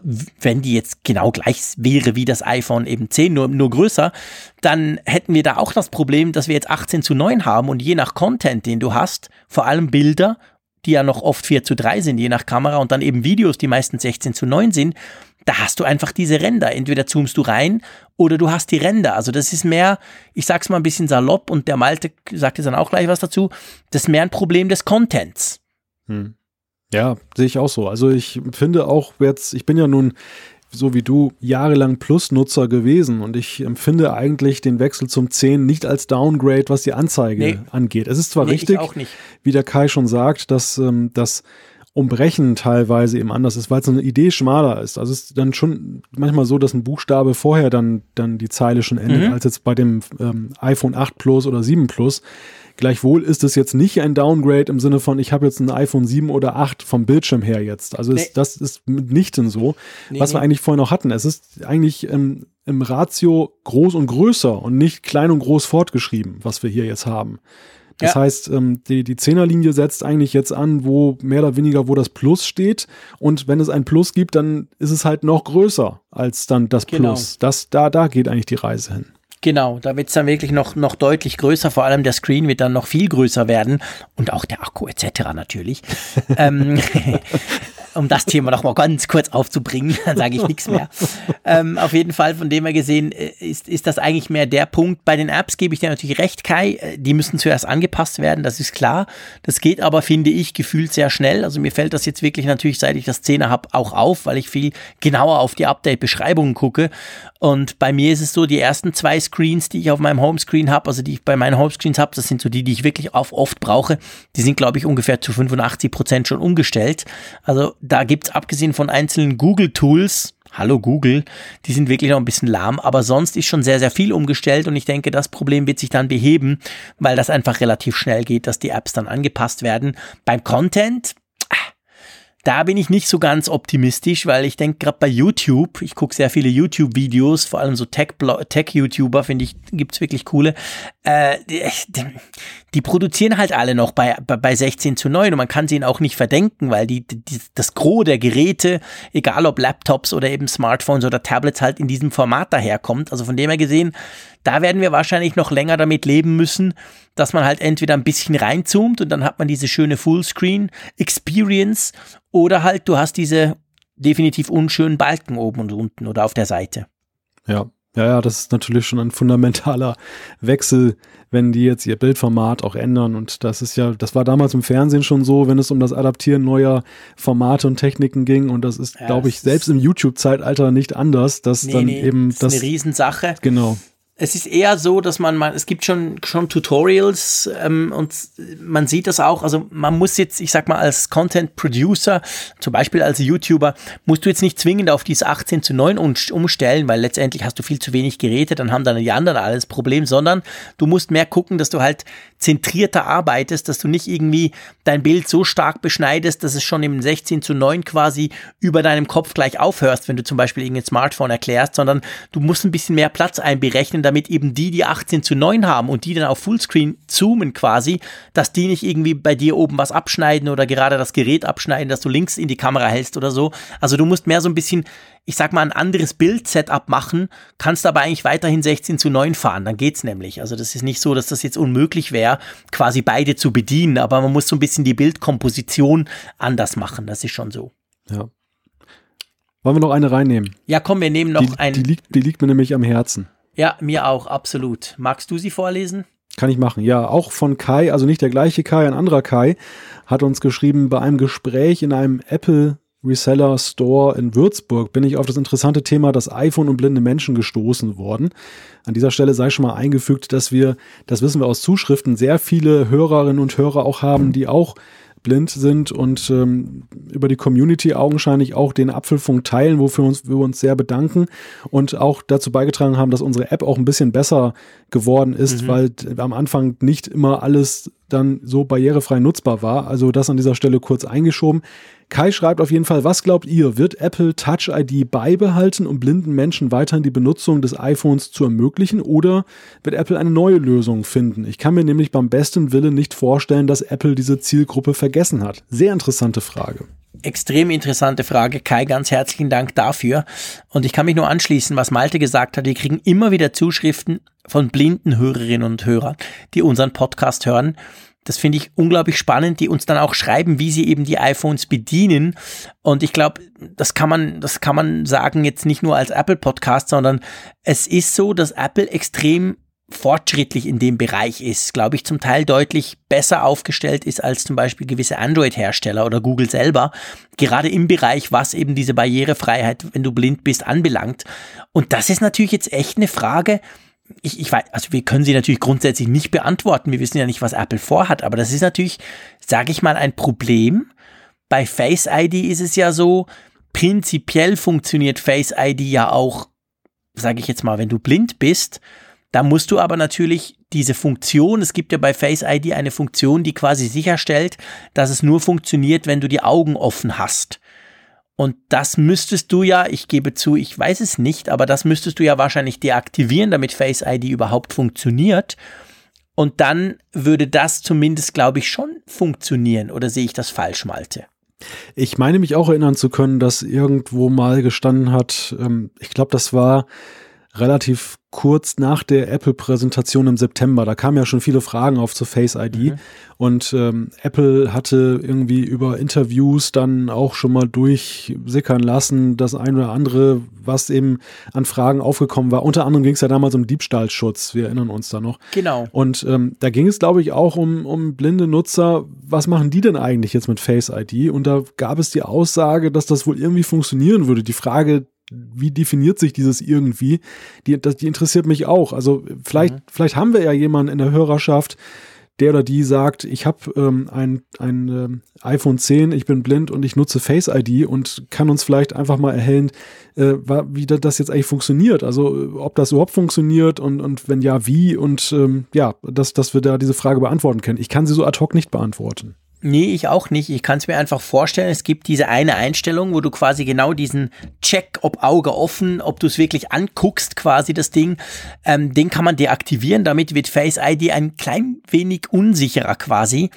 wenn die jetzt genau gleich wäre wie das iPhone eben 10, nur, nur größer, dann hätten wir da auch das Problem, dass wir jetzt 18 zu 9 haben und je nach Content, den du hast, vor allem Bilder, die ja noch oft 4 zu 3 sind, je nach Kamera und dann eben Videos, die meistens 16 zu 9 sind, da hast du einfach diese Ränder. Entweder zoomst du rein oder du hast die Ränder. Also das ist mehr, ich sag's mal ein bisschen salopp und der Malte sagt jetzt dann auch gleich was dazu, das ist mehr ein Problem des Contents. Hm. Ja, sehe ich auch so. Also ich finde auch jetzt, ich bin ja nun so wie du jahrelang Plus-Nutzer gewesen und ich empfinde eigentlich den Wechsel zum 10 nicht als Downgrade, was die Anzeige nee. angeht. Es ist zwar nee, richtig, wie der Kai schon sagt, dass ähm, das Umbrechen teilweise eben anders ist, weil es eine Idee schmaler ist. Also es ist dann schon manchmal so, dass ein Buchstabe vorher dann, dann die Zeile schon endet, mhm. als jetzt bei dem ähm, iPhone 8 Plus oder 7 Plus. Gleichwohl ist es jetzt nicht ein Downgrade im Sinne von, ich habe jetzt ein iPhone 7 oder 8 vom Bildschirm her jetzt. Also nee. ist, das ist mitnichten so, nee, was nee. wir eigentlich vorher noch hatten. Es ist eigentlich im, im Ratio groß und größer und nicht klein und groß fortgeschrieben, was wir hier jetzt haben. Das ja. heißt, ähm, die, die Zehnerlinie setzt eigentlich jetzt an, wo mehr oder weniger, wo das Plus steht. Und wenn es ein Plus gibt, dann ist es halt noch größer als dann das genau. Plus. Das, da, da geht eigentlich die Reise hin. Genau, da wird es dann wirklich noch, noch deutlich größer, vor allem der Screen wird dann noch viel größer werden und auch der Akku etc. natürlich. ähm, um das Thema noch mal ganz kurz aufzubringen, dann sage ich nichts mehr. Ähm, auf jeden Fall, von dem her gesehen, äh, ist, ist das eigentlich mehr der Punkt. Bei den Apps gebe ich dir natürlich recht, Kai. Äh, die müssen zuerst angepasst werden, das ist klar. Das geht aber, finde ich, gefühlt sehr schnell. Also mir fällt das jetzt wirklich natürlich, seit ich das 10er habe, auch auf, weil ich viel genauer auf die Update-Beschreibungen gucke. Und bei mir ist es so, die ersten zwei Screens, die ich auf meinem Homescreen habe, also die ich bei meinen Homescreens habe, das sind so die, die ich wirklich oft brauche, die sind, glaube ich, ungefähr zu 85 Prozent schon umgestellt. Also da gibt es abgesehen von einzelnen Google-Tools, Hallo Google, die sind wirklich noch ein bisschen lahm, aber sonst ist schon sehr, sehr viel umgestellt und ich denke, das Problem wird sich dann beheben, weil das einfach relativ schnell geht, dass die Apps dann angepasst werden. Beim Content, da bin ich nicht so ganz optimistisch, weil ich denke gerade bei YouTube, ich gucke sehr viele YouTube-Videos, vor allem so Tech-YouTuber, finde ich, gibt's wirklich coole. Äh, die, die, produzieren halt alle noch bei, bei 16 zu 9 und man kann sie ihnen auch nicht verdenken, weil die, die, das Gros der Geräte, egal ob Laptops oder eben Smartphones oder Tablets, halt in diesem Format daherkommt. Also von dem her gesehen, da werden wir wahrscheinlich noch länger damit leben müssen, dass man halt entweder ein bisschen reinzoomt und dann hat man diese schöne Fullscreen-Experience oder halt du hast diese definitiv unschönen Balken oben und unten oder auf der Seite. Ja, ja, ja, das ist natürlich schon ein fundamentaler Wechsel, wenn die jetzt ihr Bildformat auch ändern. Und das ist ja, das war damals im Fernsehen schon so, wenn es um das Adaptieren neuer Formate und Techniken ging. Und das ist, ja, glaube ich, selbst im YouTube-Zeitalter nicht anders, dass nee, dann nee, eben das. Ist eine Riesensache. Genau es ist eher so, dass man, man es gibt schon, schon Tutorials ähm, und man sieht das auch, also man muss jetzt, ich sag mal, als Content Producer, zum Beispiel als YouTuber, musst du jetzt nicht zwingend auf diese 18 zu 9 umstellen, weil letztendlich hast du viel zu wenig Geräte, dann haben dann die anderen alles Problem, sondern du musst mehr gucken, dass du halt zentrierter arbeitest, dass du nicht irgendwie dein Bild so stark beschneidest, dass es schon im 16 zu 9 quasi über deinem Kopf gleich aufhörst, wenn du zum Beispiel irgendein Smartphone erklärst, sondern du musst ein bisschen mehr Platz einberechnen, damit eben die, die 18 zu 9 haben und die dann auf Fullscreen zoomen quasi, dass die nicht irgendwie bei dir oben was abschneiden oder gerade das Gerät abschneiden, dass du links in die Kamera hältst oder so. Also du musst mehr so ein bisschen, ich sag mal, ein anderes Bild-Setup machen, kannst aber eigentlich weiterhin 16 zu 9 fahren, dann geht's nämlich. Also das ist nicht so, dass das jetzt unmöglich wäre, quasi beide zu bedienen, aber man muss so ein bisschen die Bildkomposition anders machen, das ist schon so. Ja. Wollen wir noch eine reinnehmen? Ja, komm, wir nehmen noch die, eine. Die liegt, die liegt mir nämlich am Herzen. Ja, mir auch, absolut. Magst du sie vorlesen? Kann ich machen. Ja, auch von Kai, also nicht der gleiche Kai, ein anderer Kai, hat uns geschrieben, bei einem Gespräch in einem Apple Reseller Store in Würzburg bin ich auf das interessante Thema das iPhone und blinde Menschen gestoßen worden. An dieser Stelle sei schon mal eingefügt, dass wir, das wissen wir aus Zuschriften, sehr viele Hörerinnen und Hörer auch haben, die auch blind sind und ähm, über die Community augenscheinlich auch den Apfelfunk teilen, wofür uns, wir uns sehr bedanken und auch dazu beigetragen haben, dass unsere App auch ein bisschen besser geworden ist, mhm. weil am Anfang nicht immer alles dann so barrierefrei nutzbar war. Also das an dieser Stelle kurz eingeschoben. Kai schreibt auf jeden Fall, was glaubt ihr, wird Apple Touch ID beibehalten, um blinden Menschen weiterhin die Benutzung des iPhones zu ermöglichen oder wird Apple eine neue Lösung finden? Ich kann mir nämlich beim besten Willen nicht vorstellen, dass Apple diese Zielgruppe vergessen hat. Sehr interessante Frage. Extrem interessante Frage, Kai. Ganz herzlichen Dank dafür. Und ich kann mich nur anschließen, was Malte gesagt hat. Wir kriegen immer wieder Zuschriften von blinden Hörerinnen und Hörern, die unseren Podcast hören das finde ich unglaublich spannend, die uns dann auch schreiben, wie sie eben die iPhones bedienen. Und ich glaube, das kann man, das kann man sagen jetzt nicht nur als Apple Podcast, sondern es ist so, dass Apple extrem fortschrittlich in dem Bereich ist, glaube ich, zum Teil deutlich besser aufgestellt ist als zum Beispiel gewisse Android-Hersteller oder Google selber, gerade im Bereich, was eben diese Barrierefreiheit, wenn du blind bist, anbelangt. Und das ist natürlich jetzt echt eine Frage, ich, ich weiß, also wir können sie natürlich grundsätzlich nicht beantworten. Wir wissen ja nicht, was Apple vorhat, aber das ist natürlich, sage ich mal, ein Problem, Bei Face ID ist es ja so, prinzipiell funktioniert Face ID ja auch, sage ich jetzt mal, wenn du blind bist. Da musst du aber natürlich diese Funktion, es gibt ja bei Face ID eine Funktion, die quasi sicherstellt, dass es nur funktioniert, wenn du die Augen offen hast. Und das müsstest du ja, ich gebe zu, ich weiß es nicht, aber das müsstest du ja wahrscheinlich deaktivieren, damit Face ID überhaupt funktioniert. Und dann würde das zumindest, glaube ich, schon funktionieren. Oder sehe ich das falsch, Malte? Ich meine mich auch erinnern zu können, dass irgendwo mal gestanden hat, ähm, ich glaube, das war relativ kurz nach der Apple-Präsentation im September. Da kamen ja schon viele Fragen auf zur Face ID. Mhm. Und ähm, Apple hatte irgendwie über Interviews dann auch schon mal durchsickern lassen, das eine oder andere, was eben an Fragen aufgekommen war. Unter anderem ging es ja damals um Diebstahlschutz. Wir erinnern uns da noch. Genau. Und ähm, da ging es, glaube ich, auch um, um blinde Nutzer. Was machen die denn eigentlich jetzt mit Face ID? Und da gab es die Aussage, dass das wohl irgendwie funktionieren würde. Die Frage, wie definiert sich dieses irgendwie? Die, das, die interessiert mich auch. Also vielleicht, mhm. vielleicht haben wir ja jemanden in der Hörerschaft, der oder die sagt, ich habe ähm, ein, ein ähm, iPhone 10, ich bin blind und ich nutze Face ID und kann uns vielleicht einfach mal erhellen, äh, wie das jetzt eigentlich funktioniert. Also ob das überhaupt funktioniert und, und wenn ja, wie und ähm, ja, dass, dass wir da diese Frage beantworten können. Ich kann sie so ad hoc nicht beantworten. Nee, ich auch nicht. Ich kann es mir einfach vorstellen, es gibt diese eine Einstellung, wo du quasi genau diesen Check, ob Auge offen, ob du es wirklich anguckst, quasi das Ding, ähm, den kann man deaktivieren. Damit wird Face ID ein klein wenig unsicherer quasi.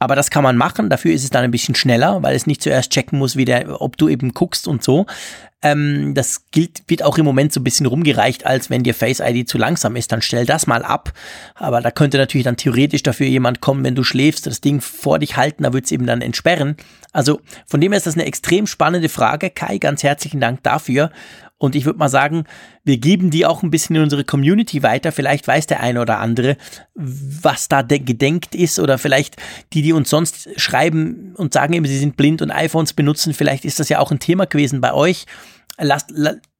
Aber das kann man machen, dafür ist es dann ein bisschen schneller, weil es nicht zuerst checken muss, wie der, ob du eben guckst und so. Ähm, das gilt, wird auch im Moment so ein bisschen rumgereicht, als wenn dir Face ID zu langsam ist, dann stell das mal ab. Aber da könnte natürlich dann theoretisch dafür jemand kommen, wenn du schläfst, das Ding vor dich halten, da wird es eben dann entsperren. Also von dem her ist das eine extrem spannende Frage. Kai, ganz herzlichen Dank dafür. Und ich würde mal sagen, wir geben die auch ein bisschen in unsere Community weiter. Vielleicht weiß der eine oder andere, was da gedenkt ist oder vielleicht die, die uns sonst schreiben und sagen eben, sie sind blind und iPhones benutzen. Vielleicht ist das ja auch ein Thema gewesen bei euch lasst,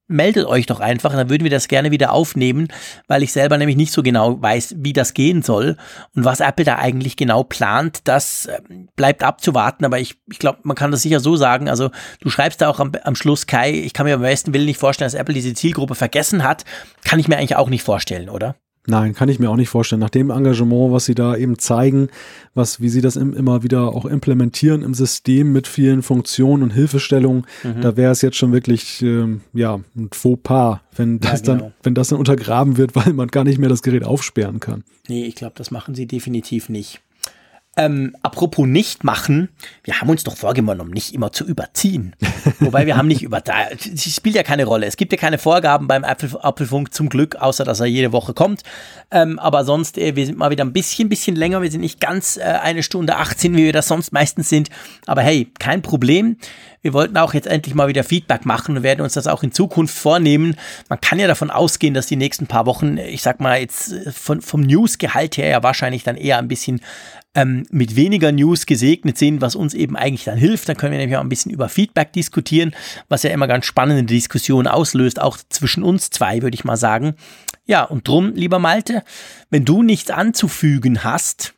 meldet euch doch einfach, dann würden wir das gerne wieder aufnehmen, weil ich selber nämlich nicht so genau weiß, wie das gehen soll und was Apple da eigentlich genau plant, das ähm, bleibt abzuwarten, aber ich, ich glaube, man kann das sicher so sagen, also du schreibst da auch am, am Schluss, Kai, ich kann mir am besten Willen nicht vorstellen, dass Apple diese Zielgruppe vergessen hat, kann ich mir eigentlich auch nicht vorstellen, oder? Nein, kann ich mir auch nicht vorstellen. Nach dem Engagement, was sie da eben zeigen, was, wie sie das im, immer wieder auch implementieren im System mit vielen Funktionen und Hilfestellungen, mhm. da wäre es jetzt schon wirklich, ähm, ja, ein Fauxpas, wenn das ja, genau. dann, wenn das dann untergraben wird, weil man gar nicht mehr das Gerät aufsperren kann. Nee, ich glaube, das machen sie definitiv nicht. Ähm, apropos nicht machen, wir haben uns doch vorgenommen, nicht immer zu überziehen. Wobei wir haben nicht über, es spielt ja keine Rolle. Es gibt ja keine Vorgaben beim Apfel, Apfelfunk zum Glück, außer dass er jede Woche kommt. Ähm, aber sonst, äh, wir sind mal wieder ein bisschen, bisschen länger. Wir sind nicht ganz äh, eine Stunde 18, wie wir das sonst meistens sind. Aber hey, kein Problem. Wir wollten auch jetzt endlich mal wieder Feedback machen und werden uns das auch in Zukunft vornehmen. Man kann ja davon ausgehen, dass die nächsten paar Wochen, ich sag mal jetzt äh, von, vom Newsgehalt her ja wahrscheinlich dann eher ein bisschen ähm, mit weniger News gesegnet sind, was uns eben eigentlich dann hilft. Dann können wir nämlich auch ein bisschen über Feedback diskutieren, was ja immer ganz spannende Diskussionen auslöst, auch zwischen uns zwei, würde ich mal sagen. Ja, und drum, lieber Malte, wenn du nichts anzufügen hast,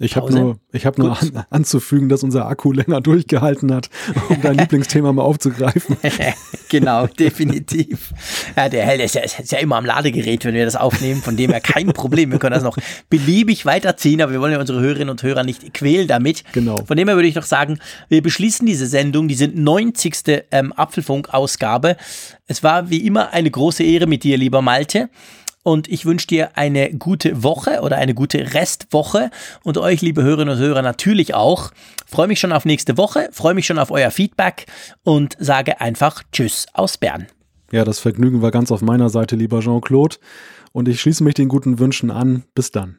ich habe nur, ich hab nur an, anzufügen, dass unser Akku länger durchgehalten hat, um dein Lieblingsthema mal aufzugreifen. genau, definitiv. Ja, der Hell ist ja, ist ja immer am Ladegerät, wenn wir das aufnehmen, von dem her kein Problem. Wir können das noch beliebig weiterziehen, aber wir wollen ja unsere Hörerinnen und Hörer nicht quälen damit. Genau. Von dem her würde ich doch sagen, wir beschließen diese Sendung, die sind 90. Ähm, Apfelfunk-Ausgabe. Es war wie immer eine große Ehre mit dir, lieber Malte und ich wünsche dir eine gute Woche oder eine gute Restwoche und euch, liebe Hörerinnen und Hörer, natürlich auch. Freue mich schon auf nächste Woche, freue mich schon auf euer Feedback und sage einfach Tschüss aus Bern. Ja, das Vergnügen war ganz auf meiner Seite, lieber Jean-Claude. Und ich schließe mich den guten Wünschen an. Bis dann.